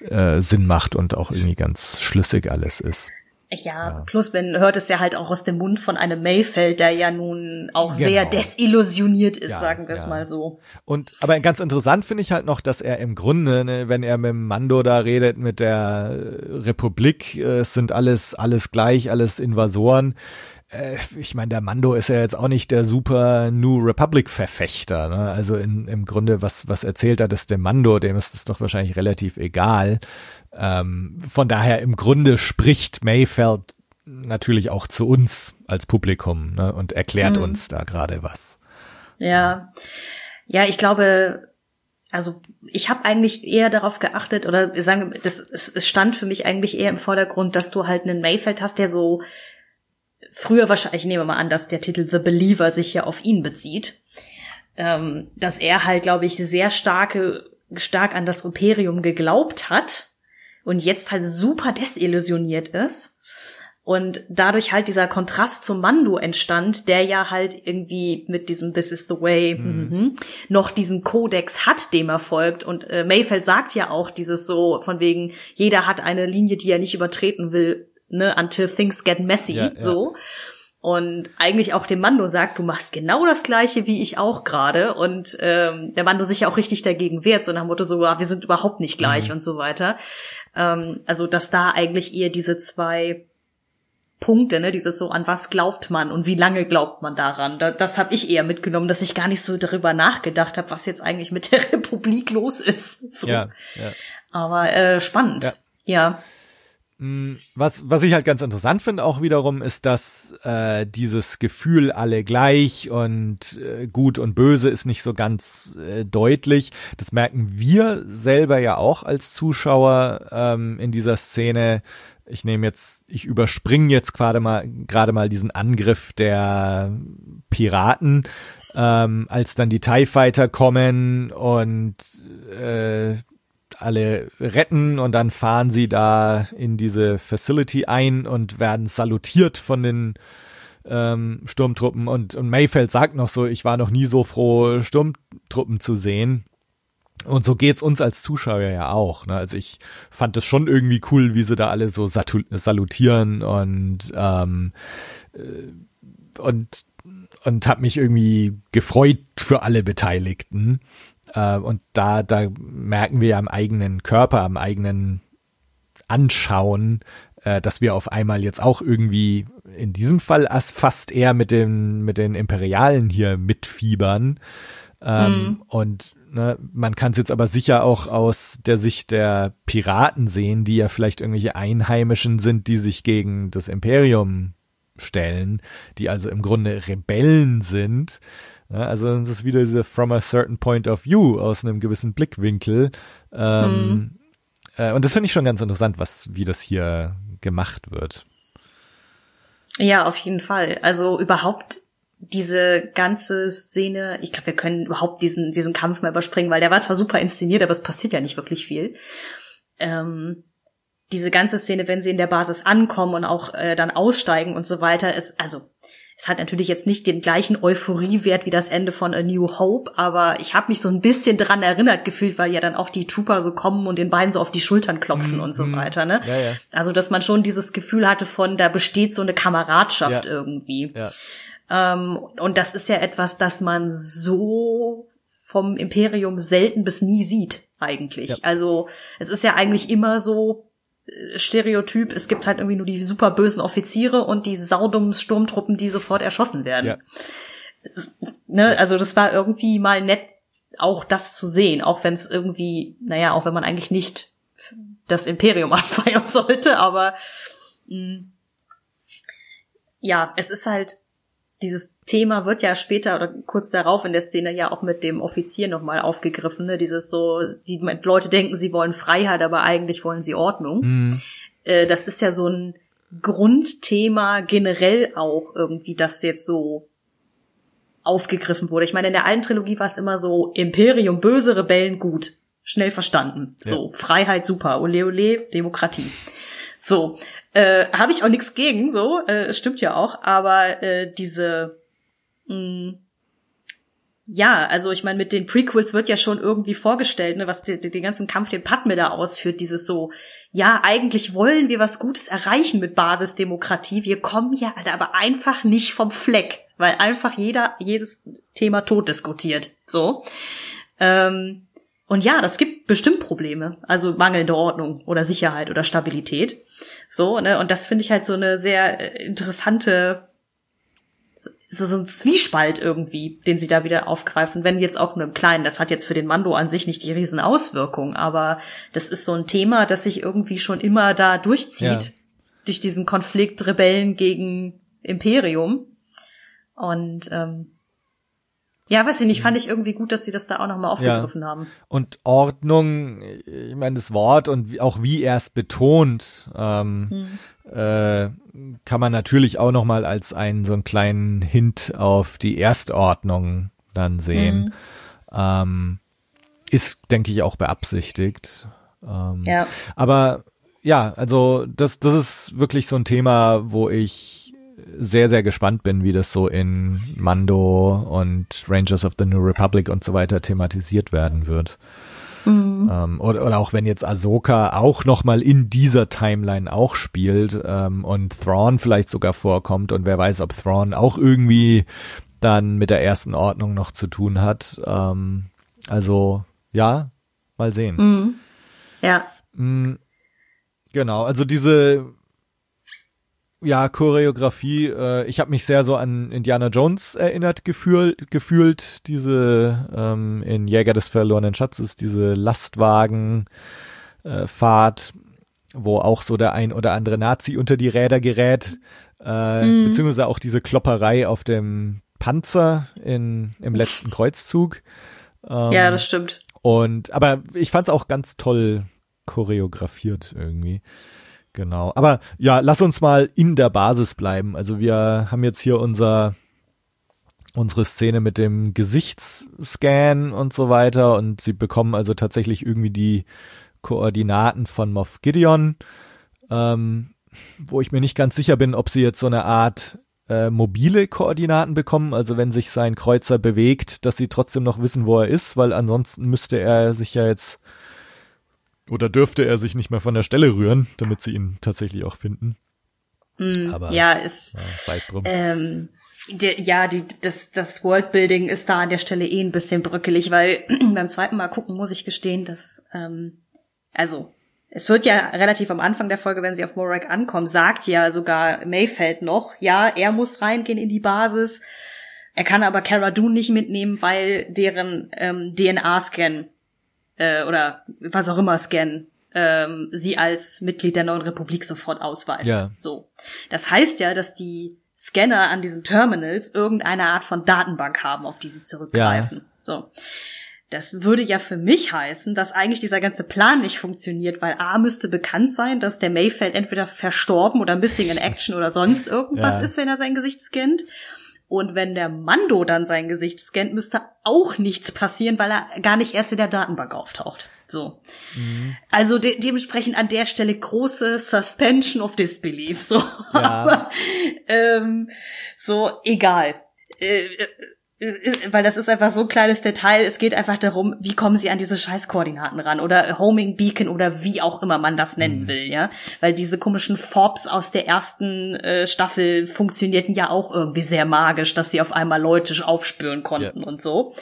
äh, Sinn macht und auch irgendwie ganz schlüssig alles ist. Ja, ja, plus man hört es ja halt auch aus dem Mund von einem Mayfeld, der ja nun auch genau. sehr desillusioniert ist, ja, sagen wir es ja. mal so. Und aber ganz interessant finde ich halt noch, dass er im Grunde, ne, wenn er mit dem Mando da redet, mit der Republik, äh, es sind alles alles gleich, alles Invasoren äh, ich meine, der Mando ist ja jetzt auch nicht der super New Republic Verfechter. Ne? Also in, im Grunde, was, was erzählt er das dem Mando, dem ist das doch wahrscheinlich relativ egal. Ähm, von daher im Grunde spricht Mayfeld natürlich auch zu uns als Publikum ne? und erklärt mhm. uns da gerade was. Ja, ja, ich glaube, also ich habe eigentlich eher darauf geachtet oder sagen, das es stand für mich eigentlich eher im Vordergrund, dass du halt einen Mayfeld hast, der so früher wahrscheinlich, ich nehme mal an, dass der Titel The Believer sich ja auf ihn bezieht, ähm, dass er halt, glaube ich, sehr starke, stark an das Imperium geglaubt hat und jetzt halt super desillusioniert ist. Und dadurch halt dieser Kontrast zum Mando entstand, der ja halt irgendwie mit diesem This is the way mhm. Mhm, noch diesen Kodex hat, dem er folgt. Und äh, Mayfeld sagt ja auch dieses so von wegen, jeder hat eine Linie, die er nicht übertreten will, ne, until things get messy, ja, ja. so. Und eigentlich auch dem Mando sagt, du machst genau das gleiche wie ich auch gerade. Und ähm, der Mando sich ja auch richtig dagegen wehrt, so nach dem Motto so, ah, wir sind überhaupt nicht gleich mhm. und so weiter. Ähm, also, dass da eigentlich eher diese zwei Punkte, ne, dieses so, an was glaubt man und wie lange glaubt man daran. Da, das habe ich eher mitgenommen, dass ich gar nicht so darüber nachgedacht habe, was jetzt eigentlich mit der Republik los ist. So. Ja, ja. Aber äh, spannend. Ja. ja. Mm, was, was ich halt ganz interessant finde auch wiederum, ist, dass äh, dieses Gefühl alle gleich und äh, gut und böse ist nicht so ganz äh, deutlich. Das merken wir selber ja auch als Zuschauer ähm, in dieser Szene. Ich nehme jetzt, ich überspringe jetzt gerade mal gerade mal diesen Angriff der Piraten, ähm, als dann die TIE Fighter kommen und äh, alle retten und dann fahren sie da in diese Facility ein und werden salutiert von den ähm, Sturmtruppen und, und Mayfeld sagt noch so, ich war noch nie so froh, Sturmtruppen zu sehen. Und so geht's uns als Zuschauer ja auch. Ne? Also ich fand es schon irgendwie cool, wie sie da alle so salutieren und ähm, äh, und und habe mich irgendwie gefreut für alle Beteiligten. Äh, und da, da merken wir am eigenen Körper, am eigenen Anschauen, äh, dass wir auf einmal jetzt auch irgendwie in diesem Fall fast eher mit den, mit den Imperialen hier mitfiebern. Ähm, mhm. Und ne, man kann es jetzt aber sicher auch aus der Sicht der Piraten sehen, die ja vielleicht irgendwelche Einheimischen sind, die sich gegen das Imperium stellen, die also im Grunde Rebellen sind. Ja, also das ist wieder diese from a certain point of view aus einem gewissen Blickwinkel. Ähm, mhm. äh, und das finde ich schon ganz interessant, was wie das hier gemacht wird. Ja, auf jeden Fall. Also überhaupt diese ganze Szene, ich glaube, wir können überhaupt diesen, diesen Kampf mal überspringen, weil der war zwar super inszeniert, aber es passiert ja nicht wirklich viel. Ähm, diese ganze Szene, wenn sie in der Basis ankommen und auch äh, dann aussteigen und so weiter, ist, also es hat natürlich jetzt nicht den gleichen Euphoriewert wie das Ende von A New Hope, aber ich habe mich so ein bisschen dran erinnert gefühlt, weil ja dann auch die Trooper so kommen und den beiden so auf die Schultern klopfen mhm. und so mhm. weiter. Ne? Ja, ja. Also dass man schon dieses Gefühl hatte von, da besteht so eine Kameradschaft ja. irgendwie. Ja. Ähm, und das ist ja etwas, das man so vom Imperium selten bis nie sieht eigentlich. Also es ist ja eigentlich immer so, Stereotyp, es gibt halt irgendwie nur die super bösen Offiziere und die saudummen Sturmtruppen, die sofort erschossen werden. Ja. ne, also das war irgendwie mal nett, auch das zu sehen, auch wenn es irgendwie, naja, auch wenn man eigentlich nicht das Imperium anfeiern sollte, aber mh, ja, es ist halt, dieses Thema wird ja später oder kurz darauf in der Szene ja auch mit dem Offizier nochmal aufgegriffen, ne? dieses so, die Leute denken, sie wollen Freiheit, aber eigentlich wollen sie Ordnung. Mhm. Äh, das ist ja so ein Grundthema generell auch irgendwie, das jetzt so aufgegriffen wurde. Ich meine, in der alten Trilogie war es immer so Imperium, böse Rebellen, gut. Schnell verstanden. So, ja. Freiheit, super. Ole, ole, Demokratie. So, äh, habe ich auch nichts gegen, so, äh, stimmt ja auch, aber äh, diese mh, mm, ja, also ich meine, mit den Prequels wird ja schon irgendwie vorgestellt, ne, was den, ganzen Kampf, den Padme da ausführt, dieses so, ja, eigentlich wollen wir was Gutes erreichen mit Basisdemokratie, wir kommen ja aber einfach nicht vom Fleck, weil einfach jeder jedes Thema tot diskutiert, so. Ähm, und ja, das gibt bestimmt Probleme, also mangelnde Ordnung oder Sicherheit oder Stabilität. So, ne, und das finde ich halt so eine sehr äh, interessante so, so ein Zwiespalt irgendwie, den sie da wieder aufgreifen, wenn jetzt auch nur im Kleinen. Das hat jetzt für den Mando an sich nicht die riesen Auswirkung, aber das ist so ein Thema, das sich irgendwie schon immer da durchzieht, ja. durch diesen Konflikt Rebellen gegen Imperium. Und ähm, ja, weiß ich nicht, fand ich irgendwie gut, dass sie das da auch nochmal aufgegriffen ja. haben. Und Ordnung, ich meine, das Wort und auch wie er es betont, ähm, hm. äh, kann man natürlich auch nochmal als einen so einen kleinen Hint auf die Erstordnung dann sehen. Hm. Ähm, ist, denke ich, auch beabsichtigt. Ähm, ja. Aber ja, also das, das ist wirklich so ein Thema, wo ich sehr, sehr gespannt bin, wie das so in Mando und Rangers of the New Republic und so weiter thematisiert werden wird. Mhm. Ähm, oder, oder auch wenn jetzt Ahsoka auch nochmal in dieser Timeline auch spielt ähm, und Thrawn vielleicht sogar vorkommt und wer weiß, ob Thrawn auch irgendwie dann mit der ersten Ordnung noch zu tun hat. Ähm, also ja, mal sehen. Mhm. Ja. Mhm. Genau, also diese ja, Choreografie, äh, ich habe mich sehr so an Indiana Jones erinnert gefühlt, gefühlt diese ähm, in Jäger des verlorenen Schatzes, diese Lastwagenfahrt, äh, wo auch so der ein oder andere Nazi unter die Räder gerät, äh, mhm. beziehungsweise auch diese Klopperei auf dem Panzer in, im letzten Kreuzzug. Ähm, ja, das stimmt. Und aber ich fand's auch ganz toll choreografiert irgendwie. Genau. Aber ja, lass uns mal in der Basis bleiben. Also wir haben jetzt hier unser unsere Szene mit dem Gesichtsscan und so weiter und sie bekommen also tatsächlich irgendwie die Koordinaten von Moff Gideon, ähm, wo ich mir nicht ganz sicher bin, ob sie jetzt so eine Art äh, mobile Koordinaten bekommen, also wenn sich sein Kreuzer bewegt, dass sie trotzdem noch wissen, wo er ist, weil ansonsten müsste er sich ja jetzt oder dürfte er sich nicht mehr von der Stelle rühren, damit sie ihn tatsächlich auch finden. Mm, Aber ja, ist ja, weiß drum. Ähm, die, ja, die, das, das Worldbuilding ist da an der Stelle eh ein bisschen bröckelig, weil beim zweiten Mal gucken muss ich gestehen, dass ähm, also es wird ja relativ am Anfang der Folge, wenn sie auf Morak ankommen, sagt ja sogar Mayfeld noch, ja, er muss reingehen in die Basis. Er kann aber Cara Dune nicht mitnehmen, weil deren ähm, DNA-Scan äh, oder was auch immer scannen, ähm, sie als Mitglied der neuen Republik sofort ausweist. Ja. So. Das heißt ja, dass die Scanner an diesen Terminals irgendeine Art von Datenbank haben, auf die sie zurückgreifen. Ja. So. Das würde ja für mich heißen, dass eigentlich dieser ganze Plan nicht funktioniert, weil A müsste bekannt sein, dass der Mayfeld entweder verstorben oder missing in action oder sonst irgendwas ja. ist, wenn er sein Gesicht scannt. Und wenn der Mando dann sein Gesicht scannt, müsste auch nichts passieren, weil er gar nicht erst in der Datenbank auftaucht. So. Mhm. Also de dementsprechend an der Stelle große Suspension of Disbelief. So. Ja. Aber ähm, so, egal. Äh, weil das ist einfach so ein kleines Detail. Es geht einfach darum, wie kommen sie an diese Scheißkoordinaten ran oder Homing Beacon oder wie auch immer man das nennen mhm. will, ja. Weil diese komischen Forbs aus der ersten äh, Staffel funktionierten ja auch irgendwie sehr magisch, dass sie auf einmal Leute aufspüren konnten ja. und so.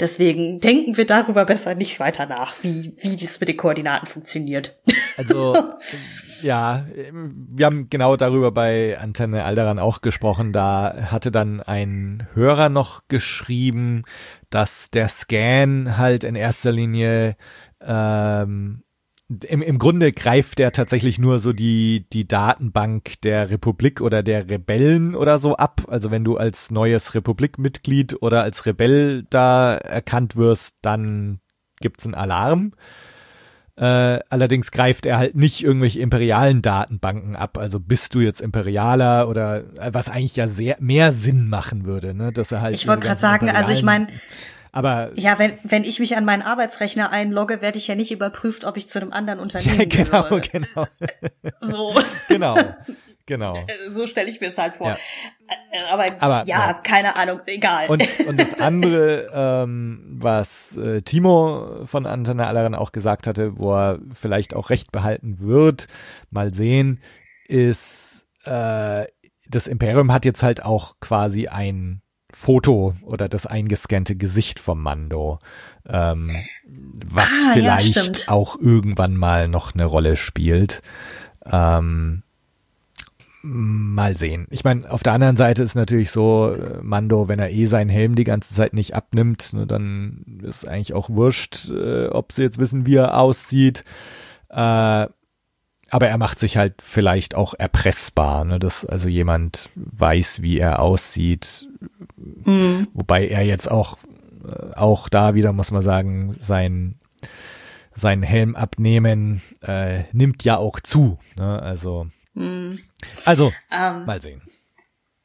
Deswegen denken wir darüber besser nicht weiter nach, wie, wie dies mit den Koordinaten funktioniert. Also Ja, wir haben genau darüber bei Antenne Alderan auch gesprochen. Da hatte dann ein Hörer noch geschrieben, dass der Scan halt in erster Linie ähm, im, im Grunde greift der tatsächlich nur so die, die Datenbank der Republik oder der Rebellen oder so ab. Also wenn du als neues Republikmitglied oder als Rebell da erkannt wirst, dann gibt's einen Alarm. Äh, allerdings greift er halt nicht irgendwelche imperialen Datenbanken ab. Also bist du jetzt Imperialer oder äh, was eigentlich ja sehr mehr Sinn machen würde, ne? Dass er halt. Ich wollte gerade sagen, also ich meine, aber ja, wenn, wenn ich mich an meinen Arbeitsrechner einlogge, werde ich ja nicht überprüft, ob ich zu einem anderen Unternehmen genau, gehöre. genau. So. genau. Genau. So stelle ich mir es halt vor. Ja. Äh, Aber, Aber, ja, ja. keine Ahnung, egal. Und, und das andere, ähm, was äh, Timo von Antenne Allerin auch gesagt hatte, wo er vielleicht auch recht behalten wird, mal sehen, ist, äh, das Imperium hat jetzt halt auch quasi ein Foto oder das eingescannte Gesicht vom Mando, ähm, was Ah, ja, vielleicht stimmt. auch irgendwann mal noch eine Rolle spielt. Ähm, mal sehen. Ich meine, auf der anderen Seite ist natürlich so, äh, Mando, wenn er eh seinen Helm die ganze Zeit nicht abnimmt, ne, dann ist eigentlich auch wurscht, äh, ob sie jetzt wissen, wie er aussieht. Äh, aber er macht sich halt vielleicht auch erpressbar, ne, dass also jemand weiß, wie er aussieht, Hm. Wobei er jetzt auch, äh, auch da wieder, muss man sagen, sein, seinen Helm abnehmen, äh, nimmt ja auch zu. Ne? Also, also, Ähm, mal sehen.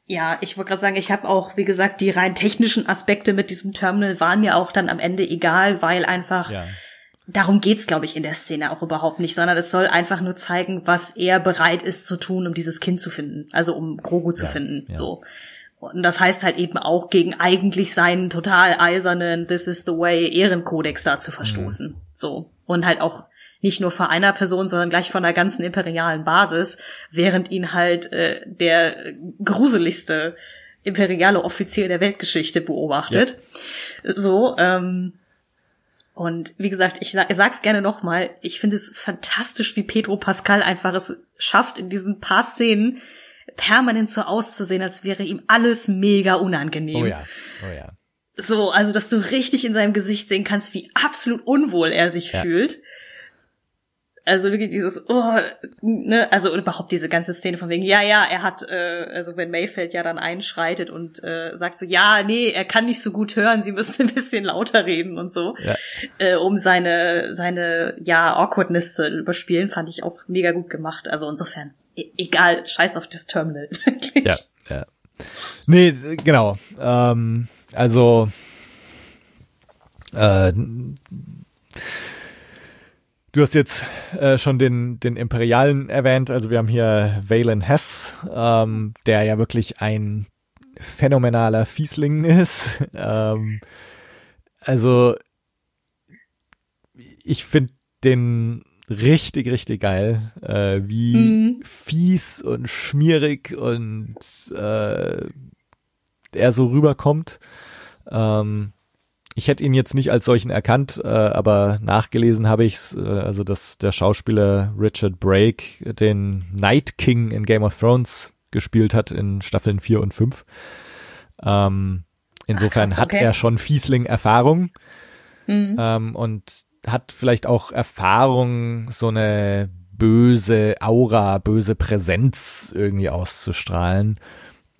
Ja, ich wollte gerade sagen, ich habe auch, wie gesagt, die rein technischen Aspekte mit diesem Terminal waren mir auch dann am Ende egal, weil einfach Ja. darum geht's, glaube ich, in der Szene auch überhaupt nicht, sondern es soll einfach nur zeigen, was er bereit ist zu tun, um dieses Kind zu finden, also um Grogu zu Ja, finden. ja. So. Und das heißt halt eben auch gegen eigentlich seinen total eisernen This is the way Ehrenkodex da zu verstoßen. So. Und halt auch nicht nur von einer Person, sondern gleich von der ganzen imperialen Basis, während ihn halt äh, der gruseligste imperiale Offizier der Weltgeschichte beobachtet. So, ähm, und wie gesagt, ich, ich sag's gerne nochmal, ich finde es fantastisch, wie Pedro Pascal einfach es schafft, in diesen paar Szenen permanent so auszusehen, als wäre ihm alles mega unangenehm. Oh ja, oh ja. So, also dass du richtig in seinem Gesicht sehen kannst, wie absolut unwohl er sich Ja. fühlt. Also wirklich dieses, oh, ne, also überhaupt diese ganze Szene von wegen, ja, ja, er hat, äh, also wenn Mayfeld ja dann einschreitet und äh, sagt so, ja, nee, er kann nicht so gut hören, sie müsste ein bisschen lauter reden und so, Ja. äh, um seine, seine, ja, Awkwardness zu überspielen, fand ich auch mega gut gemacht. Also insofern, e egal, scheiß auf das Terminal, wirklich. Ja, ja. Nee, genau. Ähm, also äh, du hast jetzt äh, schon den, den Imperialen erwähnt. Also wir haben hier Valen Hess, ähm, der ja wirklich ein phänomenaler Fiesling ist. ähm, also ich finde den richtig, richtig geil, äh, wie Mhm. fies und schmierig und äh, er so rüberkommt. Ähm, ich hätte ihn jetzt nicht als solchen erkannt, äh, aber nachgelesen habe ich's, äh, also dass der Schauspieler Richard Brake den Night King in Game of Thrones gespielt hat in Staffeln 4 und 5. Ähm, insofern krass, hat okay. er schon Fiesling-Erfahrung Mhm. ähm, und hat vielleicht auch Erfahrung, so eine böse Aura, böse Präsenz irgendwie auszustrahlen.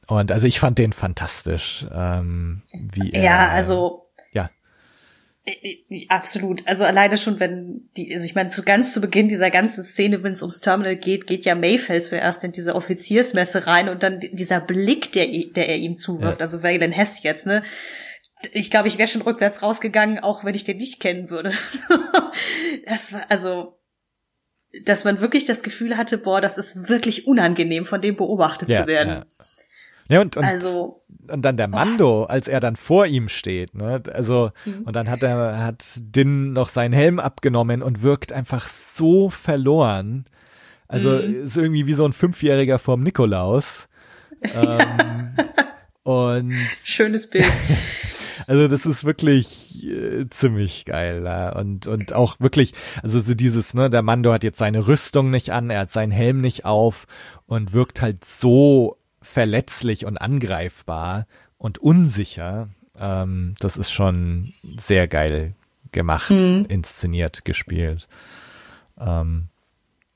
Und also ich fand den fantastisch, ähm, wie er. Ja, also Absolut. Also alleine schon, wenn die, also ich meine, zu ganz zu Beginn dieser ganzen Szene, wenn es ums Terminal geht, geht ja Mayfeld zuerst in diese Offiziersmesse rein und dann dieser Blick, der, der er ihm zuwirft, Ja. also Valen Hess jetzt, ne? Ich glaube, ich wäre schon rückwärts rausgegangen, auch wenn ich den nicht kennen würde. das war, also, dass man wirklich das Gefühl hatte, boah, das ist wirklich unangenehm, von dem beobachtet ja, zu werden. ja. Ja, und, und, Also, und dann der Mando, als er dann vor ihm steht, ne? Also, Mhm. und dann hat er, hat Din noch seinen Helm abgenommen und wirkt einfach so verloren. Also, Mhm. ist irgendwie wie so ein Fünfjähriger vorm Nikolaus. Ähm, und schönes Bild. Also das ist wirklich äh, ziemlich geil. Ja. Und, und auch wirklich, also so dieses, ne, der Mando hat jetzt seine Rüstung nicht an, er hat seinen Helm nicht auf und wirkt halt so verletzlich und angreifbar und unsicher. Ähm, das ist schon sehr geil gemacht, mhm. inszeniert, gespielt. Ähm,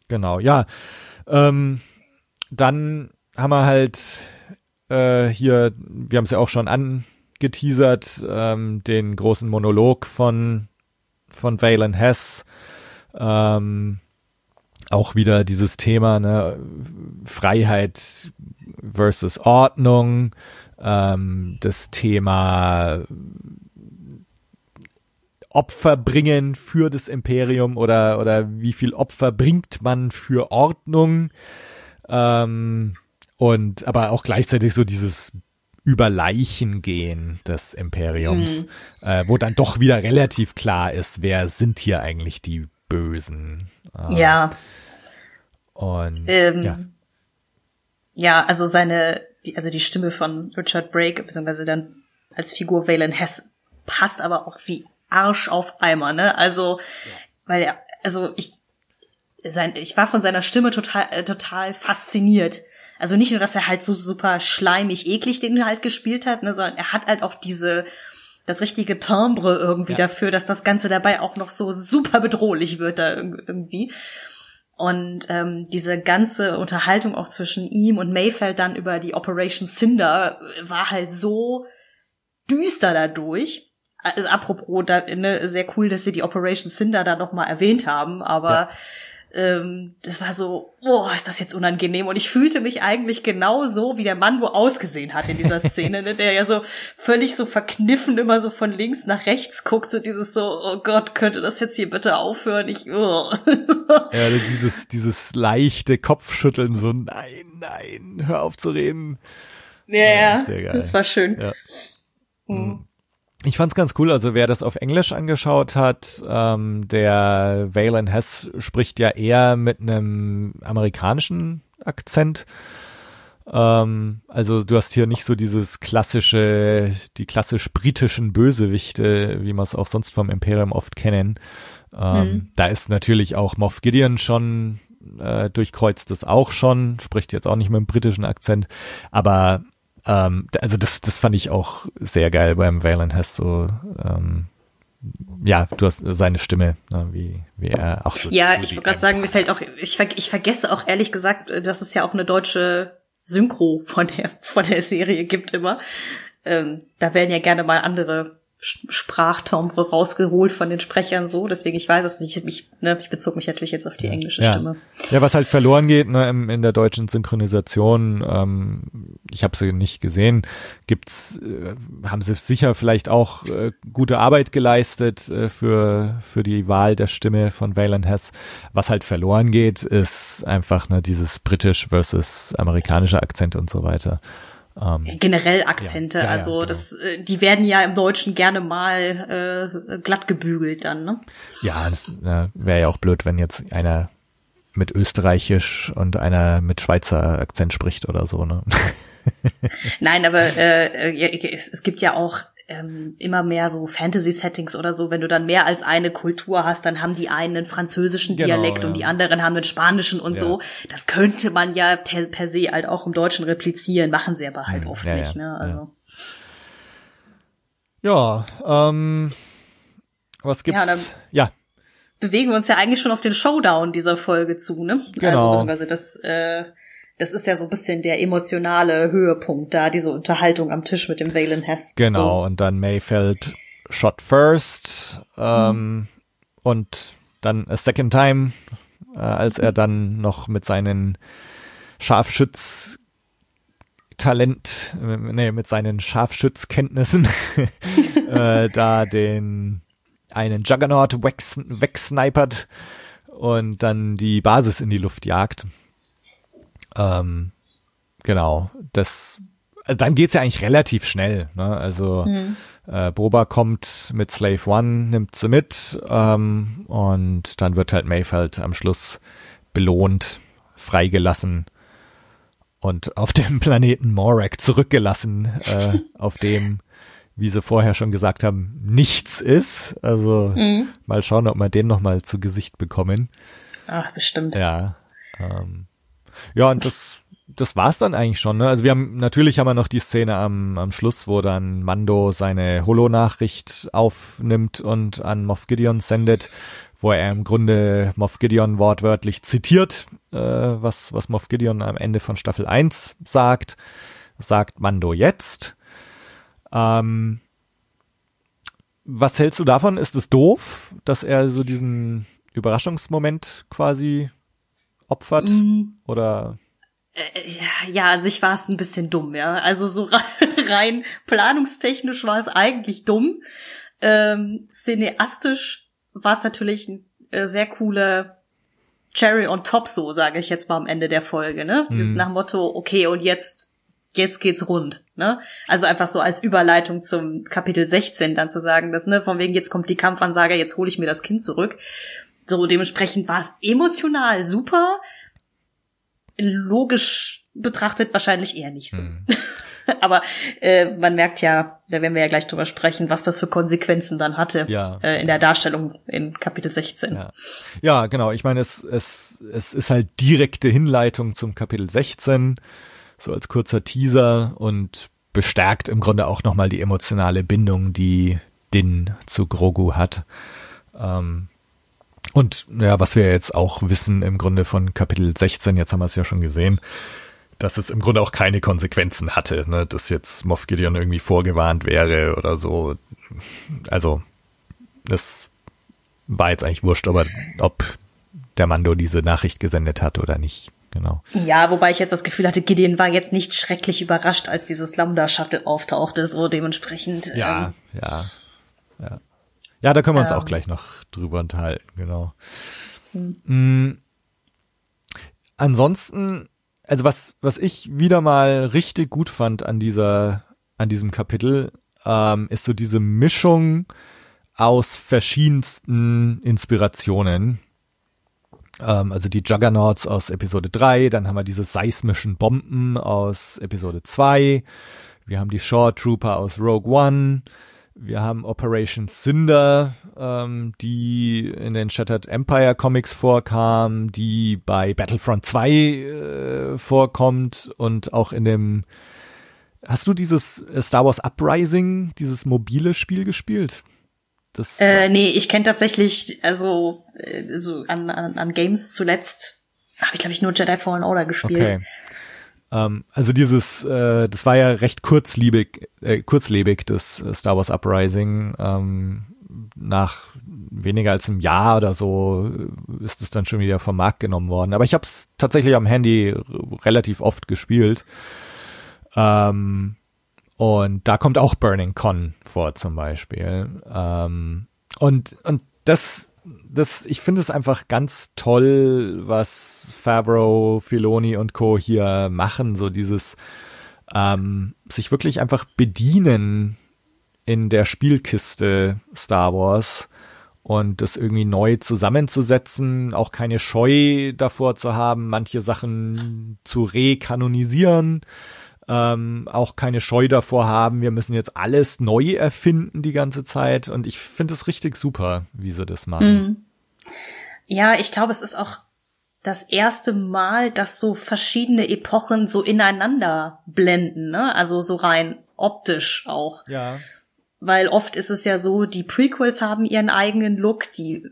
genau, ja. Ähm, dann haben wir halt äh, hier, wir haben es ja auch schon angeteasert, ähm, den großen Monolog von, von Valen Hess. Ähm, auch wieder dieses Thema, ne, Freiheit versus Ordnung, ähm, das Thema Opfer bringen für das Imperium oder, oder wie viel Opfer bringt man für Ordnung. Ähm, und aber auch gleichzeitig so dieses über Leichen gehen des Imperiums, mhm. äh, wo dann doch wieder relativ klar ist, wer sind hier eigentlich die Bösen. Äh, ja. Und ähm, ja. Ja, also seine, die, also die Stimme von Richard Brake, beziehungsweise dann als Figur Valen Hess, passt aber auch wie Arsch auf Eimer, ne? Also, ja. weil er, also ich, sein, ich war von seiner Stimme total, äh, total fasziniert. Also nicht nur, dass er halt so super schleimig, eklig den halt gespielt hat, ne, sondern er hat halt auch diese, das richtige Timbre irgendwie ja. dafür, dass das Ganze dabei auch noch so super bedrohlich wird da irgendwie. Und ähm, diese ganze Unterhaltung auch zwischen ihm und Mayfeld dann über die Operation Cinder war halt so düster dadurch. Also apropos, da, ne, sehr cool, dass sie die Operation Cinder da noch mal erwähnt haben, aber ja ähm, das war so, boah, ist das jetzt unangenehm. Und ich fühlte mich eigentlich genau so, wie der Mann wo ausgesehen hat in dieser Szene, ne? der ja so völlig so verkniffen immer so von links nach rechts guckt, so dieses so, oh Gott, könnte das jetzt hier bitte aufhören? Ich, oh. Ja, dieses, dieses leichte Kopfschütteln, so, nein, nein, hör auf zu reden. Ja, ja, das war schön. Ja. Mhm. Ich fand's ganz cool, also wer das auf Englisch angeschaut hat, ähm, der Valen Hess spricht ja eher mit einem amerikanischen Akzent. Ähm, also du hast hier nicht so dieses klassische, die klassisch britischen Bösewichte, wie man es auch sonst vom Imperium oft kennen. Ähm, mhm. Da ist natürlich auch Moff Gideon schon äh, durchkreuzt das auch schon, spricht jetzt auch nicht mit einem britischen Akzent, aber ähm, also das, das fand ich auch sehr geil beim Valen Hess so, ähm, ja, du hast seine Stimme, ne, wie, wie er auch so. Ja, ich wollte gerade sagen, mir fällt auch, ich, ver ich vergesse auch ehrlich gesagt, dass es ja auch eine deutsche Synchro von der, von der Serie gibt immer. Ähm, da werden ja gerne mal andere Sprachtombre rausgeholt von den Sprechern so, deswegen ich weiß es nicht. Ich, ne, ich bezog mich natürlich jetzt auf die englische ja. Stimme. Ja, was halt verloren geht ne, in, in der deutschen Synchronisation, ähm, ich habe sie nicht gesehen, gibt's, äh, haben sie sicher vielleicht auch äh, gute Arbeit geleistet äh, für für die Wahl der Stimme von Valen Hess. Was halt verloren geht, ist einfach ne, dieses britisch versus amerikanische Akzent und so weiter. Ähm, Generell Akzente, ja, ja, also genau. das, äh, die werden ja im Deutschen gerne mal äh, glatt gebügelt dann, ne? Ja, das äh, wäre ja auch blöd, wenn jetzt einer mit Österreichisch und einer mit Schweizer Akzent spricht oder so, ne? Nein, aber äh, äh es, es gibt ja auch ähm, immer mehr so Fantasy-Settings oder so, wenn du dann mehr als eine Kultur hast, dann haben die einen einen französischen genau, Dialekt ja. und die anderen haben einen spanischen und ja. so. Das könnte man ja per, per, se halt auch im Deutschen replizieren, machen sie aber halt hm, oft ja, nicht. Ne? Also. Ja, ähm, was gibt's? Ja, ja, bewegen wir uns ja eigentlich schon auf den Showdown dieser Folge zu, ne? Genau. Also beziehungsweise das äh, das ist ja so ein bisschen der emotionale Höhepunkt da, diese Unterhaltung am Tisch mit dem Valen Hess. Genau, so. und dann Mayfeld shot first ähm, mhm. und dann a second time, äh, als er dann noch mit seinen Scharfschütz Talent, nee, mit seinen Scharfschützkenntnissen äh, da den einen Juggernaut wegsnipert und dann die Basis in die Luft jagt. Ähm, genau, das, also dann geht's ja eigentlich relativ schnell. Ne? Also mhm. äh, Boba kommt mit Slave One, nimmt sie mit ähm, und dann wird halt Mayfeld am Schluss belohnt, freigelassen und auf dem Planeten Morak zurückgelassen, äh, auf dem wie sie vorher schon gesagt haben, nichts ist. Also mhm. mal schauen, ob wir den nochmal zu Gesicht bekommen. Ach, bestimmt. Ja. Ähm, ja, und das, das war's dann eigentlich schon. Ne? Also wir haben natürlich haben wir noch die Szene am, am Schluss, wo dann Mando seine Holo-Nachricht aufnimmt und an Moff Gideon sendet, wo er im Grunde Moff Gideon wortwörtlich zitiert, äh, was, was Moff Gideon am Ende von Staffel 1 sagt. Sagt Mando jetzt. Ähm, was hältst du davon? Ist es doof, dass er so diesen Überraschungsmoment quasi opfert? Mhm. Oder? Äh, ja, an sich war es ein bisschen dumm, ja. Also so rein planungstechnisch war es eigentlich dumm. Ähm, cineastisch war es natürlich ein äh, sehr coole Cherry on top, so sage ich jetzt mal am Ende der Folge, ne? Dieses nach Motto, okay, und jetzt jetzt geht's rund, ne? Also einfach so als Überleitung zum Kapitel 16 dann zu sagen, dass ne, von wegen jetzt kommt die Kampfansage, jetzt hole ich mir das Kind zurück. So dementsprechend war es emotional super, logisch betrachtet wahrscheinlich eher nicht so. Mhm. Aber äh, man merkt ja, da werden wir ja gleich drüber sprechen, was das für Konsequenzen dann hatte ja. äh, in der Darstellung in Kapitel 16. Ja, ja genau. Ich meine, es, es, es ist halt direkte Hinleitung zum Kapitel 16 so als kurzer Teaser und bestärkt im Grunde auch nochmal die emotionale Bindung, die Din zu Grogu hat. Ähm, und ja, was wir jetzt auch wissen im Grunde von Kapitel 16, jetzt haben wir es ja schon gesehen, dass es im Grunde auch keine Konsequenzen hatte, ne? dass jetzt Moff Gideon irgendwie vorgewarnt wäre oder so. Also, das war jetzt eigentlich wurscht, aber ob der Mando diese Nachricht gesendet hat oder nicht genau. Ja, wobei ich jetzt das Gefühl hatte, Gideon war jetzt nicht schrecklich überrascht, als dieses Lambda-Shuttle auftauchte, so dementsprechend. Ja, ähm, ja, ja. Ja, da können wir uns ähm, auch gleich noch drüber unterhalten, genau. Hm. Mhm. Ansonsten, also was, was ich wieder mal richtig gut fand an dieser, an diesem Kapitel, ähm, ist so diese Mischung aus verschiedensten Inspirationen. Ähm, also die Juggernauts aus Episode 3, dann haben wir diese seismischen Bomben aus Episode 2, wir haben die Shore Trooper aus Rogue One, wir haben Operation Cinder, ähm, die in den Shattered Empire Comics vorkam, die bei Battlefront 2 äh, vorkommt und auch in dem Hast du dieses Star Wars Uprising, dieses mobile Spiel gespielt? Das äh, nee, ich kenne tatsächlich, also äh, so an, an, an Games zuletzt habe ich, glaube ich, nur Jedi Fallen Order gespielt. Okay. Ähm, also dieses, äh, das war ja recht kurzlebig, äh, kurzlebig, das äh, Star Wars Uprising. Ähm, nach weniger als einem Jahr oder so äh, ist es dann schon wieder vom Markt genommen worden. Aber ich habe es tatsächlich am Handy relativ oft gespielt. Ähm, und da kommt auch Burning Con vor zum Beispiel. Ähm, und, und das, das, ich finde es einfach ganz toll, was Favreau, Filoni und Co. hier machen, so dieses ähm, sich wirklich einfach bedienen in der Spielkiste Star Wars und das irgendwie neu zusammenzusetzen, auch keine Scheu davor zu haben, manche Sachen zu rekanonisieren ähm, auch keine Scheu davor haben, wir müssen jetzt alles neu erfinden die ganze Zeit. Und ich finde es richtig super, wie sie das machen. Mhm. Ja, ich glaube, es ist auch das erste Mal, dass so verschiedene Epochen so ineinander blenden, ne? Also so rein optisch auch. Ja weil oft ist es ja so, die Prequels haben ihren eigenen Look, die,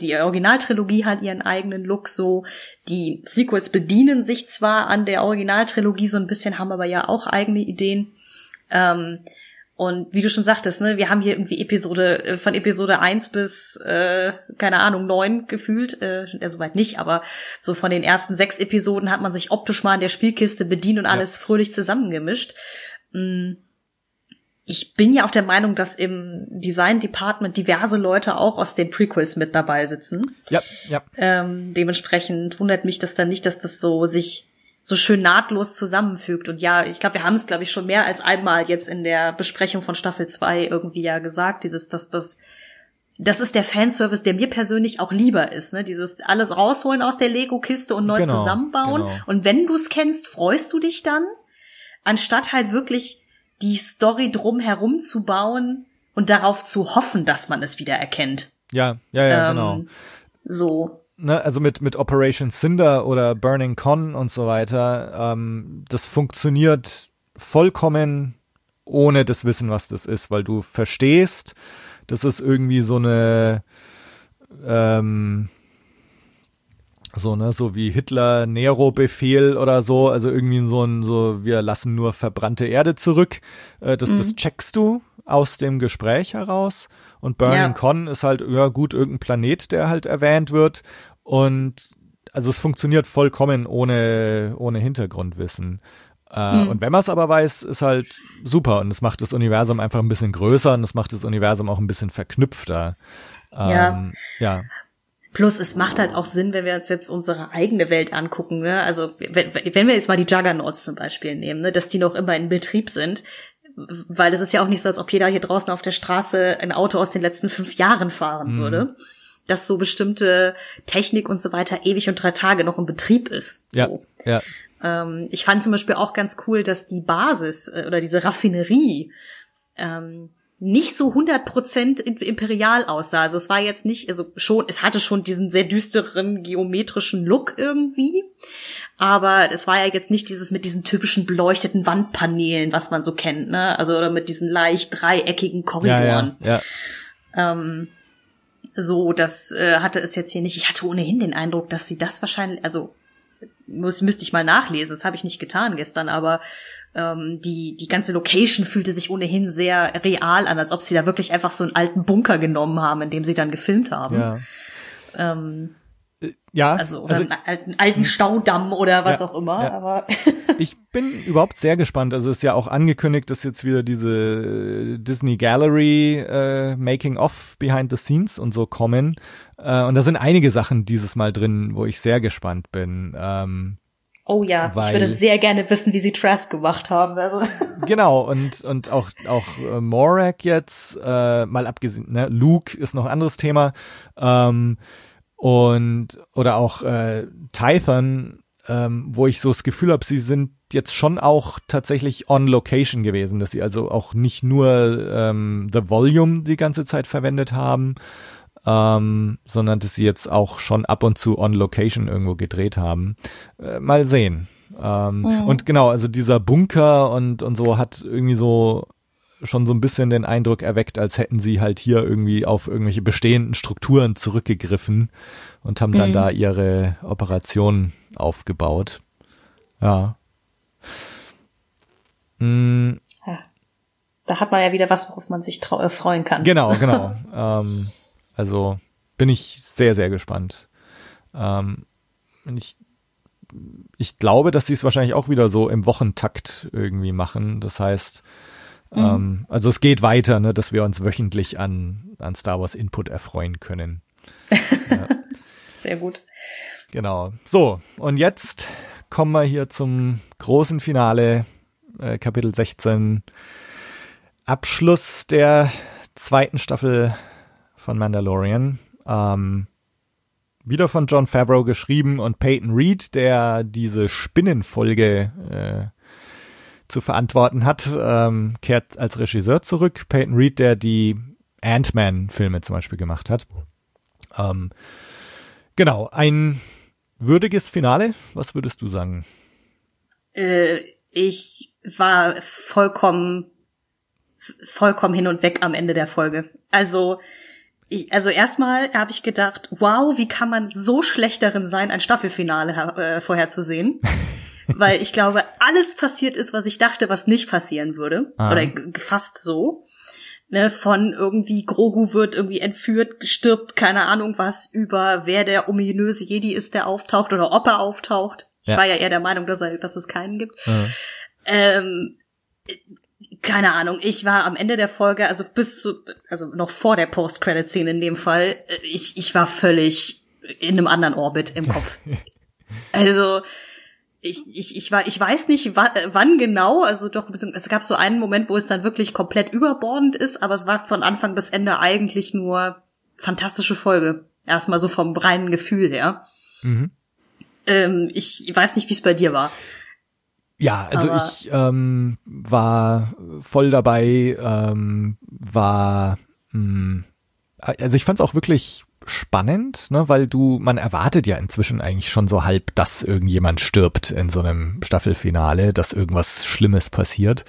die Originaltrilogie hat ihren eigenen Look so, die Sequels bedienen sich zwar an der Originaltrilogie so ein bisschen, haben aber ja auch eigene Ideen. Ähm, und wie du schon sagtest, ne, wir haben hier irgendwie Episode, äh, von Episode 1 bis, äh, keine Ahnung, 9 gefühlt, äh, äh, soweit nicht, aber so von den ersten sechs Episoden hat man sich optisch mal an der Spielkiste bedient und alles ja. fröhlich zusammengemischt. Mhm ich bin ja auch der Meinung, dass im Design Department diverse Leute auch aus den Prequels mit dabei sitzen. Ja, ja. Ähm, dementsprechend wundert mich das dann nicht, dass das so sich so schön nahtlos zusammenfügt. Und ja, ich glaube, wir haben es, glaube ich, schon mehr als einmal jetzt in der Besprechung von Staffel 2 irgendwie ja gesagt, dieses, dass das das ist der Fanservice, der mir persönlich auch lieber ist, ne? Dieses alles rausholen aus der Lego-Kiste und neu genau, zusammenbauen. Genau. Und wenn du es kennst, freust du dich dann, anstatt halt wirklich die Story drum herum zu bauen und darauf zu hoffen, dass man es wieder erkennt. Ja, ja, ja, genau. Ähm, so. Ne, also mit, mit Operation Cinder oder Burning Con und so weiter, ähm, das funktioniert vollkommen ohne das Wissen, was das ist, weil du verstehst, das ist irgendwie so eine ähm, so, ne, so wie Hitler Nero-Befehl oder so, also irgendwie so ein, so, wir lassen nur verbrannte Erde zurück. Äh, das, mhm. das checkst du aus dem Gespräch heraus. Und Burning ja. Con ist halt, ja gut, irgendein Planet, der halt erwähnt wird. Und also es funktioniert vollkommen ohne, ohne Hintergrundwissen. Äh, mhm. Und wenn man es aber weiß, ist halt super. Und es macht das Universum einfach ein bisschen größer und es macht das Universum auch ein bisschen verknüpfter. Ähm, ja. ja. Plus, es macht halt auch Sinn, wenn wir uns jetzt unsere eigene Welt angucken. Ne? Also, wenn, wenn wir jetzt mal die Juggernauts zum Beispiel nehmen, ne? dass die noch immer in Betrieb sind, weil es ist ja auch nicht so, als ob jeder hier draußen auf der Straße ein Auto aus den letzten fünf Jahren fahren mhm. würde. Dass so bestimmte Technik und so weiter ewig und drei Tage noch in Betrieb ist. Ja, so. ja. Ähm, ich fand zum Beispiel auch ganz cool, dass die Basis äh, oder diese Raffinerie ähm, nicht so 100% imperial aussah. Also es war jetzt nicht, also schon, es hatte schon diesen sehr düsteren geometrischen Look irgendwie. Aber es war ja jetzt nicht dieses mit diesen typischen beleuchteten Wandpaneelen, was man so kennt, ne? Also oder mit diesen leicht dreieckigen Korridoren. Ja, ja, ja. Ähm, so, das äh, hatte es jetzt hier nicht. Ich hatte ohnehin den Eindruck, dass sie das wahrscheinlich, also muss, müsste ich mal nachlesen, das habe ich nicht getan gestern, aber ähm, die, die ganze Location fühlte sich ohnehin sehr real an, als ob sie da wirklich einfach so einen alten Bunker genommen haben, in dem sie dann gefilmt haben. Ja. Ähm, ja, also, oder also, einen alten, alten Staudamm oder was ja, auch immer, ja. aber. ich bin überhaupt sehr gespannt. Also ist ja auch angekündigt, dass jetzt wieder diese Disney Gallery äh, Making of Behind the Scenes und so kommen. Äh, und da sind einige Sachen dieses Mal drin, wo ich sehr gespannt bin. Ähm, Oh ja, Weil, ich würde sehr gerne wissen, wie sie Trask gemacht haben. Also. Genau, und, und auch, auch äh, Morak jetzt, äh, mal abgesehen, ne, Luke ist noch ein anderes Thema. Ähm, und, oder auch äh, Tython, ähm, wo ich so das Gefühl habe, sie sind jetzt schon auch tatsächlich on location gewesen, dass sie also auch nicht nur ähm, The Volume die ganze Zeit verwendet haben, ähm, sondern dass sie jetzt auch schon ab und zu on Location irgendwo gedreht haben. Äh, mal sehen. Ähm, mhm. Und genau, also dieser Bunker und, und so hat irgendwie so schon so ein bisschen den Eindruck erweckt, als hätten sie halt hier irgendwie auf irgendwelche bestehenden Strukturen zurückgegriffen und haben dann mhm. da ihre Operation aufgebaut. Ja. Mhm. Da hat man ja wieder was, worauf man sich äh, freuen kann. Genau, genau. ähm, also bin ich sehr, sehr gespannt. Ähm, ich, ich glaube, dass sie es wahrscheinlich auch wieder so im Wochentakt irgendwie machen. Das heißt, mhm. ähm, also es geht weiter, ne, dass wir uns wöchentlich an, an Star Wars Input erfreuen können. ja. Sehr gut. Genau. So, und jetzt kommen wir hier zum großen Finale, äh, Kapitel 16. Abschluss der zweiten Staffel von Mandalorian. Ähm, wieder von John Favreau geschrieben und Peyton Reed, der diese Spinnenfolge äh, zu verantworten hat, ähm, kehrt als Regisseur zurück. Peyton Reed, der die Ant-Man-Filme zum Beispiel gemacht hat. Ähm, genau, ein würdiges Finale. Was würdest du sagen? Äh, ich war vollkommen, vollkommen hin und weg am Ende der Folge. Also ich, also erstmal habe ich gedacht, wow, wie kann man so schlecht darin sein, ein Staffelfinale äh, vorherzusehen? Weil ich glaube, alles passiert ist, was ich dachte, was nicht passieren würde. Ah. Oder fast so. Ne, von irgendwie Grogu wird irgendwie entführt, stirbt, keine Ahnung was, über wer der ominöse Jedi ist, der auftaucht oder ob er auftaucht. Ich ja. war ja eher der Meinung, dass, er, dass es keinen gibt. Mhm. Ähm, keine Ahnung, ich war am Ende der Folge, also bis zu, also noch vor der Post-Credit-Szene in dem Fall, äh, ich, ich war völlig in einem anderen Orbit im Kopf. also, ich, ich, ich war, ich weiß nicht, wann genau, also doch, es gab so einen Moment, wo es dann wirklich komplett überbordend ist, aber es war von Anfang bis Ende eigentlich nur fantastische Folge. Erstmal so vom reinen Gefühl her. Mhm. Ähm, ich weiß nicht, wie es bei dir war. Ja, also Aber- ich ähm, war voll dabei, ähm, war, mh, also ich fand es auch wirklich spannend, ne, weil du, man erwartet ja inzwischen eigentlich schon so halb, dass irgendjemand stirbt in so einem Staffelfinale, dass irgendwas Schlimmes passiert.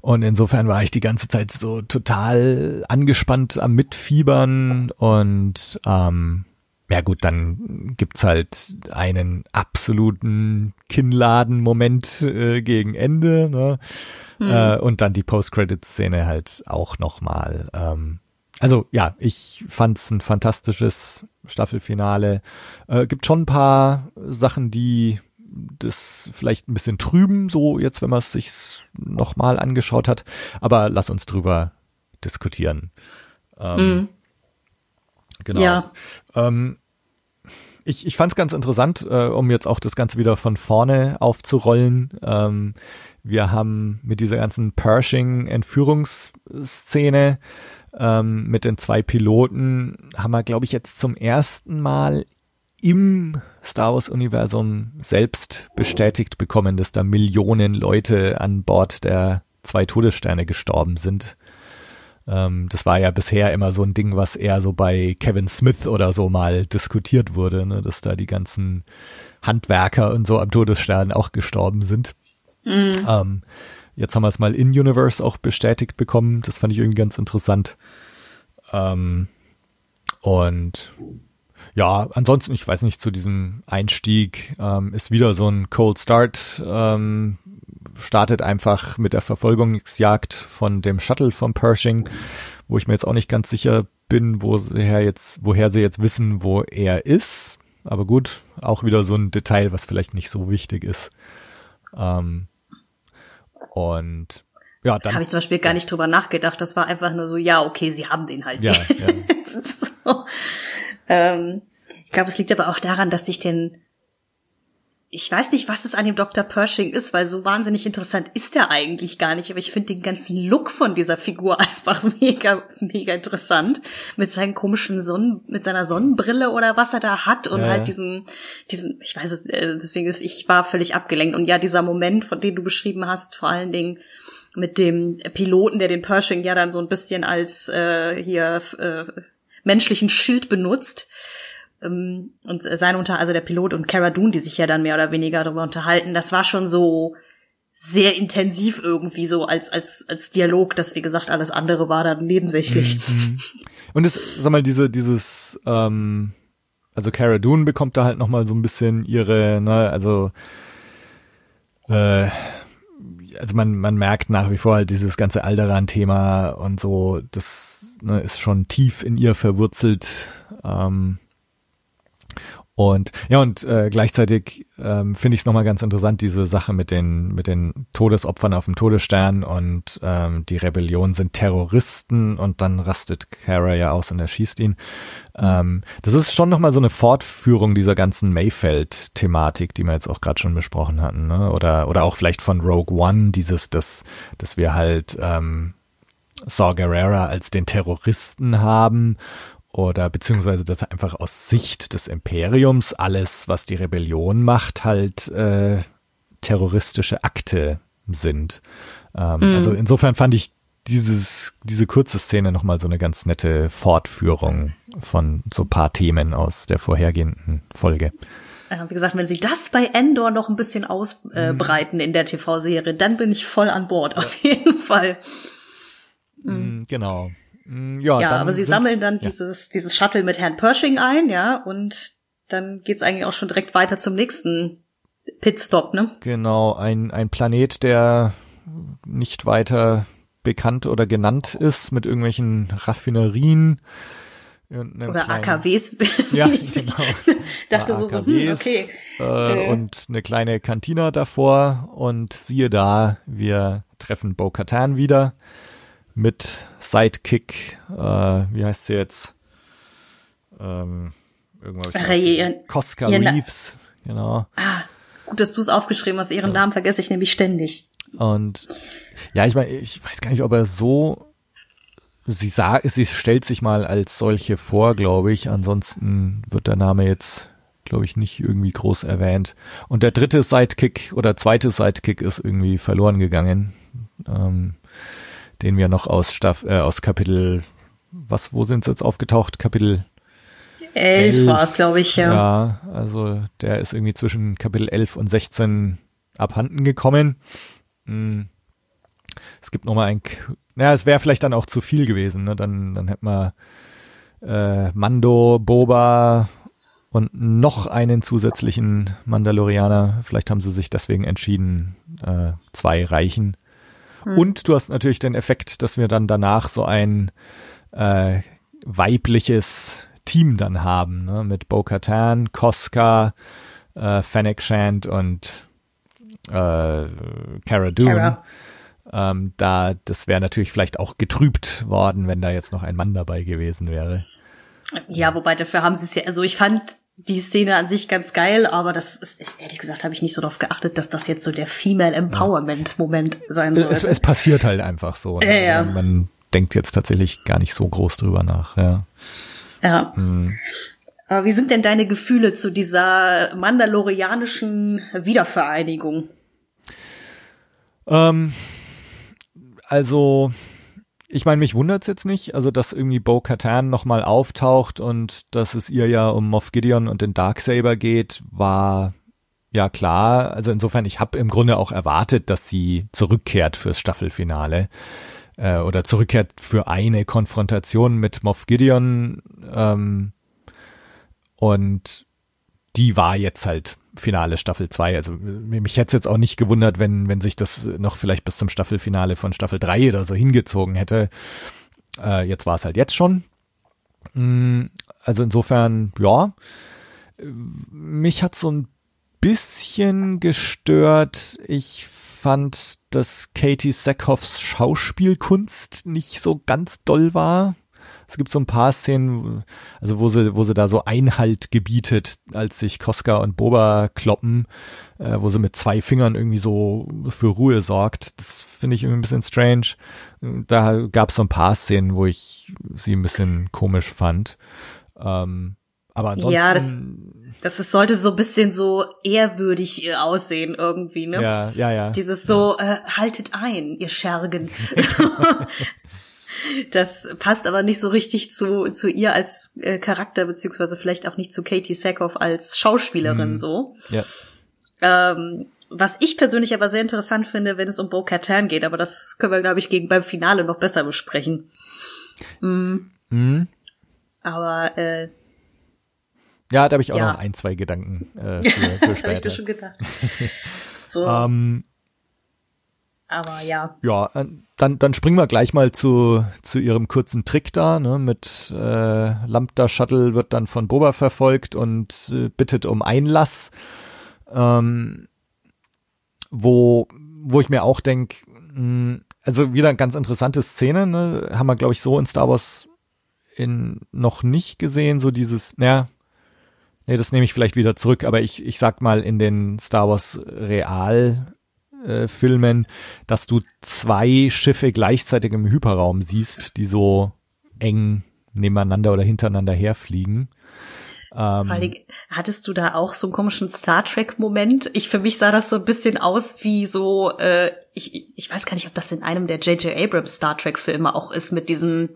Und insofern war ich die ganze Zeit so total angespannt am Mitfiebern und ähm, ja gut, dann gibt's halt einen absoluten Kinnladen-Moment äh, gegen Ende, ne? Äh, und dann die Post-Credit-Szene halt auch nochmal. Ähm, also ja, ich fand's ein fantastisches Staffelfinale. Äh, gibt schon ein paar Sachen, die das vielleicht ein bisschen trüben, so jetzt, wenn man es sich nochmal angeschaut hat. Aber lass uns drüber diskutieren. Ähm, Mhm. Genau. Ja. Ähm, ich ich fand es ganz interessant, äh, um jetzt auch das Ganze wieder von vorne aufzurollen. Ähm, wir haben mit dieser ganzen Pershing-Entführungsszene ähm, mit den zwei Piloten, haben wir, glaube ich, jetzt zum ersten Mal im Star Wars-Universum selbst bestätigt bekommen, dass da Millionen Leute an Bord der zwei Todessterne gestorben sind. Ähm, das war ja bisher immer so ein Ding, was eher so bei Kevin Smith oder so mal diskutiert wurde, ne, dass da die ganzen Handwerker und so am Todesstern auch gestorben sind. Ähm, jetzt haben wir es mal in Universe auch bestätigt bekommen. Das fand ich irgendwie ganz interessant. Ähm, und ja, ansonsten, ich weiß nicht, zu diesem Einstieg ähm, ist wieder so ein Cold Start. Ähm, startet einfach mit der Verfolgungsjagd von dem Shuttle von Pershing, wo ich mir jetzt auch nicht ganz sicher bin, woher jetzt, woher sie jetzt wissen, wo er ist. Aber gut, auch wieder so ein Detail, was vielleicht nicht so wichtig ist. Ähm, und ja, dann. Habe ich zum Beispiel gar nicht drüber nachgedacht. Das war einfach nur so, ja, okay, sie haben den halt. Ja, ja. so. Ähm, ich glaube, es liegt aber auch daran, dass ich den ich weiß nicht, was es an dem Dr. Pershing ist, weil so wahnsinnig interessant ist er eigentlich gar nicht, aber ich finde den ganzen Look von dieser Figur einfach mega, mega interessant. Mit seinen komischen Sonnen, mit seiner Sonnenbrille oder was er da hat und Ja, halt diesen, diesen, ich weiß es, äh, deswegen ist, ich war völlig abgelenkt. Und ja, dieser Moment, von dem du beschrieben hast, vor allen Dingen mit dem Piloten, der den Pershing ja dann so ein bisschen als äh, hier äh, menschlichen Schild benutzt. Ähm, und sein unter, also der Pilot und Cara Dune, die sich ja dann mehr oder weniger darüber unterhalten, das war schon so sehr intensiv irgendwie so als als als Dialog, dass wie gesagt alles andere war dann nebensächlich. Und es, sag mal, diese, dieses, ähm, also Cara Dune bekommt da halt nochmal so ein bisschen ihre, ne, also, äh, also man, man merkt nach wie vor halt dieses ganze Alderan-Thema und so, das ne, ist schon tief in ihr verwurzelt. Ähm, und ja, und äh, gleichzeitig ähm, finde ich es nochmal ganz interessant, diese Sache mit den, mit den Todesopfern auf dem Todesstern und ähm, die Rebellion sind Terroristen und dann rastet Kara ja aus und erschießt ihn. Ähm, das ist schon nochmal so eine Fortführung dieser ganzen Mayfeld-Thematik, die wir jetzt auch gerade schon besprochen hatten, ne? Oder, oder auch vielleicht von Rogue One, dieses, dass, dass wir halt ähm, Saw Gerrera als den Terroristen haben oder beziehungsweise dass einfach aus Sicht des Imperiums alles, was die Rebellion macht, halt äh, terroristische Akte sind. Ähm, Also insofern fand ich dieses diese kurze Szene noch mal so eine ganz nette Fortführung von so paar Themen aus der vorhergehenden Folge. Wie gesagt, wenn sie das bei Endor noch ein bisschen ausbreiten in der TV-Serie, dann bin ich voll an Bord, auf jeden Fall. Mm, Genau. Mm, Ja, Ja, aber sie sammeln dann ja. dieses, dieses Shuttle mit Herrn Pershing ein, ja, und dann geht's eigentlich auch schon direkt weiter zum nächsten Pitstop, ne? Genau, ein, ein Planet, der nicht weiter bekannt oder genannt ist, mit irgendwelchen Raffinerien. Oder kleinen- AKWs. Ja, Ich genau. dachte so, so hm, okay. Äh, Äh. Und eine kleine Kantina davor. Und siehe da, wir treffen Bo-Katan wieder mit Sidekick, äh, wie heißt sie jetzt? Ähm, irgendwas. Ach, ihr- Cosca ihr Na- Reeves, genau. Gut, dass du es aufgeschrieben hast. Ihren Namen vergesse ich nämlich ständig. Und ja, ich meine, ich weiß gar nicht, ob er so. Sie sagt, sie stellt sich mal als solche vor, glaube ich. Ansonsten wird der Name jetzt glaube ich, nicht irgendwie groß erwähnt. Und der dritte Sidekick oder zweite Sidekick ist irgendwie verloren gegangen, ähm, den wir noch aus Staff, äh, aus Kapitel, was, wo sind sie jetzt aufgetaucht? Kapitel Elf, elf war es, glaube ich, ja. Ja, also der ist irgendwie zwischen Kapitel 11 und 16 abhanden gekommen. Hm. Es gibt noch mal ein, naja, es wäre vielleicht dann auch zu viel gewesen, ne? Dann, dann hätten wir äh, Mando, Boba und noch einen zusätzlichen Mandalorianer. Vielleicht haben sie sich deswegen entschieden, äh, zwei reichen. Hm. Und du hast natürlich den Effekt, dass wir dann danach so ein äh, weibliches Team dann haben, ne? mit Bo-Katan, Koska, äh, Fennec Shand und äh, Cara Dune. Cara. Ähm, da, das wäre natürlich vielleicht auch getrübt worden, wenn da jetzt noch ein Mann dabei gewesen wäre. Ja, wobei dafür haben sie es ja, also ich fand die Szene an sich ganz geil, aber das ist, ehrlich gesagt, habe ich nicht so darauf geachtet, dass das jetzt so der Female Empowerment Moment sein soll. Es, es, passiert halt einfach so. Ne? Ja, ja. Man denkt jetzt tatsächlich gar nicht so groß drüber nach, ja. Ja. Hm. Aber wie sind denn deine Gefühle zu dieser mandalorianischen Wiedervereinigung? Ähm, also, ich meine, mich wundert's jetzt nicht, also dass irgendwie Bo Katan nochmal auftaucht und dass es ihr ja um Moff Gideon und den Darksaber geht, war ja klar. Also insofern, ich habe im Grunde auch erwartet, dass sie zurückkehrt fürs Staffelfinale äh, oder zurückkehrt für eine Konfrontation mit Moff Gideon. Ähm, und die war jetzt halt Finale Staffel 2. Also mich hätte es jetzt auch nicht gewundert, wenn, wenn sich das noch vielleicht bis zum Staffelfinale von Staffel 3 oder so hingezogen hätte. Äh, jetzt war es halt jetzt schon. Mm, also insofern, ja. Mich hat so ein bisschen gestört. Ich fand, dass Katie Sackhoffs Schauspielkunst nicht so ganz doll war. Es gibt so ein paar Szenen, also wo sie, wo sie da so Einhalt gebietet, als sich Koska und Boba kloppen, äh, wo sie mit zwei Fingern irgendwie so für Ruhe sorgt. Das finde ich irgendwie ein bisschen strange. Da gab es so ein paar Szenen, wo ich sie ein bisschen komisch fand. Ähm, aber ansonsten. Ja, das, das ist, sollte so ein bisschen so ehrwürdig äh, aussehen irgendwie, ne? Ja, ja, ja. Dieses so, ja. äh, haltet ein, ihr Schergen. das passt aber nicht so richtig zu, zu ihr als äh, Charakter, beziehungsweise vielleicht auch nicht zu Katie Sackhoff als Schauspielerin mhm. so. Ja. Ähm, was ich persönlich aber sehr interessant finde, wenn es um Bo Katan geht, aber das können wir, glaube ich, gegen beim Finale noch besser besprechen. Mhm. Mhm. Aber äh, ja, da habe ich auch ja. noch ein, zwei Gedanken äh, für, für das habe ich dir schon gedacht. So. ähm, Aber ja. Ja, äh, dann, dann springen wir gleich mal zu, zu ihrem kurzen Trick da. Ne, mit äh, Lambda Shuttle wird dann von Boba verfolgt und äh, bittet um Einlass. Ähm, wo, wo ich mir auch denke, hm, also wieder eine ganz interessante Szene, ne? haben wir, glaube ich, so in Star Wars in noch nicht gesehen, so dieses, naja, Nee, das nehme ich vielleicht wieder zurück, aber ich, ich sag mal in den Star Wars Real äh, Filmen, dass du zwei Schiffe gleichzeitig im Hyperraum siehst, die so eng nebeneinander oder hintereinander herfliegen. Ähm, Vor allem, hattest du da auch so einen komischen Star Trek-Moment? Ich für mich sah das so ein bisschen aus wie so, äh, ich, ich weiß gar nicht, ob das in einem der J.J. Abrams Star Trek-Filme auch ist, mit diesen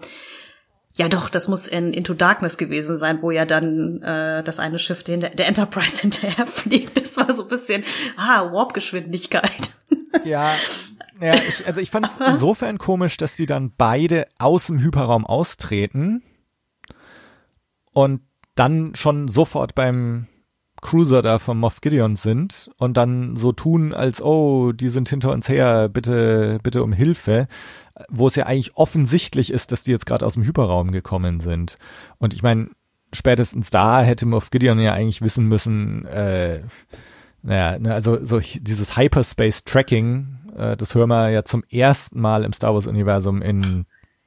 ja, doch, das muss in Into Darkness gewesen sein, wo ja dann äh, das eine Schiff den, der Enterprise hinterher fliegt. Das war so ein bisschen, ah, Warp-Geschwindigkeit. Ja, ja ich, also ich fand es insofern komisch, dass die dann beide aus dem Hyperraum austreten und dann schon sofort beim Cruiser da vom Moff Gideon sind und dann so tun, als oh, die sind hinter uns her, bitte, bitte um Hilfe wo es ja eigentlich offensichtlich ist, dass die jetzt gerade aus dem Hyperraum gekommen sind. Und ich meine, spätestens da hätte Moff Gideon ja eigentlich wissen müssen, äh, naja, ne, also so dieses Hyperspace Tracking, äh, das hören wir ja zum ersten Mal im Star Wars Universum in,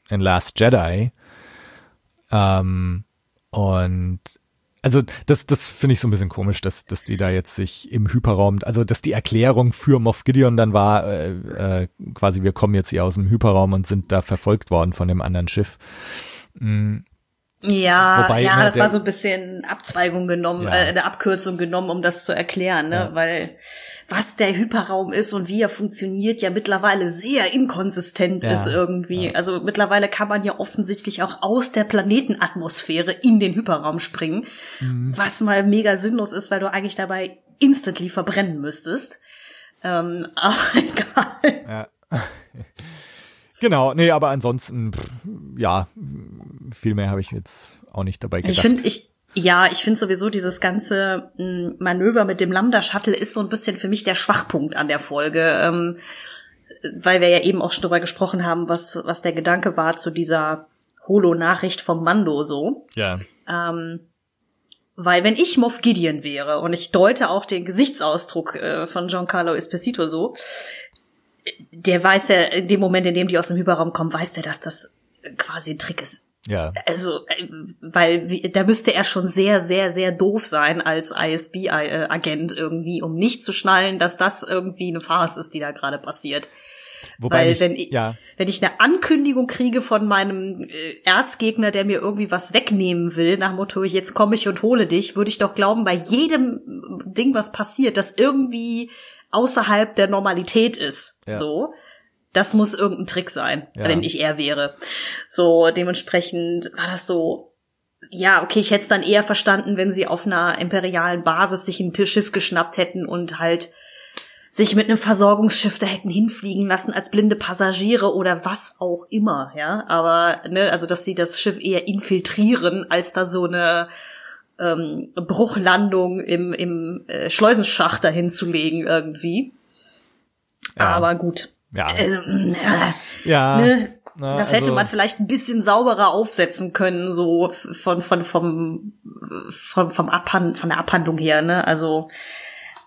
in Last Jedi. Ähm, und also das, das finde ich so ein bisschen komisch, dass, dass die da jetzt sich im Hyperraum, also dass die Erklärung für Moff Gideon dann war, äh, äh, quasi wir kommen jetzt hier aus dem Hyperraum und sind da verfolgt worden von dem anderen Schiff. Mhm. Ja, Wobei, ja, das war so ein bisschen Abzweigung genommen, Ja. äh, eine Abkürzung genommen, um das zu erklären, ne? Ja. Weil was der Hyperraum ist und wie er funktioniert, ja mittlerweile sehr inkonsistent Ja, ist irgendwie. Also mittlerweile kann man ja offensichtlich auch aus der Planetenatmosphäre in den Hyperraum springen, Mhm. was mal mega sinnlos ist, weil du eigentlich dabei instantly verbrennen müsstest. Ähm, aber egal. Genau, nee, aber ansonsten, pff, ja, viel mehr habe ich jetzt auch nicht dabei gedacht. Ich finde, ich, ja, ich finde sowieso dieses ganze m, Manöver mit dem Lambda-Shuttle ist so ein bisschen für mich der Schwachpunkt an der Folge, ähm, weil wir ja eben auch schon drüber gesprochen haben, was, was der Gedanke war zu dieser Holo-Nachricht vom Mando so. ja, Ähm, weil wenn ich Moff Gideon wäre und ich deute auch den Gesichtsausdruck äh, von Giancarlo Esposito so, äh, der weiß ja in dem Moment, in dem die aus dem Hyperraum kommen, weiß der, dass das quasi ein Trick ist. Ja, Also, äh, weil da müsste er schon sehr, sehr, sehr doof sein als ISB-Agent irgendwie, um nicht zu schnallen, dass das irgendwie eine Farce ist, die da gerade passiert. wobei Weil mich, wenn ich, ja, wenn ich eine Ankündigung kriege von meinem äh, Erzgegner, der mir irgendwie was wegnehmen will, nach Motto, jetzt komme ich und hole dich, würde ich doch glauben, bei jedem Ding, was passiert, das irgendwie außerhalb der Normalität ist. Ja. So. Das muss irgendein Trick sein, Ja. wenn ich er wäre. So, dementsprechend war das so, ja, okay, ich hätte es dann eher verstanden, wenn sie auf einer imperialen Basis sich ein Schiff geschnappt hätten und halt sich mit einem Versorgungsschiff da hätten hinfliegen lassen als blinde Passagiere oder was auch immer, ja. Aber, ne, also dass sie das Schiff eher infiltrieren, als da so eine ähm, Bruchlandung im, im äh, Schleusenschacht dahin zu legen irgendwie. Ja. Aber gut. Ja, Also, äh, ja, ne, na, das hätte also- man vielleicht ein bisschen sauberer aufsetzen können, so von, von, vom, von, vom Abhand, von der Abhandlung her, ne? Also,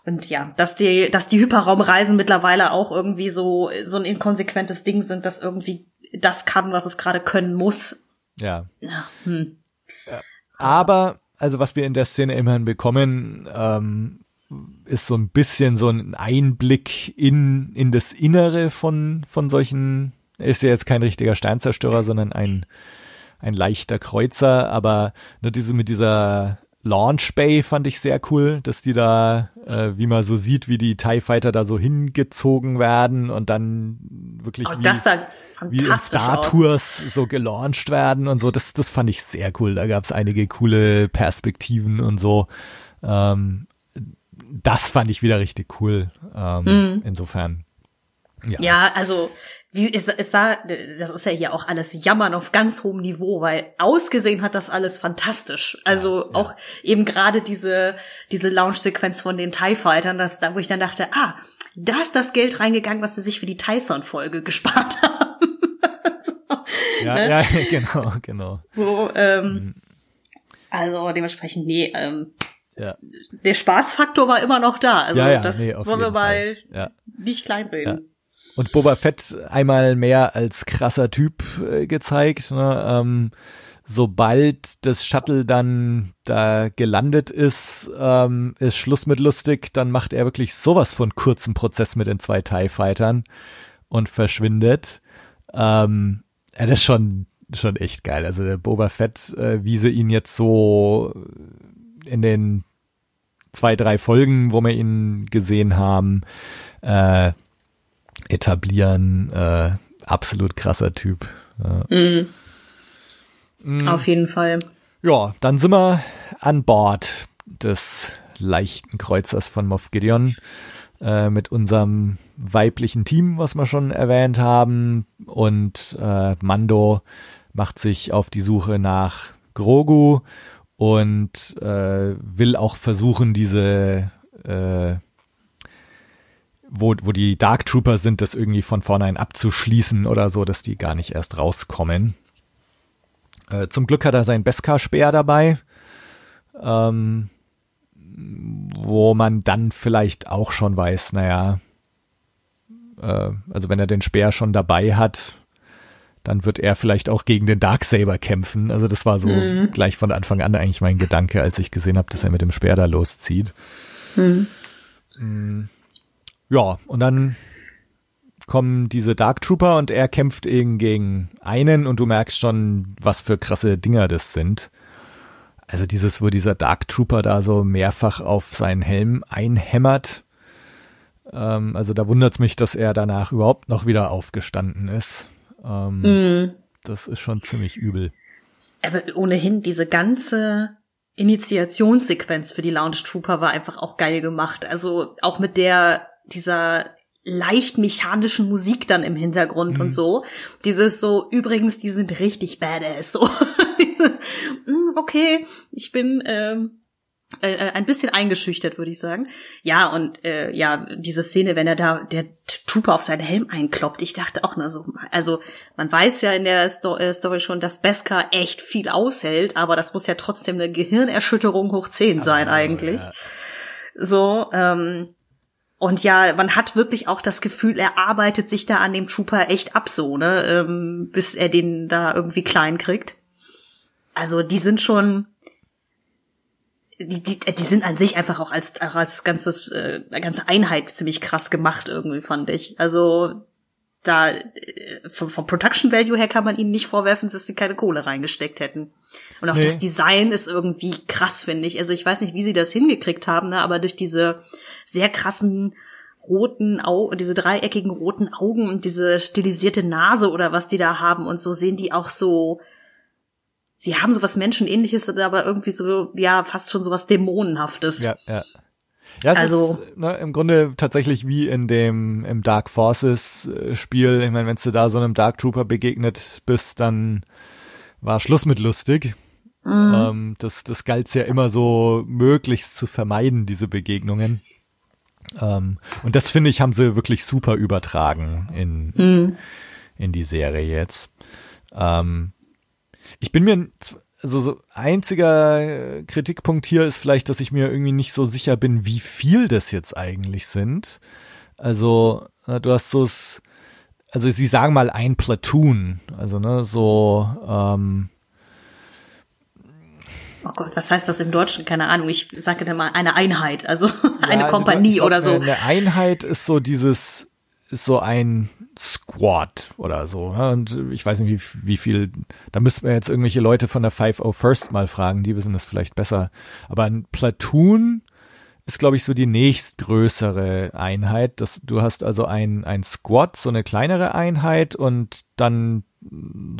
und ja, dass die, dass die Hyperraumreisen mittlerweile auch irgendwie so, so ein inkonsequentes Ding sind, das irgendwie das kann, was es gerade können muss. ja. Ja, hm. Aber, also was wir in der Szene immerhin bekommen, ähm, ist so ein bisschen so ein Einblick in, in das Innere von, von solchen, er ist ja jetzt kein richtiger Sternzerstörer, sondern ein, ein leichter Kreuzer, aber ne, diese mit dieser Launch Bay fand ich sehr cool, dass die da, äh, wie man so sieht, wie die TIE Fighter da so hingezogen werden und dann wirklich Oh, wie, wie in Star aus. Tours so gelauncht werden und so. Das, das fand ich sehr cool. Da gab es einige coole Perspektiven und so. Ähm, das fand ich wieder richtig cool. Ähm, Insofern. Ja. Ja, also wie es, es sah, das ist ja hier auch alles Jammern auf ganz hohem Niveau, weil ausgesehen hat das alles fantastisch. Also ja. auch eben gerade diese diese Launch-Sequenz von den TIE Fightern, das da wo ich dann dachte, ah, da ist das Geld reingegangen, was sie sich für die Typhon-Folge gespart haben. ja, ja, genau, genau. So, ähm, Mhm. also dementsprechend, nee, ähm, Ja, der Spaßfaktor war immer noch da. Also ja, ja das nee, wollen wir mal nicht kleinreden. Und Boba Fett einmal mehr als krasser Typ äh, gezeigt. Ne? Ähm, sobald das Shuttle dann da gelandet ist, ähm, ist Schluss mit lustig, dann macht er wirklich sowas von kurzem Prozess mit den zwei TIE Fightern und verschwindet. Ähm, ja, das ist schon, schon echt geil. Also der Boba Fett, äh, wie sie ihn jetzt so in den zwei, drei Folgen, wo wir ihn gesehen haben, äh, etablieren. Äh, absolut krasser Typ. Ja. Mhm. Auf jeden Fall. ja, dann sind wir an Bord des leichten Kreuzers von Moff Gideon äh, mit unserem weiblichen Team, was wir schon erwähnt haben. Und äh, Mando macht sich auf die Suche nach Grogu und äh, will auch versuchen, diese äh, wo, wo die Dark Trooper sind, das irgendwie von vornherein abzuschließen oder so, dass die gar nicht erst rauskommen. Äh, zum Glück hat er seinen Beskar-Speer dabei, ähm, wo man dann vielleicht auch schon weiß, naja, äh, also wenn er den Speer schon dabei hat, dann wird er vielleicht auch gegen den Darksaber kämpfen. Also das war so Mhm. gleich von Anfang an eigentlich mein Gedanke, als ich gesehen habe, dass er mit dem Speer da loszieht. Mhm. Mm. Ja, und dann kommen diese Dark Trooper und er kämpft eben gegen einen und du merkst schon, was für krasse Dinger das sind. Also dieses, wo dieser Dark Trooper da so mehrfach auf seinen Helm einhämmert. Ähm, also da wundert's mich, dass er danach überhaupt noch wieder aufgestanden ist. Ähm, mm. Das ist schon ziemlich übel. Aber ohnehin diese ganze Initiationssequenz für die Lounge Trooper war einfach auch geil gemacht. Also auch mit der dieser leicht mechanischen Musik dann im Hintergrund mhm. und so. Dieses so, übrigens, die sind richtig badass. So, dieses, mm, okay, ich bin ähm, äh, äh, ein bisschen eingeschüchtert, würde ich sagen. Ja, und äh, ja, diese Szene, wenn er da der Trooper auf seinen Helm einkloppt, ich dachte auch nur so, also man weiß ja in der Sto äh, Story schon, dass Beskar echt viel aushält, aber das muss ja trotzdem eine Gehirnerschütterung hoch zehn sein oh, eigentlich. Ja. So, ähm, und ja, man hat wirklich auch das Gefühl, er arbeitet sich da an dem Trooper echt ab, so, ne, ähm, bis er den da irgendwie klein kriegt. Also die sind schon, die, die, die sind an sich einfach auch als, auch als ganzes, äh, ganze Einheit ziemlich krass gemacht irgendwie, fand ich. Also da äh, vom, vom Production Value her kann man ihnen nicht vorwerfen, dass sie keine Kohle reingesteckt hätten. Und auch nee. das Design ist irgendwie krass, finde ich. Also ich weiß nicht, wie sie das hingekriegt haben, ne, aber durch diese sehr krassen roten Augen, diese dreieckigen roten Augen und diese stilisierte Nase oder was die da haben und so sehen die auch so sie haben sowas Menschenähnliches, aber irgendwie so, ja, fast schon sowas Dämonenhaftes. Ja, ja. Ja, es also, ist ne, im Grunde tatsächlich wie in dem im Dark Forces äh, Spiel. Ich meine, wenn du da so einem Dark Trooper begegnet bist, dann war Schluss mit lustig. Mhm. Ähm, das, das galt ja immer so möglichst zu vermeiden, diese Begegnungen. Ähm, und das finde ich, haben sie wirklich super übertragen in, mhm. in die Serie jetzt. Ähm, ich bin mir, also so einziger Kritikpunkt hier ist vielleicht, dass ich mir irgendwie nicht so sicher bin, wie viel das jetzt eigentlich sind. Also, äh, du hast so, also sie sagen mal ein Platoon, also ne, so, ähm, Oh Gott, was heißt das im Deutschen? Keine Ahnung. Ich sage dann mal eine Einheit, also ja, eine also Kompanie glaub, oder so. Eine Einheit ist so dieses, ist so ein Squad oder so. Ne? Und ich weiß nicht, wie, wie viel, da müssten wir jetzt irgendwelche Leute von der 501st mal fragen, die wissen das vielleicht besser. Aber ein Platoon ist, glaube ich, so die nächstgrößere Einheit. Das, du hast also ein, ein Squad, so eine kleinere Einheit und dann,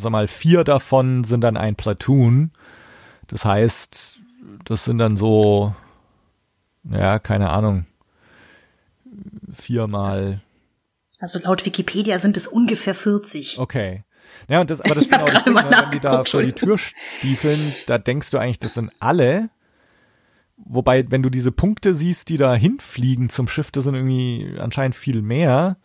sag mal, vier davon sind dann ein Platoon. Das heißt, das sind dann so, ja, keine Ahnung, viermal also laut Wikipedia sind es ungefähr 40. Okay. Ja, und das, aber das ist genau das Ding, ne, wenn die da vor die Tür stiefeln, da denkst du eigentlich, das sind alle. Wobei, wenn du diese Punkte siehst, die da hinfliegen zum Schiff, das sind irgendwie anscheinend viel mehr.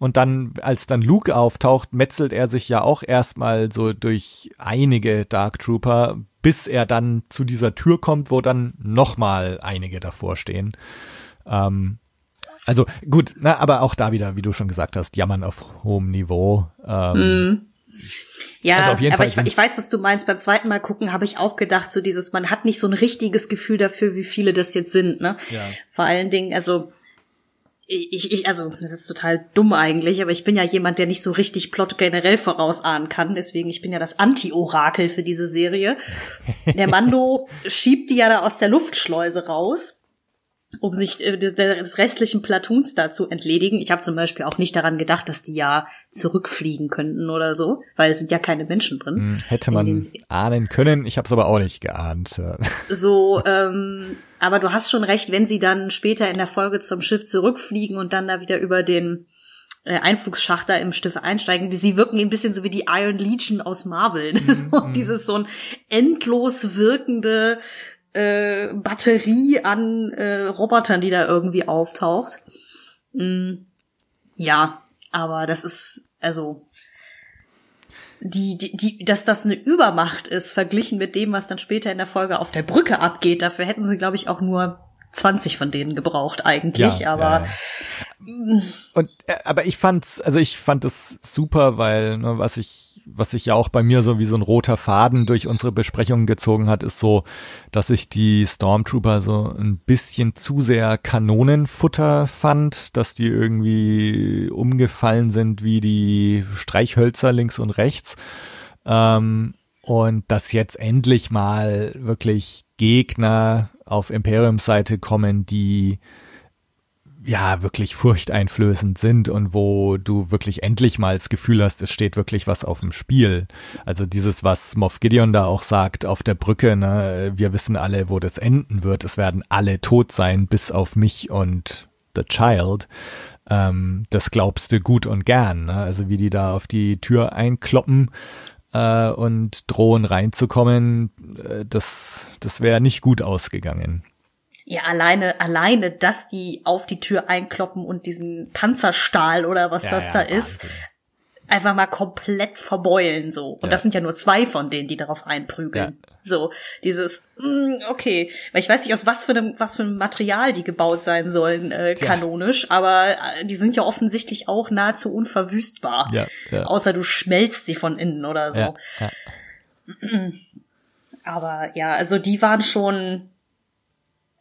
Und dann, als dann Luke auftaucht, metzelt er sich ja auch erstmal so durch einige Dark Trooper, bis er dann zu dieser Tür kommt, wo dann nochmal einige davor stehen. Ähm, also gut, na, aber auch da wieder, wie du schon gesagt hast, jammern auf hohem Niveau. Ähm, mm. Ja, also aber ich, ich, weiß, was du meinst. Beim zweiten Mal gucken habe ich auch gedacht, so dieses, man hat nicht so ein richtiges Gefühl dafür, wie viele das jetzt sind, ne? Ja. Vor allen Dingen, also ich, ich, also das ist total dumm eigentlich, aber ich bin ja jemand, der nicht so richtig Plot generell vorausahnen kann. Deswegen, ich bin ja das Anti-Orakel für diese Serie. Der Mando schiebt die ja da aus der Luftschleuse raus um sich äh, des restlichen Platoons da zu entledigen. Ich habe zum Beispiel auch nicht daran gedacht, dass die ja zurückfliegen könnten oder so, weil es sind ja keine Menschen drin. Hm, hätte man ahnen können, ich habe es aber auch nicht geahnt. So, ähm, aber du hast schon recht, wenn sie dann später in der Folge zum Schiff zurückfliegen und dann da wieder über den äh, Einflugsschacht da im Schiff einsteigen, die, sie wirken ein bisschen so wie die Iron Legion aus Marvel. Mm, so, mm. Dieses so ein endlos wirkende äh, Batterie an äh, Robotern, die da irgendwie auftaucht. Mm, ja, aber das ist, also die, die, die, dass das eine Übermacht ist, verglichen mit dem, was dann später in der Folge auf der Brücke abgeht. Dafür hätten sie, glaube ich, auch nur 20 von denen gebraucht eigentlich, ja, aber ja, ja. und äh, aber ich fand's, also ich fand es super, weil ne, was ich was sich ja auch bei mir so wie so ein roter Faden durch unsere Besprechungen gezogen hat, ist so, dass ich die Stormtrooper so ein bisschen zu sehr Kanonenfutter fand, dass die irgendwie umgefallen sind wie die Streichhölzer links und rechts. Ähm, und dass jetzt endlich mal wirklich Gegner auf Imperiums-Seite kommen, die ja wirklich furchteinflößend sind und wo du wirklich endlich mal das Gefühl hast, es steht wirklich was auf dem Spiel. Also dieses, was Moff Gideon da auch sagt auf der Brücke, ne, wir wissen alle, wo das enden wird. Es werden alle tot sein, bis auf mich und The Child. Ähm, das glaubst du gut und gern. Ne? Also wie die da auf die Tür einkloppen äh, und drohen reinzukommen, äh, das, das wäre nicht gut ausgegangen. Ja, alleine, alleine, dass die auf die Tür einkloppen und diesen Panzerstahl oder was Ja, das ja, da Wahnsinn. ist, einfach mal komplett verbeulen so. Und Ja. das sind ja nur zwei von denen, die darauf einprügeln. So, dieses, mm, okay. Weil ich weiß nicht, aus was für einem, was für einem Material die gebaut sein sollen, äh, kanonisch, aber äh, die sind ja offensichtlich auch nahezu unverwüstbar. Ja, ja. Außer du schmelzt sie von innen oder so. Ja, ja. Aber ja, also die waren schon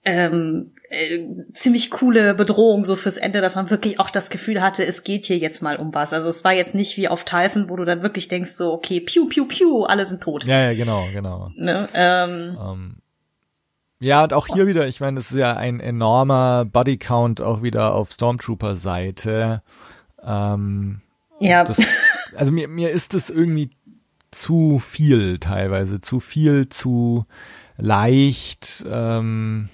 ähm, äh, ziemlich coole Bedrohung so fürs Ende, dass man wirklich auch das Gefühl hatte, es geht hier jetzt mal um was. Also es war jetzt nicht wie auf Typhon, wo du dann wirklich denkst so, okay, piu, piu, piu, alle sind tot. ja, ja, genau, genau. Ne? Ähm, Ähm, ja, und auch hier wieder, ich meine, das ist ja ein enormer Bodycount auch wieder auf Stormtrooper-Seite. Ähm, ja, das, also mir, mir ist es irgendwie zu viel teilweise, zu viel, zu leicht. Ähm,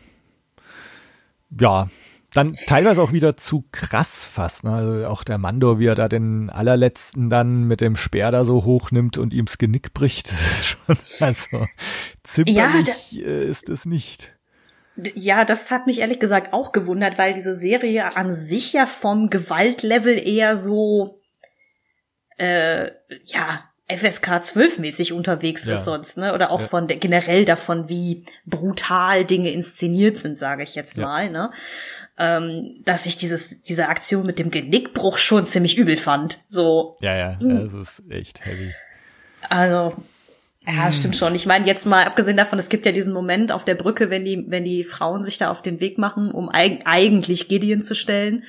ja, dann teilweise auch wieder zu krass fast. Ne? Also auch der Mando, wie er da den allerletzten dann mit dem Speer da so hochnimmt und ihm das Genick bricht. Schon, also zimperlich äh, ist es nicht. Ja, das hat mich ehrlich gesagt auch gewundert, weil diese Serie an sich ja vom Gewaltlevel eher so, äh, ja, FSK 12 mäßig unterwegs Ja. ist sonst, ne? Oder auch Ja. von der, generell davon, wie brutal Dinge inszeniert sind, sage ich jetzt Ja. mal, ne? Ähm, dass ich dieses, diese Aktion mit dem Genickbruch schon ziemlich übel fand. So, Ja, ja, Hm. das ist echt heavy. also, ja, stimmt schon. Ich meine, jetzt mal abgesehen davon, es gibt ja diesen Moment auf der Brücke, wenn die, wenn die Frauen sich da auf den Weg machen, um eig eigentlich Gideon zu stellen, mh,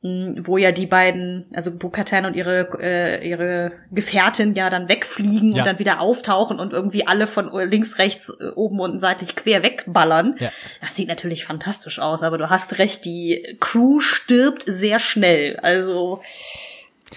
wo ja die beiden, also Bukatan und ihre, äh, ihre Gefährtin ja dann wegfliegen Ja. und dann wieder auftauchen und irgendwie alle von links, rechts, äh, oben und seitlich quer wegballern. Ja. Das sieht natürlich fantastisch aus, aber du hast recht, die Crew stirbt sehr schnell. Also,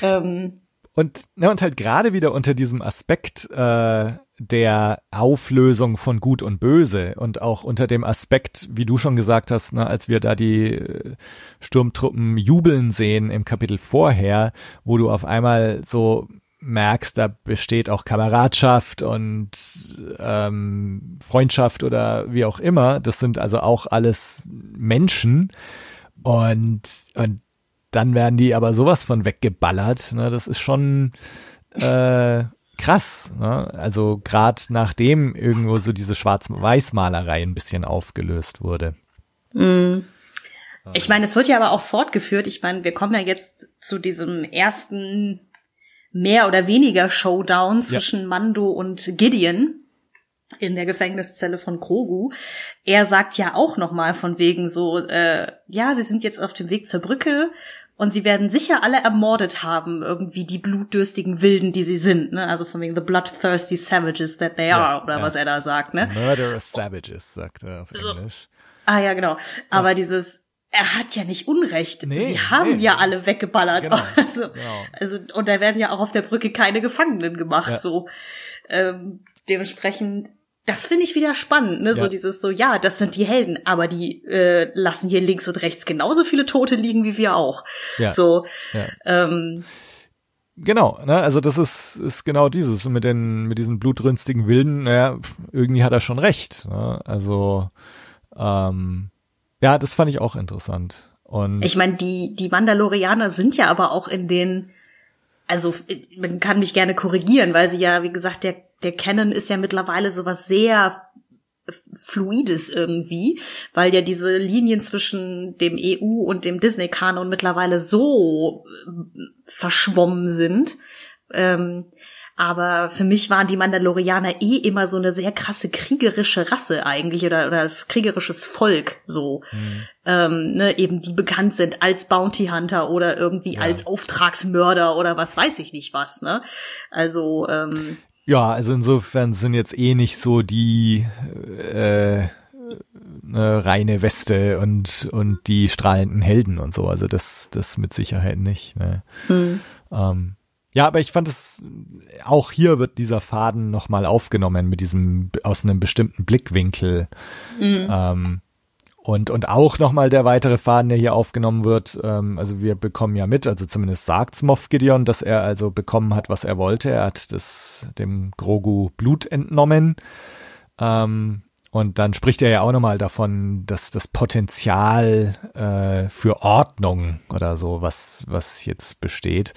ähm, Und, ne, und halt gerade wieder unter diesem Aspekt äh, der Auflösung von Gut und Böse und auch unter dem Aspekt, wie du schon gesagt hast, ne, als wir da die äh, Sturmtruppen jubeln sehen im Kapitel vorher, wo du auf einmal so merkst, da besteht auch Kameradschaft und ähm, Freundschaft oder wie auch immer. Das sind also auch alles Menschen und, und dann werden die aber sowas von weggeballert. Ne? Das ist schon äh, krass. Ne? Also gerade nachdem irgendwo so diese Schwarz-Weiß-Malerei ein bisschen aufgelöst wurde. Ich meine, es wird ja aber auch fortgeführt. Ich meine, wir kommen ja jetzt zu diesem ersten mehr oder weniger Showdown zwischen Mando und Gideon in der Gefängniszelle von Grogu. Er sagt ja auch noch mal von wegen so, äh, ja, sie sind jetzt auf dem Weg zur Brücke und sie werden sicher alle ermordet haben, irgendwie die blutdürstigen Wilden, die sie sind, ne? Also von wegen the bloodthirsty savages that they Ja, are, oder ja. was er da sagt, ne? Murderous Savages, sagt er auf So. Englisch. Ah ja, genau. Aber dieses, er hat ja nicht Unrecht. Nee, Sie haben nee. ja alle weggeballert. Genau, Also, genau. also, und da werden ja auch auf der Brücke keine Gefangenen gemacht. Ja. So ähm, dementsprechend, das finde ich wieder spannend, ne? So Ja. dieses so, ja, das sind die Helden, aber die äh, lassen hier links und rechts genauso viele Tote liegen wie wir auch. Ja. So, Ja. ähm, Genau, ne? Also das ist, ist genau dieses mit den mit diesen blutrünstigen Wilden. Naja, irgendwie hat er schon recht. Ne? Also ähm, ja, das fand ich auch interessant. Und Ich meine, die, die Mandalorianer sind ja aber auch in den, also man kann mich gerne korrigieren, weil sie ja, wie gesagt, der, der Canon ist ja mittlerweile sowas sehr Fluides irgendwie, weil ja diese Linien zwischen dem EU und dem Disney-Kanon mittlerweile so äh, verschwommen sind. Ähm, Aber für mich waren die Mandalorianer eh immer so eine sehr krasse kriegerische Rasse eigentlich oder, oder kriegerisches Volk so. Mhm. Ähm, ne, eben die bekannt sind als Bounty Hunter oder irgendwie ja. als Auftragsmörder oder was weiß ich nicht was, ne? Also, ähm, Ja, also insofern sind jetzt eh nicht so die äh, eine reine Weste und und die strahlenden Helden und so. Also das das mit Sicherheit nicht. Ne? Mhm. Ähm, ja, aber ich fand es, auch hier wird dieser Faden nochmal aufgenommen mit diesem, aus einem bestimmten Blickwinkel. Mhm. Ähm, und, und auch nochmal der weitere Faden, der hier aufgenommen wird. Ähm, also wir bekommen ja mit, also zumindest sagt's Moff Gideon, dass er also bekommen hat, was er wollte. Er hat das, dem Grogu Blut entnommen. Ähm, und dann spricht er ja auch nochmal davon, dass das Potenzial äh, für Ordnung oder so, was, was jetzt besteht.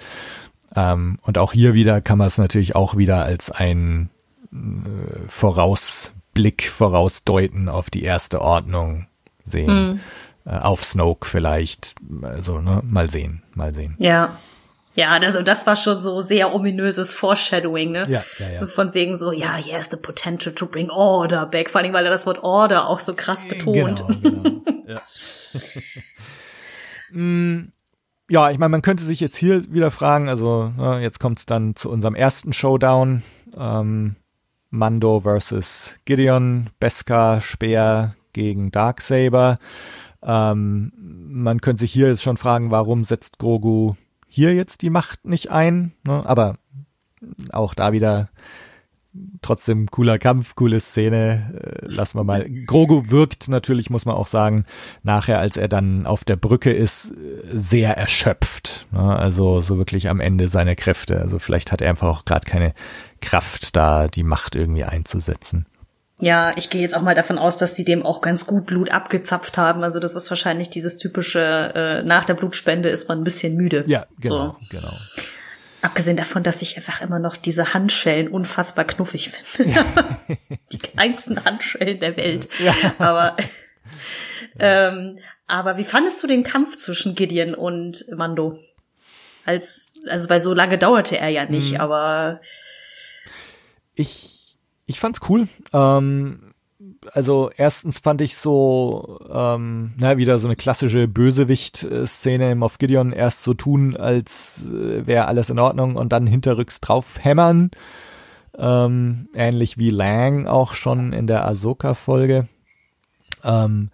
Ähm, und auch hier wieder kann man es natürlich auch wieder als ein äh, Vorausblick, vorausdeuten auf die erste Ordnung sehen. Mhm. Äh, auf Snoke vielleicht. Also, ne, mal sehen, mal sehen. Ja. Ja, das, das war schon so sehr ominöses Foreshadowing, ne? Ja, ja, ja. Von wegen so, ja, he has the potential to bring order back. Vor allem, weil er das Wort order auch so krass betont. Genau, genau. ja. mm, ja, ich meine, man könnte sich jetzt hier wieder fragen, also ne, jetzt kommt es dann zu unserem ersten Showdown. Ähm, Mando versus Gideon, Beskar, Speer gegen Darksaber. Ähm, man könnte sich hier jetzt schon fragen, warum setzt Grogu hier jetzt die Macht nicht ein? Ne? Aber auch da wieder trotzdem cooler Kampf, coole Szene. Äh, lassen wir mal. Grogu wirkt natürlich, muss man auch sagen, nachher, als er dann auf der Brücke ist, sehr erschöpft. Ne? Also so wirklich am Ende seiner Kräfte. Also vielleicht hat er einfach auch gerade keine Kraft, da die Macht irgendwie einzusetzen. Ja, ich gehe jetzt auch mal davon aus, dass die dem auch ganz gut Blut abgezapft haben. Also das ist wahrscheinlich dieses typische, äh, nach der Blutspende ist man ein bisschen müde. Ja, genau, so. genau. Abgesehen davon, dass ich einfach immer noch diese Handschellen unfassbar knuffig finde. Ja. Die kleinsten Handschellen der Welt. Ja. Aber, ähm, aber wie fandest du den Kampf zwischen Gideon und Mando? Als, also weil so lange dauerte er ja nicht, mhm. aber ich, ich fand's cool. Ähm, also erstens fand ich so, ähm, na, wieder so eine klassische Bösewicht-Szene im Moff Gideon erst so tun, als äh, wäre alles in Ordnung und dann hinterrücks drauf hämmern. Ähm, ähnlich wie Lang auch schon in der Ahsoka-Folge. Ähm,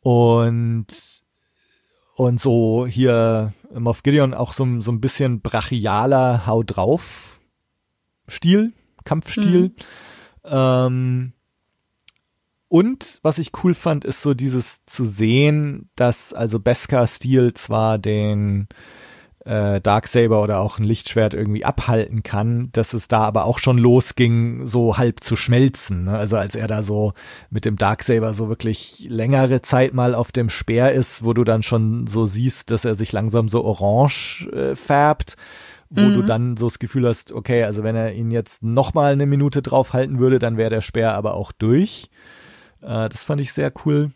und, und so hier Moff Gideon auch so, so ein bisschen brachialer Hau drauf Stil, Kampfstil. Mhm. Ähm, und was ich cool fand, ist so dieses zu sehen, dass also Beskar-Stil zwar den äh, Darksaber oder auch ein Lichtschwert irgendwie abhalten kann, dass es da aber auch schon losging, so halb zu schmelzen. Ne? Also als er da so mit dem Darksaber so wirklich längere Zeit mal auf dem Speer ist, wo du dann schon so siehst, dass er sich langsam so orange äh, färbt wo mhm. du dann so das Gefühl hast, okay, also wenn er ihn jetzt noch mal eine Minute draufhalten würde, dann wäre der Speer aber auch durch. Äh, das fand ich sehr cool.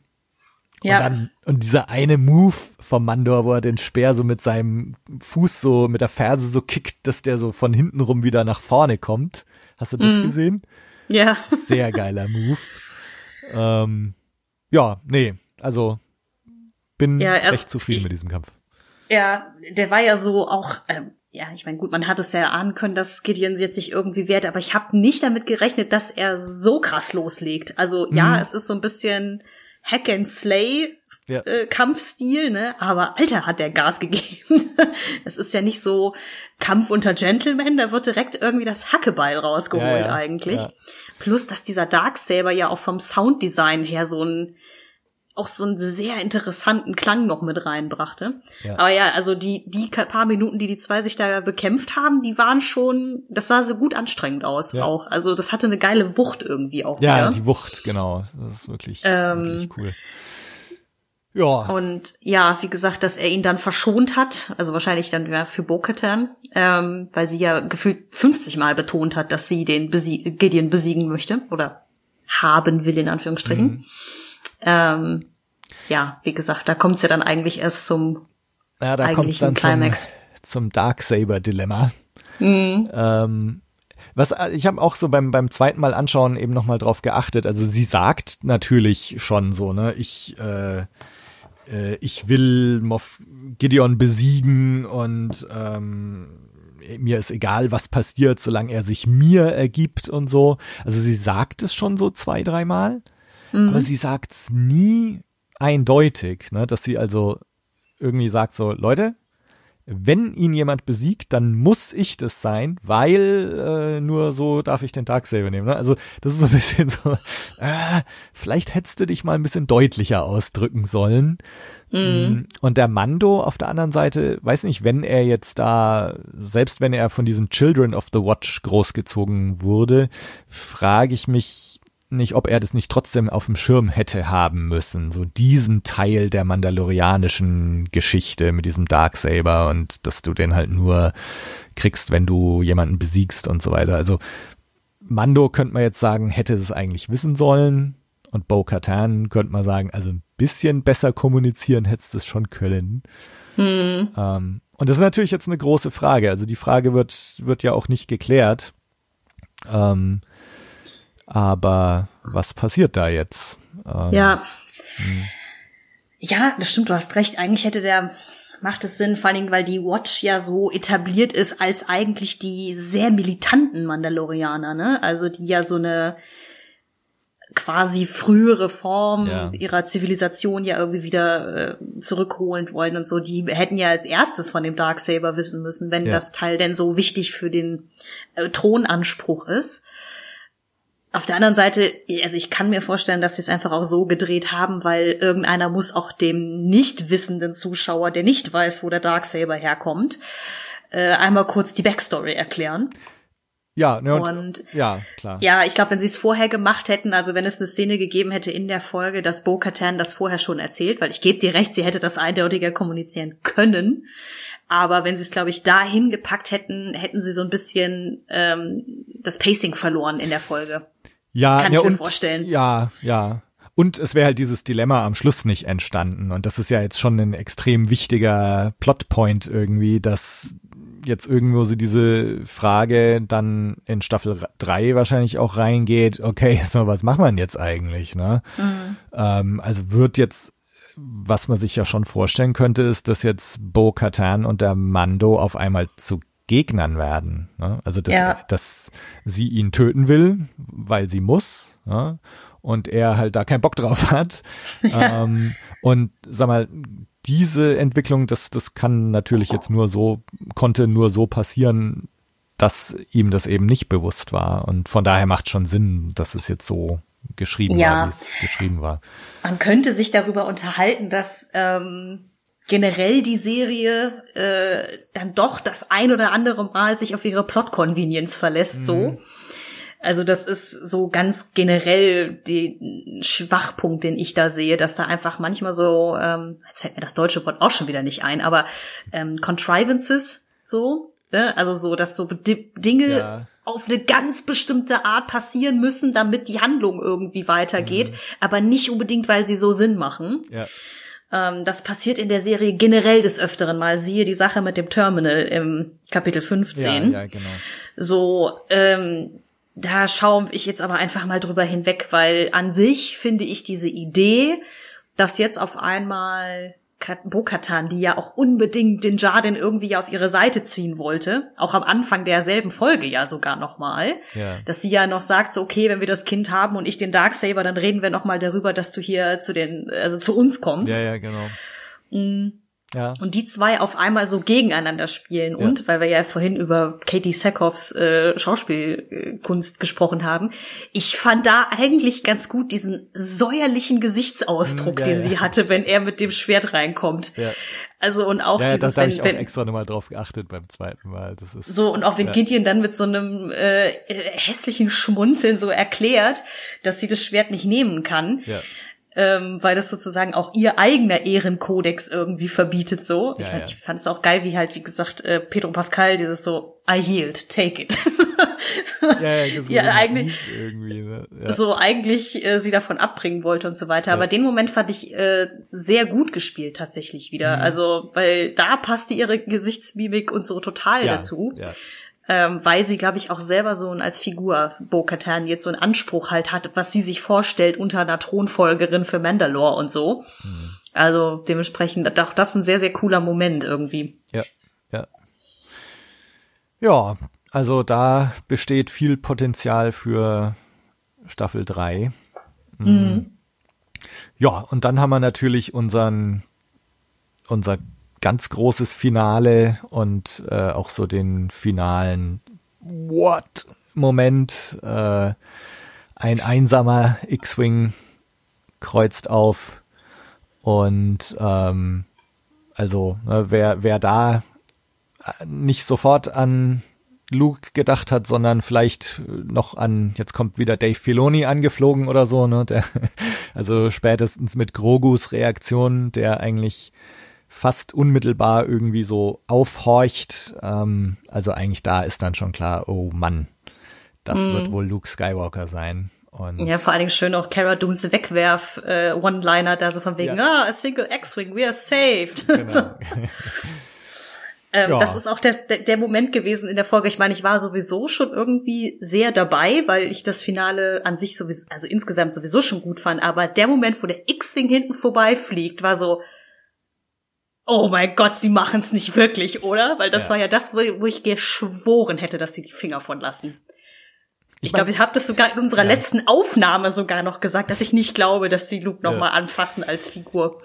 Ja. Und, dann, und dieser eine Move vom Mandor, wo er den Speer so mit seinem Fuß so, mit der Ferse so kickt, dass der so von hinten rum wieder nach vorne kommt. Hast du das mm. gesehen? Ja. Sehr geiler Move. Ähm, ja, nee, also bin ja, er, echt zufrieden ich, mit diesem Kampf. Ja, der war ja so auch, ähm, ja, ich meine, gut, man hat es ja ahnen können, dass Gideon jetzt sich irgendwie wehrt, aber ich habe nicht damit gerechnet, dass er so krass loslegt. Also mhm. ja, es ist so ein bisschen Hack and Slay ja. äh, Kampfstil, ne? Aber Alter, hat der Gas gegeben. das ist ja nicht so Kampf unter Gentlemen, da wird direkt irgendwie das Hackebeil rausgeholt ja, ja, eigentlich. Plus, dass dieser Darksaber ja auch vom Sounddesign her so ein auch so einen sehr interessanten Klang noch mit reinbrachte. Ja. Aber ja, also die, die paar Minuten, die die zwei sich da bekämpft haben, die waren schon, das sah so gut anstrengend aus ja. auch. Also das hatte eine geile Wucht irgendwie auch. Ja, wieder. die Wucht, genau. Das ist wirklich, ähm, wirklich cool. Ja. Und ja, wie gesagt, dass er ihn dann verschont hat, also wahrscheinlich dann ja, für Bo-Katan, ähm, weil sie ja gefühlt 50 Mal betont hat, dass sie den Besie Gideon besiegen möchte oder haben will in Anführungsstrichen. Mhm. Ähm, ja, wie gesagt, da kommt's ja dann eigentlich erst zum ja, da kommt's dann Climax. Zum, zum Darksaber-Dilemma. Mhm. Ähm, was ich habe auch so beim beim zweiten Mal anschauen eben noch mal drauf geachtet. Also sie sagt natürlich schon so, ne, ich äh, äh, ich will Moff Gideon besiegen und ähm, mir ist egal, was passiert, solange er sich mir ergibt und so. Also sie sagt es schon so zwei, dreimal, mhm. aber sie sagt es nie eindeutig, ne, dass sie also irgendwie sagt so, Leute, wenn ihn jemand besiegt, dann muss ich das sein, weil äh, nur so darf ich den Darksaber nehmen. Ne? Also das ist so ein bisschen so, äh, vielleicht hättest du dich mal ein bisschen deutlicher ausdrücken sollen. Mhm. Und der Mando auf der anderen Seite, weiß nicht, wenn er jetzt da, selbst wenn er von diesen Children of the Watch großgezogen wurde, frage ich mich, nicht, ob er das nicht trotzdem auf dem Schirm hätte haben müssen. So diesen Teil der mandalorianischen Geschichte mit diesem Darksaber und dass du den halt nur kriegst, wenn du jemanden besiegst und so weiter. Also Mando könnte man jetzt sagen, hätte es eigentlich wissen sollen. Und Bo Katan könnte man sagen, also ein bisschen besser kommunizieren hättest du es schon können. Hm. Ähm, und das ist natürlich jetzt eine große Frage. Also die Frage wird, wird ja auch nicht geklärt. Ähm, aber was passiert da jetzt? Ähm, ja. Hm. Ja, das stimmt, du hast recht. Eigentlich hätte der, macht es Sinn, vor allen Dingen, weil die Watch ja so etabliert ist als eigentlich die sehr militanten Mandalorianer, ne? Also die ja so eine quasi frühere Form ja. ihrer Zivilisation ja irgendwie wieder äh, zurückholen wollen und so. Die hätten ja als erstes von dem Darksaber wissen müssen, wenn ja. das Teil denn so wichtig für den äh, Thronanspruch ist. Auf der anderen Seite, also ich kann mir vorstellen, dass sie es einfach auch so gedreht haben, weil irgendeiner muss auch dem nicht wissenden Zuschauer, der nicht weiß, wo der Darksaber herkommt, äh, einmal kurz die Backstory erklären. Ja, ne, und, und ja, klar. Ja, ich glaube, wenn sie es vorher gemacht hätten, also wenn es eine Szene gegeben hätte in der Folge, dass Bo-Katan das vorher schon erzählt, weil ich gebe dir recht, sie hätte das eindeutiger kommunizieren können. Aber wenn sie es, glaube ich, dahin gepackt hätten, hätten sie so ein bisschen ähm, das Pacing verloren in der Folge. Ja, kann ja, ich mir und, vorstellen. Ja, ja. Und es wäre halt dieses Dilemma am Schluss nicht entstanden. Und das ist ja jetzt schon ein extrem wichtiger Plotpoint irgendwie, dass jetzt irgendwo so diese Frage dann in Staffel 3 wahrscheinlich auch reingeht, okay, so was macht man jetzt eigentlich, ne? Mhm. Ähm, also wird jetzt, was man sich ja schon vorstellen könnte, ist, dass jetzt Bo Katan und der Mando auf einmal zu Gegnern werden. Ne? Also dass, ja. dass sie ihn töten will, weil sie muss. Ne? Und er halt da keinen Bock drauf hat. Ja. Ähm, und sag mal, diese Entwicklung, das, das kann natürlich jetzt nur so, konnte nur so passieren, dass ihm das eben nicht bewusst war. Und von daher macht schon Sinn, dass es jetzt so geschrieben ja. war, wie es geschrieben war. Man könnte sich darüber unterhalten, dass ähm, generell die Serie äh, dann doch das ein oder andere Mal sich auf ihre Plot-Convenience verlässt, mhm. so. Also das ist so ganz generell der Schwachpunkt, den ich da sehe, dass da einfach manchmal so, ähm, jetzt fällt mir das deutsche Wort auch schon wieder nicht ein, aber ähm, Contrivances so, ne? also so, dass so Dinge ja. auf eine ganz bestimmte Art passieren müssen, damit die Handlung irgendwie weitergeht, mhm. aber nicht unbedingt, weil sie so Sinn machen. Ja. Ähm, das passiert in der Serie generell des Öfteren mal. Siehe die Sache mit dem Terminal im Kapitel 15. Ja, ja, genau. So, ähm, da schaue ich jetzt aber einfach mal drüber hinweg, weil an sich finde ich diese Idee, dass jetzt auf einmal Bo-Katan, die ja auch unbedingt den Jardin irgendwie auf ihre Seite ziehen wollte, auch am Anfang derselben Folge ja sogar nochmal, ja. dass sie ja noch sagt, so okay, wenn wir das Kind haben und ich den Darksaber, dann reden wir nochmal darüber, dass du hier zu den, also zu uns kommst. Ja, ja, genau. Mhm. Ja. Und die zwei auf einmal so gegeneinander spielen. Ja. Und, weil wir ja vorhin über Katie Sackhoffs äh, Schauspielkunst gesprochen haben, ich fand da eigentlich ganz gut diesen säuerlichen Gesichtsausdruck, ja, den sie hatte, wenn er mit dem Schwert reinkommt. Ja. Also und auch ja, dieses, da habe ich auch wenn, extra nochmal drauf geachtet beim zweiten Mal. Das ist, so und auch wenn ja. Gideon dann mit so einem äh, hässlichen Schmunzeln so erklärt, dass sie das Schwert nicht nehmen kann. Ja ähm, weil das sozusagen auch ihr eigener Ehrenkodex irgendwie verbietet so. Ja, ich, fand, ja. ich fand es auch geil, wie halt, wie gesagt, äh, Pedro Pascal dieses so, I yield, take it. ja, ja, ja so eigentlich, ne? ja. so eigentlich äh, sie davon abbringen wollte und so weiter. Aber den Moment fand ich äh, sehr gut gespielt tatsächlich wieder. Mhm. Also, weil da passte ihre Gesichtsmimik und so total dazu. Ja. Ähm, weil sie, glaube ich, auch selber so als Figur Bo-Katan jetzt so einen Anspruch halt hat, was sie sich vorstellt unter einer Thronfolgerin für Mandalore und so. Mhm. Also dementsprechend auch das ein sehr, sehr cooler Moment irgendwie. Ja, ja. Ja, also da besteht viel Potenzial für Staffel 3. Mhm. mhm. Ja, und dann haben wir natürlich unseren, unser ganz großes Finale und äh, auch so den finalen What-Moment. Äh, ein einsamer X-Wing kreuzt auf und ähm, also ne, wer, wer da nicht sofort an Luke gedacht hat, sondern vielleicht noch an, jetzt kommt wieder Dave Filoni angeflogen oder so, ne? Der, also spätestens mit Grogus Reaktion, der eigentlich fast unmittelbar irgendwie so aufhorcht. Ähm, also eigentlich da ist dann schon klar, oh Mann, das mm. wird wohl Luke Skywalker sein. Und ja, vor allen Dingen schön auch Cara Dunes Wegwerf äh, One-Liner da so von wegen, ja. ah, a single X-Wing, we are saved. Genau. ähm, ja. Das ist auch der, der, der Moment gewesen in der Folge. Ich meine, ich war sowieso schon irgendwie sehr dabei, weil ich das Finale an sich sowieso, also insgesamt sowieso schon gut fand. Aber der Moment, wo der X-Wing hinten vorbeifliegt, war so, oh mein Gott, sie machen es nicht wirklich, oder? Weil das ja. war ja das, wo, wo, ich geschworen hätte, dass sie die Finger von lassen. Ich, ich glaube, ich habe das sogar in unserer ja. letzten Aufnahme sogar noch gesagt, dass ich nicht glaube, dass sie Luke nochmal ja. anfassen als Figur.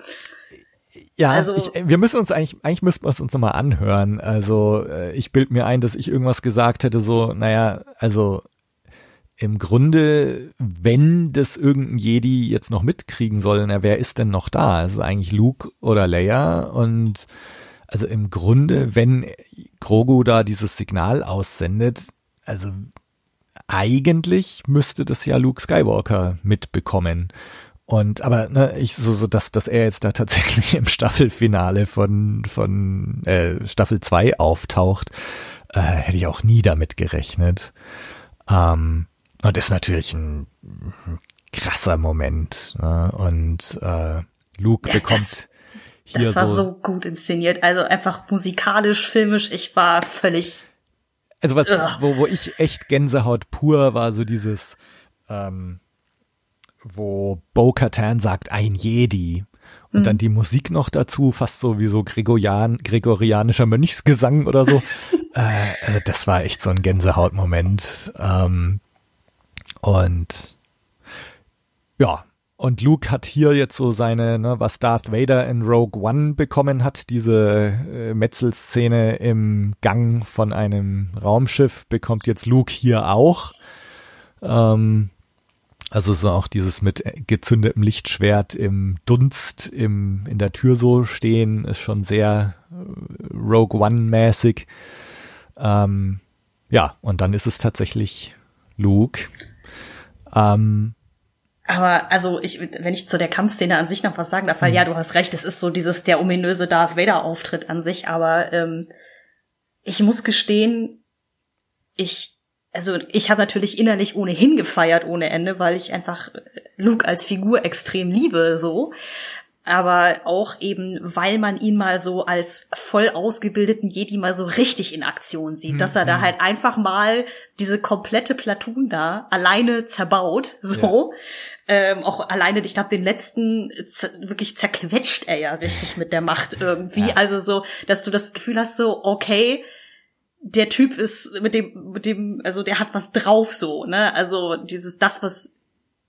Ja, also, ich, wir müssen uns eigentlich, eigentlich müssten wir es uns nochmal anhören. Also äh, ich bild mir ein, dass ich irgendwas gesagt hätte, so, naja, also im Grunde, wenn das irgendein Jedi jetzt noch mitkriegen soll, na, wer ist denn noch da? Also eigentlich Luke oder Leia und also im Grunde, wenn Grogu da dieses Signal aussendet, also eigentlich müsste das ja Luke Skywalker mitbekommen. Und aber ne, ich so, so dass dass er jetzt da tatsächlich im Staffelfinale von von äh, Staffel 2 auftaucht, äh, hätte ich auch nie damit gerechnet. Ähm, und ist natürlich ein, krasser Moment. Ne? Und äh, Luke yes, bekommt das, hier das war so, so gut inszeniert. Also einfach musikalisch, filmisch. Ich war völlig. Also was, wo, wo ich echt Gänsehaut pur war, so dieses, ähm, wo Bo Katan sagt, ein Jedi. Und mhm. dann die Musik noch dazu, fast so wie so Gregorian, gregorianischer Mönchsgesang oder so. äh, also das war echt so ein Gänsehautmoment. Ähm, und ja, und Luke hat hier jetzt so seine, ne, was Darth Vader in Rogue One bekommen hat, diese äh, Metzelszene im Gang von einem Raumschiff, bekommt jetzt Luke hier auch. Ähm, also so auch dieses mit gezündetem Lichtschwert im Dunst im, in der Tür so stehen, ist schon sehr äh, Rogue One-mäßig. Ähm, ja, und dann ist es tatsächlich Luke. Ähm, aber also ich, wenn ich zu der Kampfszene an sich noch was sagen darf, weil mhm. ja, du hast recht, es ist so dieses der ominöse Darth Vader Auftritt an sich, aber ähm, ich muss gestehen, ich also ich habe natürlich innerlich ohnehin gefeiert ohne Ende, weil ich einfach Luke als Figur extrem liebe so aber auch eben, weil man ihn mal so als voll ausgebildeten Jedi mal so richtig in Aktion sieht, mhm. dass er da mhm. halt einfach mal diese komplette Platoon da alleine zerbaut, so. Ja. Ähm, auch alleine, ich glaube, den letzten wirklich zerquetscht er ja richtig mit der Macht irgendwie. Ja. Also so, dass du das Gefühl hast, so, okay, der Typ ist mit dem, mit dem, also der hat was drauf so, ne? Also dieses, das, was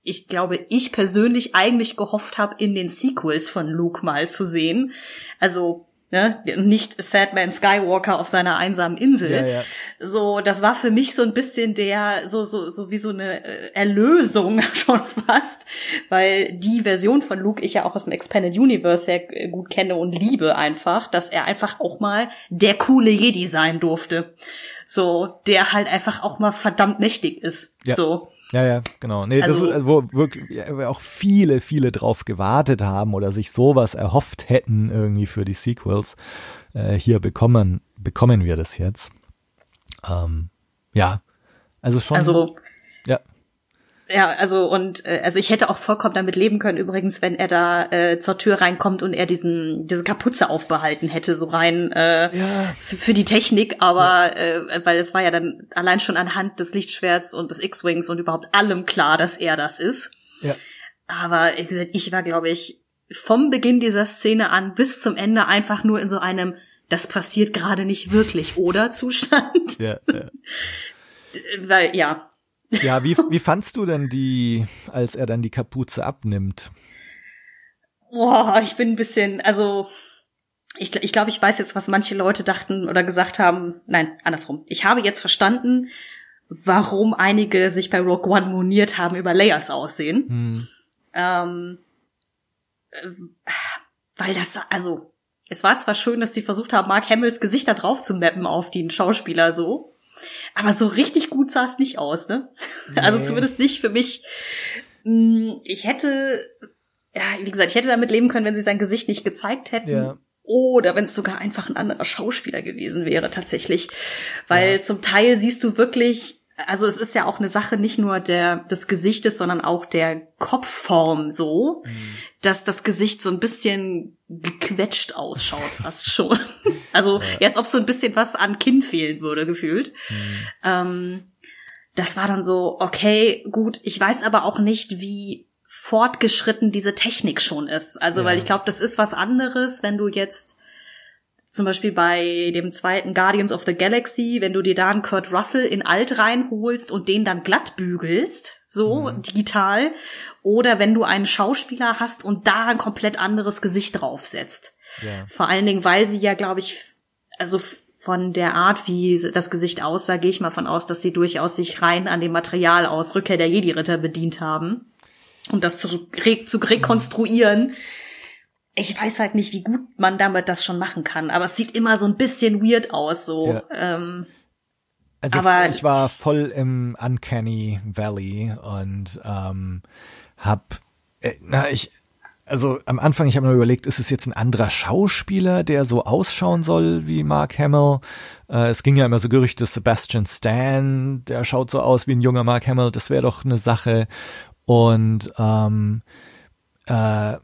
ich glaube, ich persönlich eigentlich gehofft habe, in den Sequels von Luke mal zu sehen. Also ne, nicht Sadman Skywalker auf seiner einsamen Insel. Ja, ja. So, das war für mich so ein bisschen der, so, so, so wie so eine äh, Erlösung schon fast, weil die Version von Luke ich ja auch aus dem Expanded Universe sehr äh, gut kenne und liebe einfach, dass er einfach auch mal der coole Jedi sein durfte. So, der halt einfach auch mal verdammt mächtig ist. Ja. So. Ja, ja, genau. Nee, also, das wo wirklich auch viele, viele drauf gewartet haben oder sich sowas erhofft hätten irgendwie für die Sequels. Äh, hier bekommen, bekommen wir das jetzt. Ähm, ja, also schon. Also, ja. Ja, also und äh, also ich hätte auch vollkommen damit leben können übrigens, wenn er da äh, zur Tür reinkommt und er diesen diese Kapuze aufbehalten hätte, so rein äh, Ja. für die Technik, aber äh, weil es war ja dann allein schon anhand des Lichtschwerts und des X-Wings und überhaupt allem klar, dass er das ist. Ja. Aber wie gesagt, ich war, glaube ich, vom Beginn dieser Szene an bis zum Ende einfach nur in so einem das passiert gerade nicht wirklich, oder Zustand. Ja, ja. Weil, ja, ja wie, wie fandst du denn die, als er dann die Kapuze abnimmt? Boah, ich bin ein bisschen, also ich, ich glaube, ich weiß jetzt, was manche Leute dachten oder gesagt haben. Nein, andersrum. Ich habe jetzt verstanden, warum einige sich bei Rogue One moniert haben über Layers aussehen. Hm. Ähm, äh, weil das, also, es war zwar schön, dass sie versucht haben, Mark Hamills Gesicht da drauf zu mappen auf den Schauspieler so, aber so richtig gut sah es nicht aus, ne? Also Nee. zumindest nicht für mich. Mm, Ich hätte, ja, wie gesagt, ich hätte damit leben können, wenn sie sein Gesicht nicht gezeigt hätten. Ja. Oder wenn es sogar einfach ein anderer Schauspieler gewesen wäre, tatsächlich. Weil zum Teil siehst du wirklich, also es ist ja auch eine Sache nicht nur der, des Gesichtes, sondern auch der Kopfform so, dass das Gesicht so ein bisschen gequetscht ausschaut, fast schon. Also jetzt, ob so ein bisschen was an Kinn fehlen würde, gefühlt. Ähm, das war dann so, okay, gut. Ich weiß aber auch nicht, wie fortgeschritten diese Technik schon ist. Also, Ja. weil ich glaube, das ist was anderes, wenn du jetzt zum Beispiel bei dem zweiten Guardians of the Galaxy, wenn du dir da einen Kurt Russell in alt reinholst und den dann glatt bügelst, so digital, oder wenn du einen Schauspieler hast und da ein komplett anderes Gesicht draufsetzt. Ja. Vor allen Dingen, weil sie ja, glaube ich, also von der Art, wie das Gesicht aussah, gehe ich mal von aus, dass sie durchaus sich rein an dem Material aus Rückkehr der Jedi-Ritter bedient haben, um das zu, re zu rekonstruieren. Ich weiß halt nicht, wie gut man damit das schon machen kann, aber es sieht immer so ein bisschen weird aus, so. Ja. Ähm, Also Aber- ich war voll im Uncanny Valley und ähm, hab, äh, na ich, also am Anfang, ich habe mir überlegt, ist es jetzt ein anderer Schauspieler, der so ausschauen soll wie Mark Hamill? Äh, es ging ja immer so Gerüchte, Sebastian Stan, der schaut so aus wie ein junger Mark Hamill, das wäre doch eine Sache. Und ähm, äh,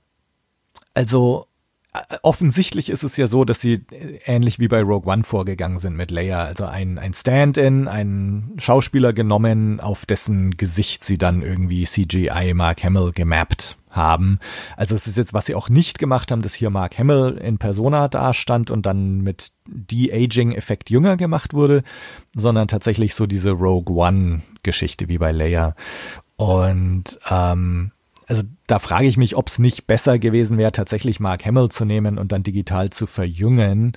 also äh, offensichtlich ist es ja so, dass sie äh, ähnlich wie bei Rogue One vorgegangen sind mit Leia. Also ein, ein Stand-in, einen Schauspieler genommen, auf dessen Gesicht sie dann irgendwie CGI Mark Hamill gemappt haben. Also es ist jetzt, was sie auch nicht gemacht haben, dass hier Mark Hamill in Persona dastand und dann mit De-Aging-Effekt jünger gemacht wurde, sondern tatsächlich so diese Rogue One-Geschichte wie bei Leia. Und ähm, also da frage ich mich, ob es nicht besser gewesen wäre, tatsächlich Mark Hamill zu nehmen und dann digital zu verjüngen.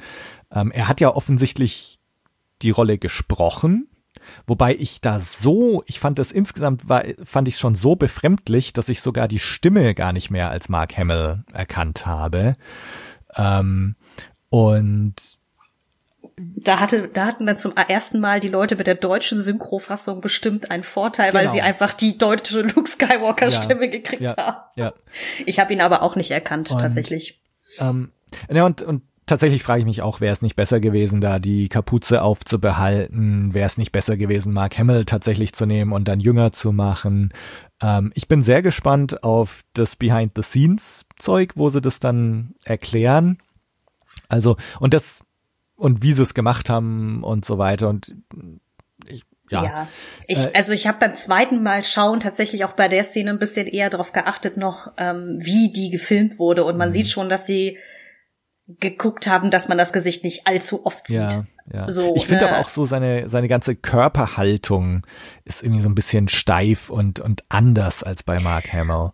Ähm, er hat ja offensichtlich die Rolle gesprochen, wobei ich da so, ich fand das insgesamt war, fand ich schon so befremdlich, dass ich sogar die Stimme gar nicht mehr als Mark Hamill erkannt habe. Ähm, und da hatte, da hatten dann zum ersten Mal die Leute mit der deutschen Synchrofassung bestimmt einen Vorteil, weil Genau. sie einfach die deutsche Luke Skywalker Ja. Stimme gekriegt ja, haben. ja, Ich habe ihn aber auch nicht erkannt, Und- tatsächlich. Ähm, ja, und, und tatsächlich frage ich mich auch, wäre es nicht besser gewesen, da die Kapuze aufzubehalten? Wäre es nicht besser gewesen, Mark Hamill tatsächlich zu nehmen und dann jünger zu machen? Ähm, ich bin sehr gespannt auf das Behind-the-Scenes-Zeug, wo sie das dann erklären. Also, und das, und wie sie es gemacht haben und so weiter. Und ich, ja. Ja, ich, Äh, also ich habe beim zweiten Mal schauen tatsächlich auch bei der Szene ein bisschen eher darauf geachtet noch, ähm, wie die gefilmt wurde und man Mhm. sieht schon, dass sie geguckt haben, dass man das Gesicht nicht allzu oft sieht. Ja, ja. So, ich finde ne? aber auch so seine, seine ganze Körperhaltung ist irgendwie so ein bisschen steif und, und anders als bei Mark Hamill.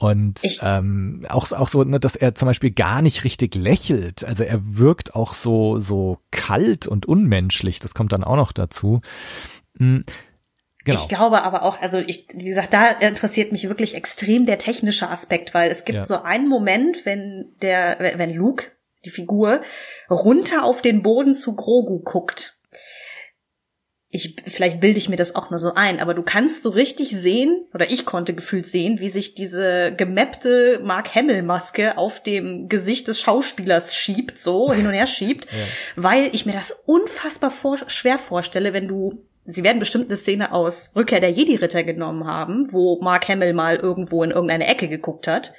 Und Ich- ähm, auch, auch so, ne, dass er zum Beispiel gar nicht richtig lächelt. Also er wirkt auch so, so kalt und unmenschlich. Das kommt dann auch noch dazu. Hm, Genau. Ich glaube aber auch, also ich, wie gesagt, da interessiert mich wirklich extrem der technische Aspekt, weil es gibt Ja. so einen Moment, wenn der, wenn Luke, die Figur, runter auf den Boden zu Grogu guckt. Ich, vielleicht bilde ich mir das auch nur so ein, aber du kannst so richtig sehen, oder ich konnte gefühlt sehen, wie sich diese gemappte Mark Hamill Maske auf dem Gesicht des Schauspielers schiebt, so hin und her schiebt, weil ich mir das unfassbar vor, schwer vorstelle, wenn du sie werden bestimmt eine Szene aus Rückkehr der Jedi-Ritter genommen haben, wo Mark Hamill mal irgendwo in irgendeine Ecke geguckt hat,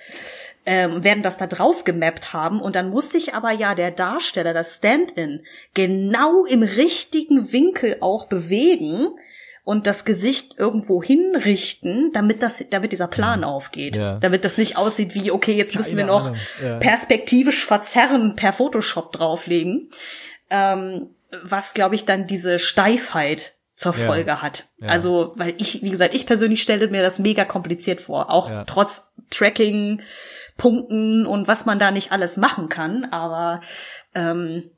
ähm, werden das da drauf gemappt haben und dann muss sich aber ja der Darsteller, das Stand-in, genau im richtigen Winkel auch bewegen und das Gesicht irgendwo hinrichten, damit das, damit dieser Plan aufgeht. Ja. Damit das nicht aussieht wie, okay, jetzt müssen wir Keine noch Ahnung. Ja. perspektivisch verzerren, per Photoshop drauflegen. Ähm, was, glaube ich, dann diese Steifheit zur Ja. Folge hat. Ja. Also, weil ich, wie gesagt, ich persönlich stelle mir das mega kompliziert vor. Auch Ja. trotz Tracking, Punkten und was man da nicht alles machen kann. Aber ähm,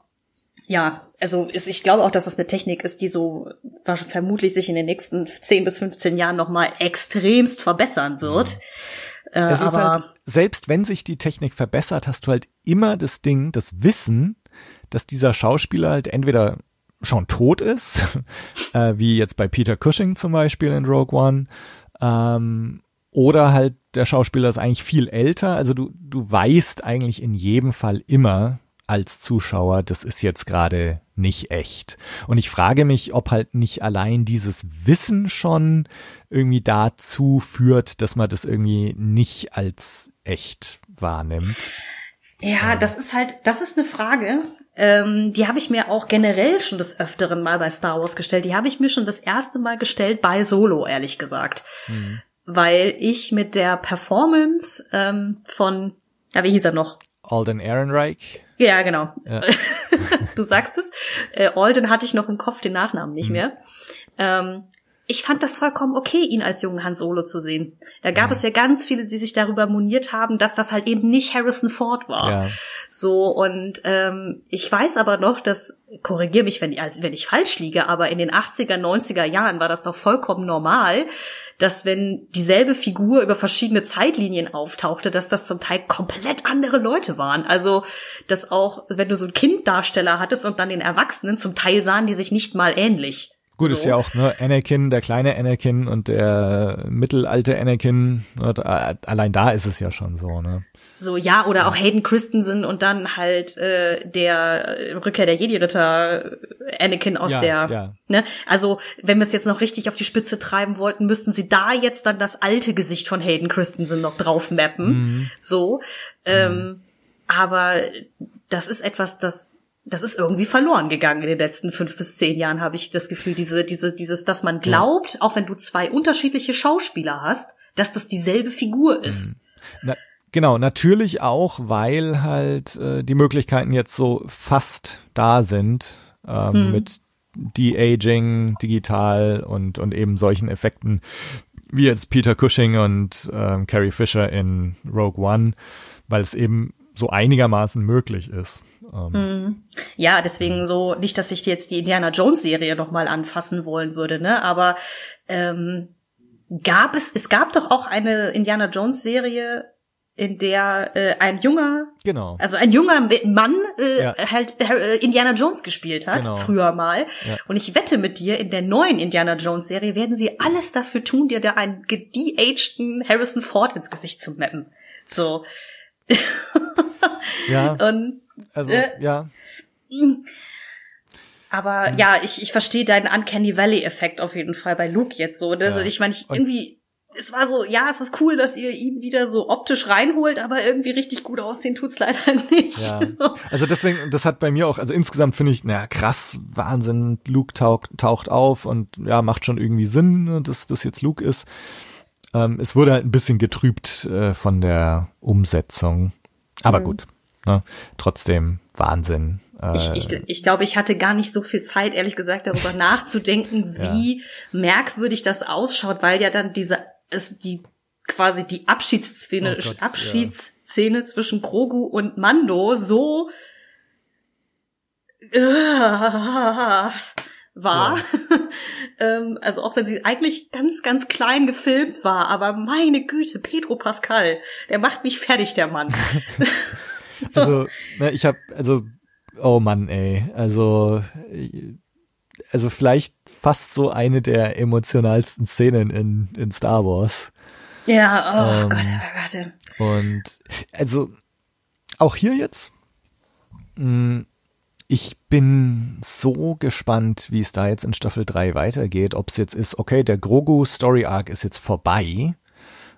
ja, also ist, ich glaube auch, dass das eine Technik ist, die so vermutlich sich in den nächsten 10 bis 15 Jahren nochmal extremst verbessern wird. Äh, Es ist aber halt, selbst wenn sich die Technik verbessert, hast du halt immer das Ding, das Wissen, dass dieser Schauspieler halt entweder schon tot ist, äh, wie jetzt bei Peter Cushing zum Beispiel in Rogue One, ähm, oder halt der Schauspieler ist eigentlich viel älter. Also du, du weißt eigentlich in jedem Fall immer als Zuschauer, das ist jetzt gerade nicht echt. Und ich frage mich, ob halt nicht allein dieses Wissen schon irgendwie dazu führt, dass man das irgendwie nicht als echt wahrnimmt. Ja, das ist halt, das ist eine Frage, ähm, die habe ich mir auch generell schon des Öfteren mal bei Star Wars gestellt. Die habe ich mir schon das erste Mal gestellt bei Solo, ehrlich gesagt. Weil ich mit der Performance ähm, von, ja, wie hieß er noch? Alden Ehrenreich. Ja, genau. Ja. du sagst es. Äh, Alden hatte ich noch im Kopf, den Nachnamen nicht mehr. Ähm, ich fand das vollkommen okay, ihn als jungen Han Solo zu sehen. Da gab es ja ganz viele, die sich darüber moniert haben, dass das halt eben nicht Harrison Ford war. Ja. So, und ähm, ich weiß aber noch, dass, korrigier mich, wenn, also wenn ich falsch liege, aber in den 80er, 90er Jahren war das doch vollkommen normal, dass wenn dieselbe Figur über verschiedene Zeitlinien auftauchte, dass das zum Teil komplett andere Leute waren. Also, dass auch, wenn du so einen Kinddarsteller hattest und dann den Erwachsenen, zum Teil sahen die sich nicht mal ähnlich. Gut, so. ist ja auch ne, Anakin, der kleine Anakin und der mittelalte Anakin. Ne, allein da ist es ja schon so, ne? So, ja, oder auch Hayden Christensen und dann halt äh, der äh, Rückkehr der Jedi-Ritter äh, Anakin aus Ja, der, ja. ne? Also, wenn wir es jetzt noch richtig auf die Spitze treiben wollten, müssten sie da jetzt dann das alte Gesicht von Hayden Christensen noch drauf mappen. Mhm. So. Ähm, aber das ist etwas, das das ist irgendwie verloren gegangen in den letzten fünf bis zehn Jahren, habe ich das Gefühl, diese, diese, dieses, dass man glaubt, auch wenn du zwei unterschiedliche Schauspieler hast, dass das dieselbe Figur ist. Na, genau, natürlich auch, weil halt äh, die Möglichkeiten jetzt so fast da sind ähm, mit De-Aging, digital und, und eben solchen Effekten wie jetzt Peter Cushing und ähm, Carrie Fisher in Rogue One, weil es eben so einigermaßen möglich ist. Ähm, Ja, deswegen so, nicht, dass ich jetzt die Indiana Jones Serie nochmal anfassen wollen würde, ne, aber ähm, gab es, es gab doch auch eine Indiana Jones Serie, in der äh, ein junger, Genau. also ein junger Mann äh, Ja. halt äh, Indiana Jones gespielt hat, Genau. früher mal. Ja. Und ich wette mit dir, in der neuen Indiana Jones Serie werden sie alles dafür tun, dir da einen de-ageden Harrison Ford ins Gesicht zu mappen. So. Ja, Und also äh, ja. Aber Mhm. ja, ich, ich verstehe deinen Uncanny Valley-Effekt auf jeden Fall bei Luke jetzt so. Also Ja. ich meine, ich irgendwie, es war so, ja, es ist cool, dass ihr ihn wieder so optisch reinholt, aber irgendwie richtig gut aussehen tut's leider nicht. Ja. So. Also deswegen, das hat bei mir auch, also insgesamt finde ich, naja, krass, Wahnsinn, Luke taucht, taucht auf und ja, macht schon irgendwie Sinn, ne, dass das jetzt Luke ist. Ähm, es wurde halt ein bisschen getrübt äh, von der Umsetzung. Aber Mhm. gut, ne, trotzdem Wahnsinn. Äh, Ich, ich, ich glaube, ich hatte gar nicht so viel Zeit, ehrlich gesagt, darüber nachzudenken, wie merkwürdig das ausschaut, weil ja dann diese, es, die, quasi die Abschiedsszene, Oh Gott, ja. Abschiedsszene zwischen Grogu und Mando so äh, war. ähm, also auch wenn sie eigentlich ganz, ganz klein gefilmt war, aber meine Güte, Pedro Pascal, der macht mich fertig, der Mann. Also, ne, ich habe, also, oh Mann, ey, also, also vielleicht fast so eine der emotionalsten Szenen in, in Star Wars. ja, oh Ähm, Gott, oh Gott. Und also auch hier jetzt, mh, ich bin so gespannt, wie es da jetzt in Staffel 3 weitergeht. Ob es jetzt ist, okay, der Grogu Story Arc ist jetzt vorbei.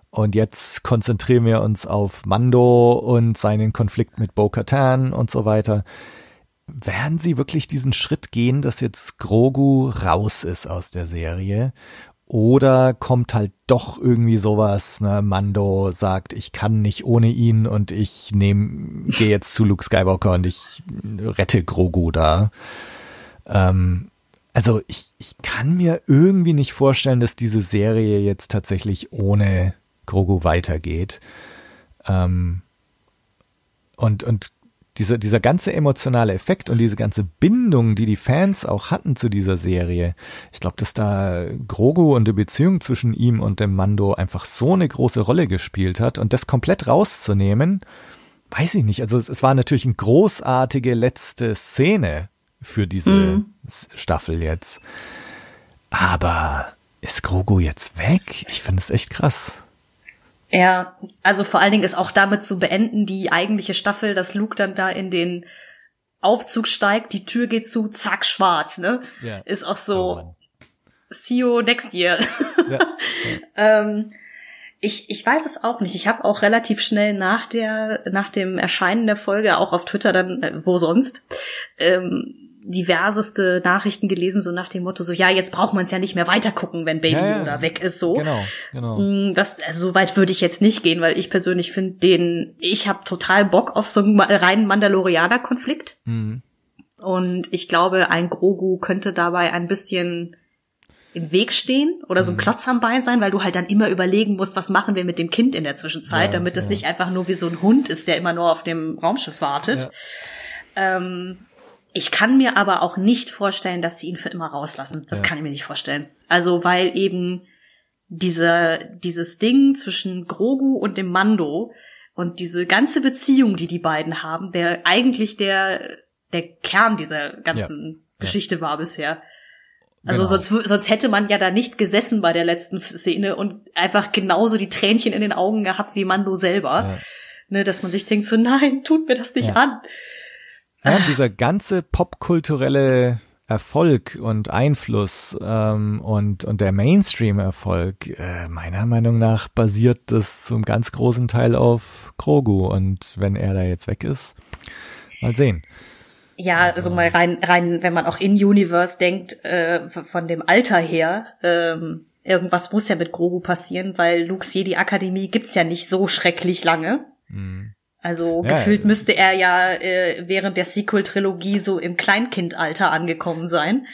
Und jetzt konzentrieren wir uns auf Mando und seinen Konflikt mit Bo-Katan und so weiter. Werden sie wirklich diesen Schritt gehen, dass jetzt Grogu raus ist aus der Serie oder kommt halt doch irgendwie sowas, ne, Mando sagt, ich kann nicht ohne ihn und ich nehme, gehe jetzt zu Luke Skywalker und ich rette Grogu da. Ähm, also ich, ich kann mir irgendwie nicht vorstellen, dass diese Serie jetzt tatsächlich ohne Grogu weitergeht. Ähm, und, und dieser, dieser ganze emotionale Effekt und diese ganze Bindung, die die Fans auch hatten zu dieser Serie, ich glaube, dass da Grogu und die Beziehung zwischen ihm und dem Mando einfach so eine große Rolle gespielt hat und das komplett rauszunehmen, weiß ich nicht. Also es, es war natürlich eine großartige letzte Szene für diese mhm. Staffel jetzt. Aber ist Grogu jetzt weg? Ich finde es echt krass. Ja, also vor allen Dingen ist auch damit zu beenden, die eigentliche Staffel, dass Luke dann da in den Aufzug steigt, die Tür geht zu, zack, schwarz, ne? Ja. Ist auch so, oh see you next year. Ja. ähm, ich, ich weiß es auch nicht. Ich habe auch relativ schnell nach der nach dem Erscheinen der Folge auch auf Twitter dann äh, wo sonst ähm, diverseste Nachrichten gelesen, so nach dem Motto, so ja, jetzt braucht man es ja nicht mehr weitergucken, wenn Baby ja, ja. weg ist, so. Genau, genau. Mm, das, also so weit würde ich jetzt nicht gehen, weil ich persönlich finde den, ich habe total Bock auf so einen reinen Mandalorianer-Konflikt. Mhm. Und ich glaube, ein Grogu könnte dabei ein bisschen im Weg stehen oder so ein mhm. Klotz am Bein sein, weil du halt dann immer überlegen musst, was machen wir mit dem Kind in der Zwischenzeit, ja, damit es nicht einfach nur wie so ein Hund ist, der immer nur auf dem Raumschiff wartet. Ähm, ich kann mir aber auch nicht vorstellen, dass sie ihn für immer rauslassen. Das ja. kann ich mir nicht vorstellen. Also, weil eben diese, dieses Ding zwischen Grogu und dem Mando und diese ganze Beziehung, die die beiden haben, der eigentlich der, der Kern dieser ganzen ja. Geschichte ja. war bisher. Also genau. sonst, sonst hätte man ja da nicht gesessen bei der letzten Szene und einfach genauso die Tränchen in den Augen gehabt wie Mando selber. Ne, dass man sich denkt so, nein, tut mir das nicht an. Ja, dieser ganze popkulturelle Erfolg und Einfluss ähm, und, und der Mainstream-Erfolg, äh, meiner Meinung nach basiert das zum ganz großen Teil auf Grogu. Und wenn er da jetzt weg ist, mal sehen. Ja, also mal rein, rein, wenn man auch in Universe denkt, äh, von dem Alter her, ähm, irgendwas muss ja mit Grogu passieren, weil Luke's Jedi Akademie gibt's ja nicht so schrecklich lange. Mhm. Also ja, gefühlt müsste er ja äh, während der Sequel-Trilogie so im Kleinkindalter angekommen sein.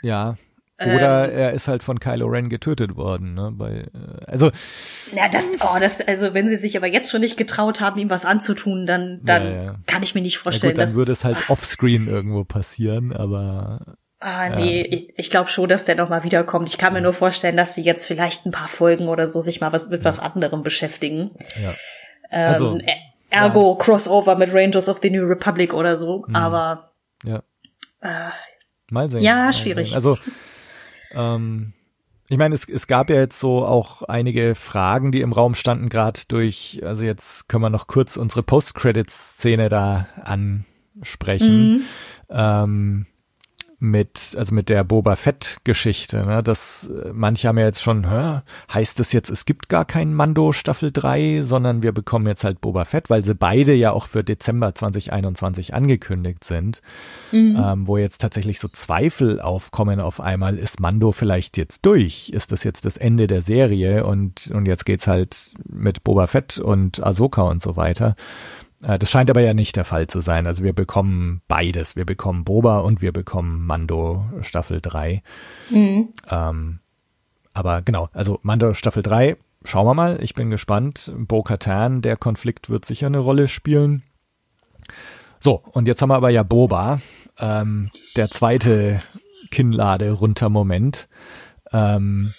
Ja. Oder ähm, er ist halt von Kylo Ren getötet worden, ne? Bei, äh, also. Na, das, oh, das, also wenn sie sich aber jetzt schon nicht getraut haben, ihm was anzutun, dann, dann ja, ja. kann ich mir nicht vorstellen. Ja gut, dann würde es halt ach, offscreen irgendwo passieren, aber. Ah, nee, ich, ich glaube schon, dass der noch mal wiederkommt. Ich kann mir nur vorstellen, dass sie jetzt vielleicht ein paar Folgen oder so sich mal was mit was anderem beschäftigen. Ja. Ähm, also, Ergo ja. Crossover mit Rangers of the New Republic oder so, mhm. aber ja. Äh, mal sehen. Ja, schwierig. Sehen. Also ähm, ich meine, es, es gab ja jetzt so auch einige Fragen, die im Raum standen, gerade durch, also jetzt können wir noch kurz unsere Post-Credits-Szene da ansprechen. Mhm. Ähm, mit, also mit der Boba Fett-Geschichte, ne? Das, äh, manche haben ja jetzt schon, hä, heißt das jetzt, es gibt gar keinen Mando Staffel 3, sondern wir bekommen jetzt halt Boba Fett, weil sie beide ja auch für Dezember 2021 angekündigt sind, mhm. ähm, wo jetzt tatsächlich so Zweifel aufkommen auf einmal, ist Mando vielleicht jetzt durch? Ist das jetzt das Ende der Serie und, und jetzt geht's halt mit Boba Fett und Ahsoka und so weiter. Äh, das scheint aber ja nicht der Fall zu sein. Also wir bekommen beides. Wir bekommen Boba und wir bekommen Mando Staffel 3. Mhm. Ähm, aber genau, also Mando Staffel 3, schauen wir mal. Ich bin gespannt. Bo-Katan, der Konflikt wird sicher eine Rolle spielen. So, und jetzt haben wir aber ja Boba, ähm, der zweite Kinnlade runter Moment. Ähm,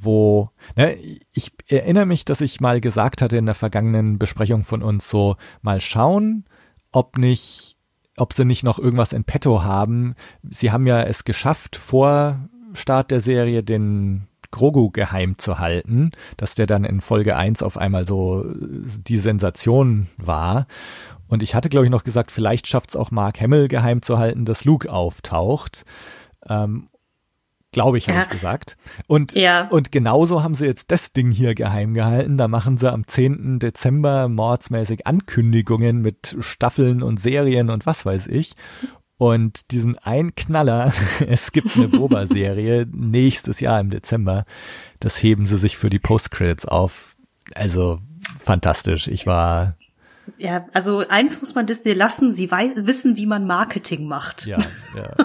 wo, ne, ich erinnere mich, dass ich mal gesagt hatte in der vergangenen Besprechung von uns so, mal schauen, ob nicht, ob sie nicht noch irgendwas in petto haben. Sie haben ja es geschafft, vor Start der Serie den Grogu geheim zu halten, dass der dann in Folge 1 auf einmal so die Sensation war. Und ich hatte, glaube ich, noch gesagt, vielleicht schafft es auch Mark Hamill geheim zu halten, dass Luke auftaucht. Ähm, Glaube ich, habe Ja. ich gesagt. Und, Ja. und genauso haben sie jetzt das Ding hier geheim gehalten. Da machen sie am 10. Dezember mordsmäßig Ankündigungen mit Staffeln und Serien und was weiß ich. Und diesen ein Knaller, es gibt eine Boba-Serie nächstes Jahr im Dezember. Das heben sie sich für die Post-Credits auf. Also fantastisch. Ich war, Ja, also eins muss man Disney lassen, sie wissen, wie man Marketing macht. ja, ja.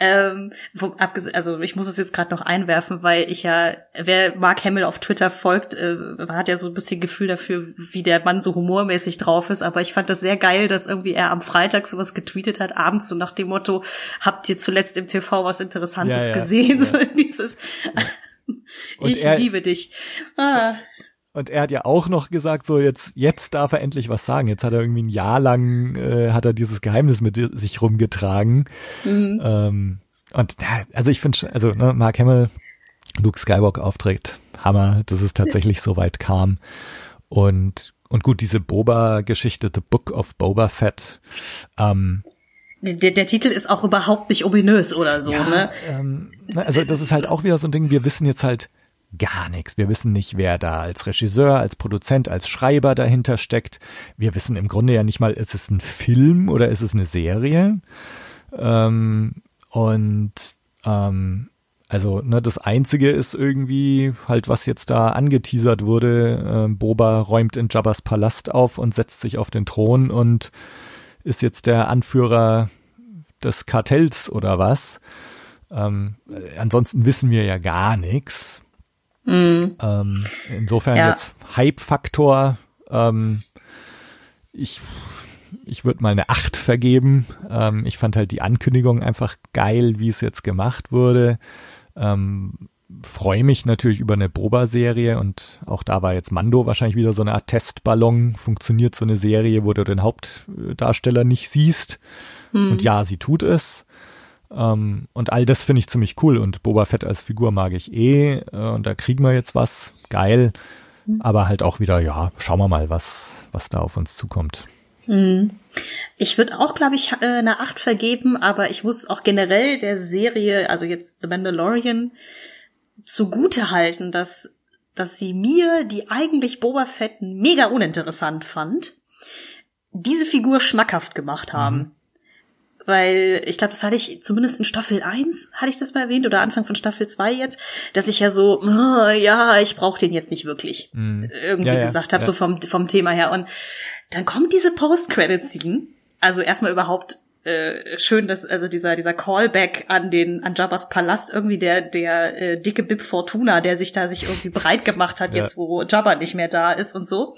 Ähm, wo, also ich muss es jetzt gerade noch einwerfen, weil ich ja, wer Mark Hamill auf Twitter folgt, äh, hat ja so ein bisschen Gefühl dafür, wie der Mann so humormäßig drauf ist. Aber ich fand das sehr geil, dass irgendwie er am Freitag sowas getweetet hat, abends so nach dem Motto, habt ihr zuletzt im TV was Interessantes Ja, ja, gesehen? ja. So dieses Ich er- liebe dich. Ah, Und er hat ja auch noch gesagt, so jetzt, jetzt darf er endlich was sagen. Jetzt hat er irgendwie ein Jahr lang, äh, hat er dieses Geheimnis mit sich rumgetragen. Ähm, und ja, also ich finde, also ne, Mark Hamill, Luke Skywalker auftritt, Hammer, dass es tatsächlich so weit kam. Und und gut, diese Boba-Geschichte, The Book of Boba Fett, ähm, der, der Titel ist auch überhaupt nicht ominös oder so, ne? ähm, ne, also das ist halt auch wieder so ein Ding, wir wissen jetzt halt gar nichts. Wir wissen nicht, wer da als Regisseur, als Produzent, als Schreiber dahinter steckt. Wir wissen im Grunde ja nicht mal, ist es ein Film oder ist es eine Serie? Ähm, und ähm, also ne, das Einzige ist irgendwie halt, was jetzt da angeteasert wurde. Äh, Boba räumt in Jabba's Palast auf und setzt sich auf den Thron und ist jetzt der Anführer des Kartells oder was. Ähm, äh, ansonsten wissen wir ja gar nichts. Ähm, insofern Ja. jetzt Hype-Faktor. Ähm, ich ich würde mal eine 8 vergeben. Ähm, ich fand halt die Ankündigung einfach geil, wie es jetzt gemacht wurde. Ähm, Freue mich natürlich über eine Boba-Serie und auch da war jetzt Mando wahrscheinlich wieder so eine Art Testballon. Funktioniert so eine Serie, wo du den Hauptdarsteller nicht siehst. Und ja, sie tut es. Ähm, und all das finde ich ziemlich cool. Und Boba Fett als Figur mag ich eh. Äh, und da kriegen wir jetzt was. Geil. Aber halt auch wieder, ja, schauen wir mal, was, was da auf uns zukommt. Ich würde auch, glaube ich, äh, eine 8 vergeben, aber ich muss auch generell der Serie, also jetzt The Mandalorian, zugute halten, dass, dass sie mir, die eigentlich Boba Fett mega uninteressant fand, diese Figur schmackhaft gemacht haben. Weil ich glaube, das hatte ich zumindest in Staffel 1, hatte ich das mal erwähnt, oder Anfang von Staffel 2 jetzt, dass ich ja so, "Ah, ja, ich brauche den jetzt nicht wirklich irgendwie Ja, ja, gesagt habe, ja. so vom, vom Thema her. Und dann kommt diese Post-Credit-Scene. Also erstmal überhaupt äh, schön, dass also dieser dieser Callback an den an Jabba's Palast irgendwie der der äh, dicke Bib Fortuna, der sich da sich irgendwie breit gemacht hat Ja. jetzt, wo Jabba nicht mehr da ist und so.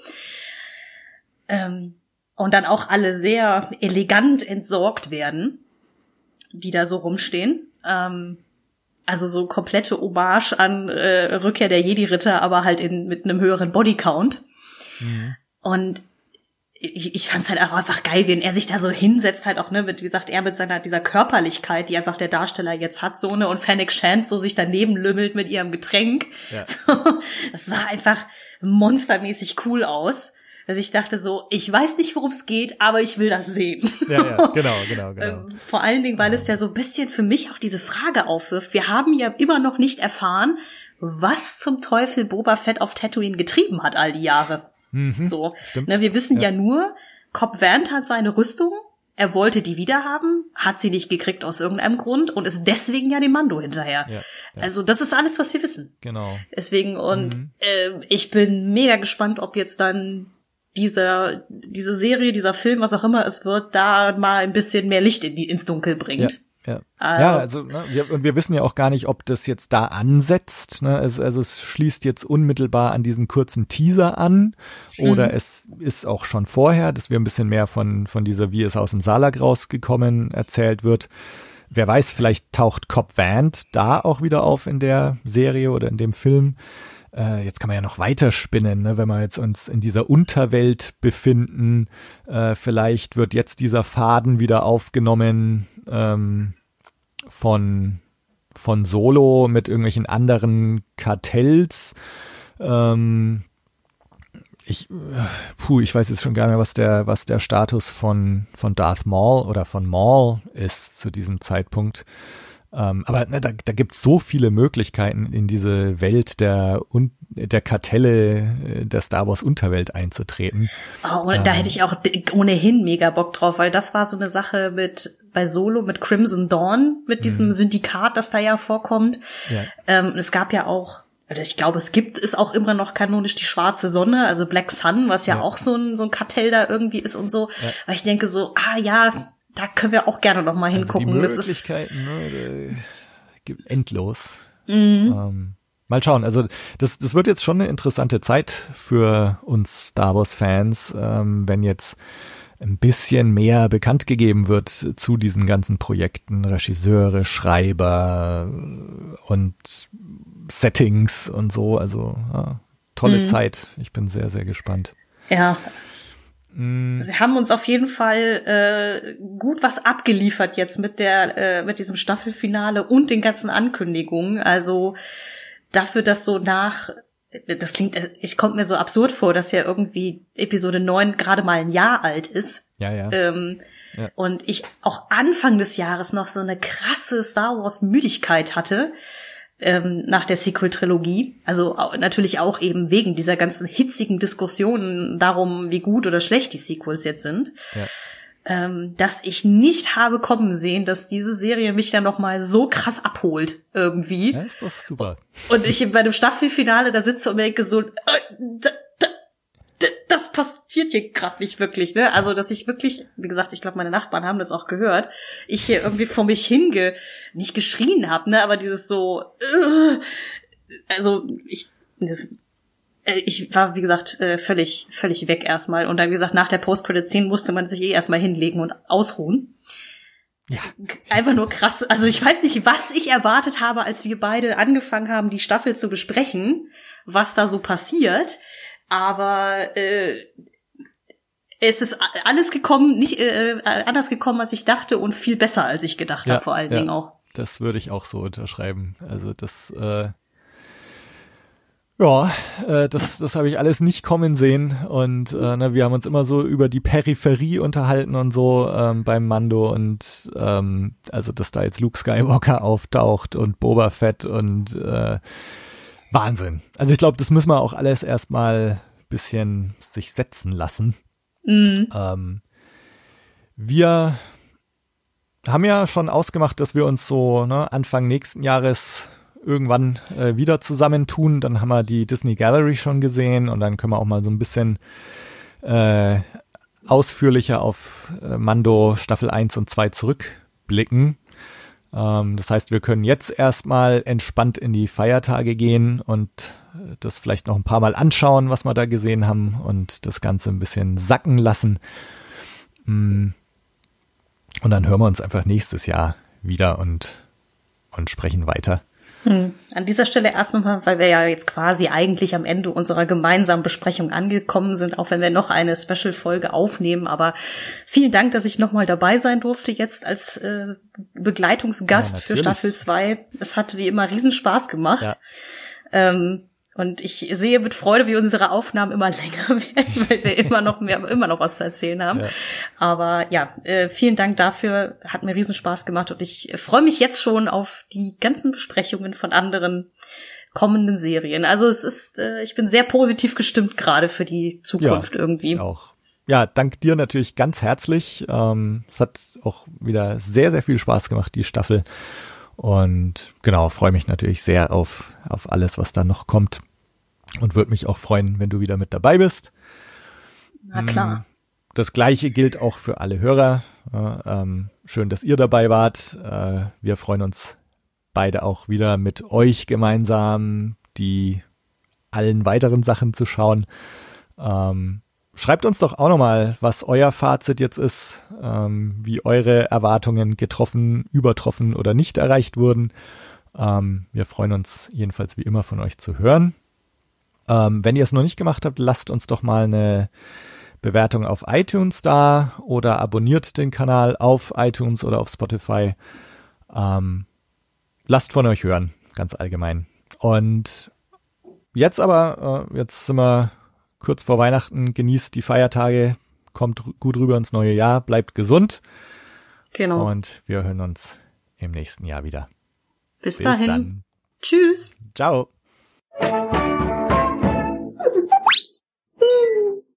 Ähm, und dann auch alle sehr elegant entsorgt werden, die da so rumstehen. Ähm, also so komplette Hommage an äh, Rückkehr der Jedi-Ritter, aber halt in, mit einem höheren Bodycount. Und ich, ich fand's halt auch einfach geil, wenn er sich da so hinsetzt, halt auch, ne, mit, wie gesagt, er mit seiner, dieser Körperlichkeit, die einfach der Darsteller jetzt hat, so, ne, und Fennec Shand so sich daneben lümmelt mit ihrem Getränk. Ja. So, das sah einfach monstermäßig cool aus. Dass ich dachte so, ich weiß nicht, worum es geht, aber ich will das sehen. Ja, ja, genau, genau, genau. Ähm, Vor allen Dingen, weil es ja so ein bisschen für mich auch diese Frage aufwirft. Wir haben ja immer noch nicht erfahren, was zum Teufel Boba Fett auf Tatooine getrieben hat all die Jahre. so, Mhm, stimmt. ne, wir wissen Ja. ja, nur, Cobb Vanth hat seine Rüstung, er wollte die wiederhaben, hat sie nicht gekriegt aus irgendeinem Grund und ist deswegen ja dem Mando hinterher. Ja, ja. Also das ist alles, was wir wissen. Genau. Deswegen, und Mhm. äh, ich bin mega gespannt, ob jetzt dann dieser, diese Serie, dieser Film, was auch immer es wird, da mal ein bisschen mehr Licht in die, ins Dunkel Ja, bringt. ja. Ah. ja, also ne, wir, und wir wissen ja auch gar nicht, ob das jetzt da ansetzt. Ne? Es, also es schließt jetzt unmittelbar an diesen kurzen Teaser an oder es ist auch schon vorher, dass wir ein bisschen mehr von von dieser, wie es aus dem Salak rausgekommen erzählt wird. Wer weiß, vielleicht taucht Cobb Vanth da auch wieder auf in der Serie oder in dem Film. Äh, jetzt kann man ja noch weiter spinnen, ne? wenn wir jetzt uns in dieser Unterwelt befinden. Äh, vielleicht wird jetzt dieser Faden wieder aufgenommen ähm, von von Solo mit irgendwelchen anderen Kartells. Ähm, ich, puh, ich weiß jetzt schon gar nicht mehr, was der, was der Status von, von Darth Maul oder von Maul ist zu diesem Zeitpunkt. Ähm, aber ne, da, da gibt es so viele Möglichkeiten, in diese Welt der, un, der Kartelle äh, der Star Wars Unterwelt einzutreten. Oh, ähm, da hätte ich auch ohnehin mega Bock drauf, weil das war so eine Sache mit bei Solo mit Crimson Dawn, mit diesem mhm. Syndikat, das da ja vorkommt. Ja. Ähm, es gab ja auch ich glaube, es gibt es auch immer noch kanonisch die schwarze Sonne, also Black Sun, was ja, ja. auch so ein, so ein Kartell da irgendwie ist und so. Ja. Weil ich denke so, ah ja, da können wir auch gerne noch mal hingucken. Also die Möglichkeiten, ne, gibt endlos. Mhm. Ähm, mal schauen. Also das, das wird jetzt schon eine interessante Zeit für uns Star Wars-Fans, ähm, wenn jetzt ein bisschen mehr bekannt gegeben wird zu diesen ganzen Projekten, Regisseure, Schreiber und Settings und so. Also ja, tolle mhm. Zeit. Ich bin sehr, sehr gespannt. Ja. Mhm. Sie haben uns auf jeden Fall äh, gut was abgeliefert jetzt mit der äh, mit diesem Staffelfinale und den ganzen Ankündigungen. Also dafür, dass so nach das klingt, ich kommt mir so absurd vor, dass ja irgendwie Episode 9 gerade mal ein Jahr alt ist. Ja, ja. Ähm, ja. Und ich auch Anfang des Jahres noch so eine krasse Star Wars Müdigkeit hatte ähm, nach der Sequel-Trilogie. Also natürlich auch eben wegen dieser ganzen hitzigen Diskussionen darum, wie gut oder schlecht die Sequels jetzt sind. Ja. Ähm, dass ich nicht habe kommen sehen, dass diese Serie mich dann noch mal so krass abholt irgendwie. Ja, ist doch super. Und ich bei dem Staffelfinale da sitze und mir denke so, äh, das passiert hier gerade nicht wirklich, ne? Also, dass ich wirklich, wie gesagt, ich glaube, meine Nachbarn haben das auch gehört, ich hier irgendwie vor mich hinge, nicht geschrien habe, ne? Aber dieses so, uh, also ich, das, äh, ich war, wie gesagt, äh, völlig, völlig weg erstmal. Und dann, wie gesagt, nach der Post-Credit-Scene musste man sich eh erstmal hinlegen und ausruhen. Ja. Einfach nur krass. Also ich weiß nicht, was ich erwartet habe, als wir beide angefangen haben, die Staffel zu besprechen, was da so passiert aber äh, es ist alles gekommen, nicht äh, anders gekommen, als ich dachte und viel besser, als ich gedacht ja, habe, vor allen ja, Dingen auch. Das würde ich auch so unterschreiben. Also das, äh, ja, äh, das, das habe ich alles nicht kommen sehen und äh, ne, wir haben uns immer so über die Peripherie unterhalten und so ähm, beim Mando und ähm, also dass da jetzt Luke Skywalker auftaucht und Boba Fett und äh, Wahnsinn. Also ich glaube, das müssen wir auch alles erstmal bisschen sich setzen lassen. Mhm. Ähm, wir haben ja schon ausgemacht, dass wir uns so ne, Anfang nächsten Jahres irgendwann äh, wieder zusammentun. Dann haben wir die Disney Gallery schon gesehen und dann können wir auch mal so ein bisschen äh, ausführlicher auf äh, Mando Staffel 1 und 2 zurückblicken. Ähm, das heißt, wir können jetzt erstmal entspannt in die Feiertage gehen und das vielleicht noch ein paar Mal anschauen, was wir da gesehen haben und das Ganze ein bisschen sacken lassen. Mm. Und dann hören wir uns einfach nächstes Jahr wieder und, und sprechen weiter. Hm. An dieser Stelle erst nochmal, weil wir ja jetzt quasi eigentlich am Ende unserer gemeinsamen Besprechung angekommen sind, auch wenn wir noch eine Special-Folge aufnehmen. Aber vielen Dank, dass ich nochmal dabei sein durfte jetzt als äh, Begleitungsgast ja, für Staffel 2. Es hat wie immer riesen Spaß gemacht. Ja. Ähm, und ich sehe mit Freude, wie unsere Aufnahmen immer länger werden, weil wir immer noch mehr, immer noch was zu erzählen haben. Ja. Aber ja, äh, vielen Dank dafür. Hat mir riesen Spaß gemacht und ich freue mich jetzt schon auf die ganzen Besprechungen von anderen kommenden Serien. Also es ist, äh, ich bin sehr positiv gestimmt gerade für die Zukunft ja, irgendwie. Ich auch. Ja, dank dir natürlich ganz herzlich. Ähm, es hat auch wieder sehr, sehr viel Spaß gemacht, die Staffel. Und genau, freue mich natürlich sehr auf, auf alles, was da noch kommt. Und würde mich auch freuen, wenn du wieder mit dabei bist. Na klar. Mm, das gleiche gilt auch für alle Hörer. Ähm, schön, dass ihr dabei wart. Äh, wir freuen uns beide auch wieder mit euch gemeinsam die allen weiteren Sachen zu schauen. Ähm, schreibt uns doch auch nochmal, was euer Fazit jetzt ist, ähm, wie eure Erwartungen getroffen, übertroffen oder nicht erreicht wurden. Ähm, wir freuen uns jedenfalls wie immer von euch zu hören. Ähm, wenn ihr es noch nicht gemacht habt, lasst uns doch mal eine Bewertung auf iTunes da oder abonniert den Kanal auf iTunes oder auf Spotify. Ähm, lasst von euch hören, ganz allgemein. Und jetzt aber, äh, jetzt sind wir kurz vor Weihnachten, genießt die Feiertage, kommt gut rüber ins neue Jahr, bleibt gesund. Genau. Und wir hören uns im nächsten Jahr wieder. Bis, Bis dahin. Dann. Tschüss. Ciao.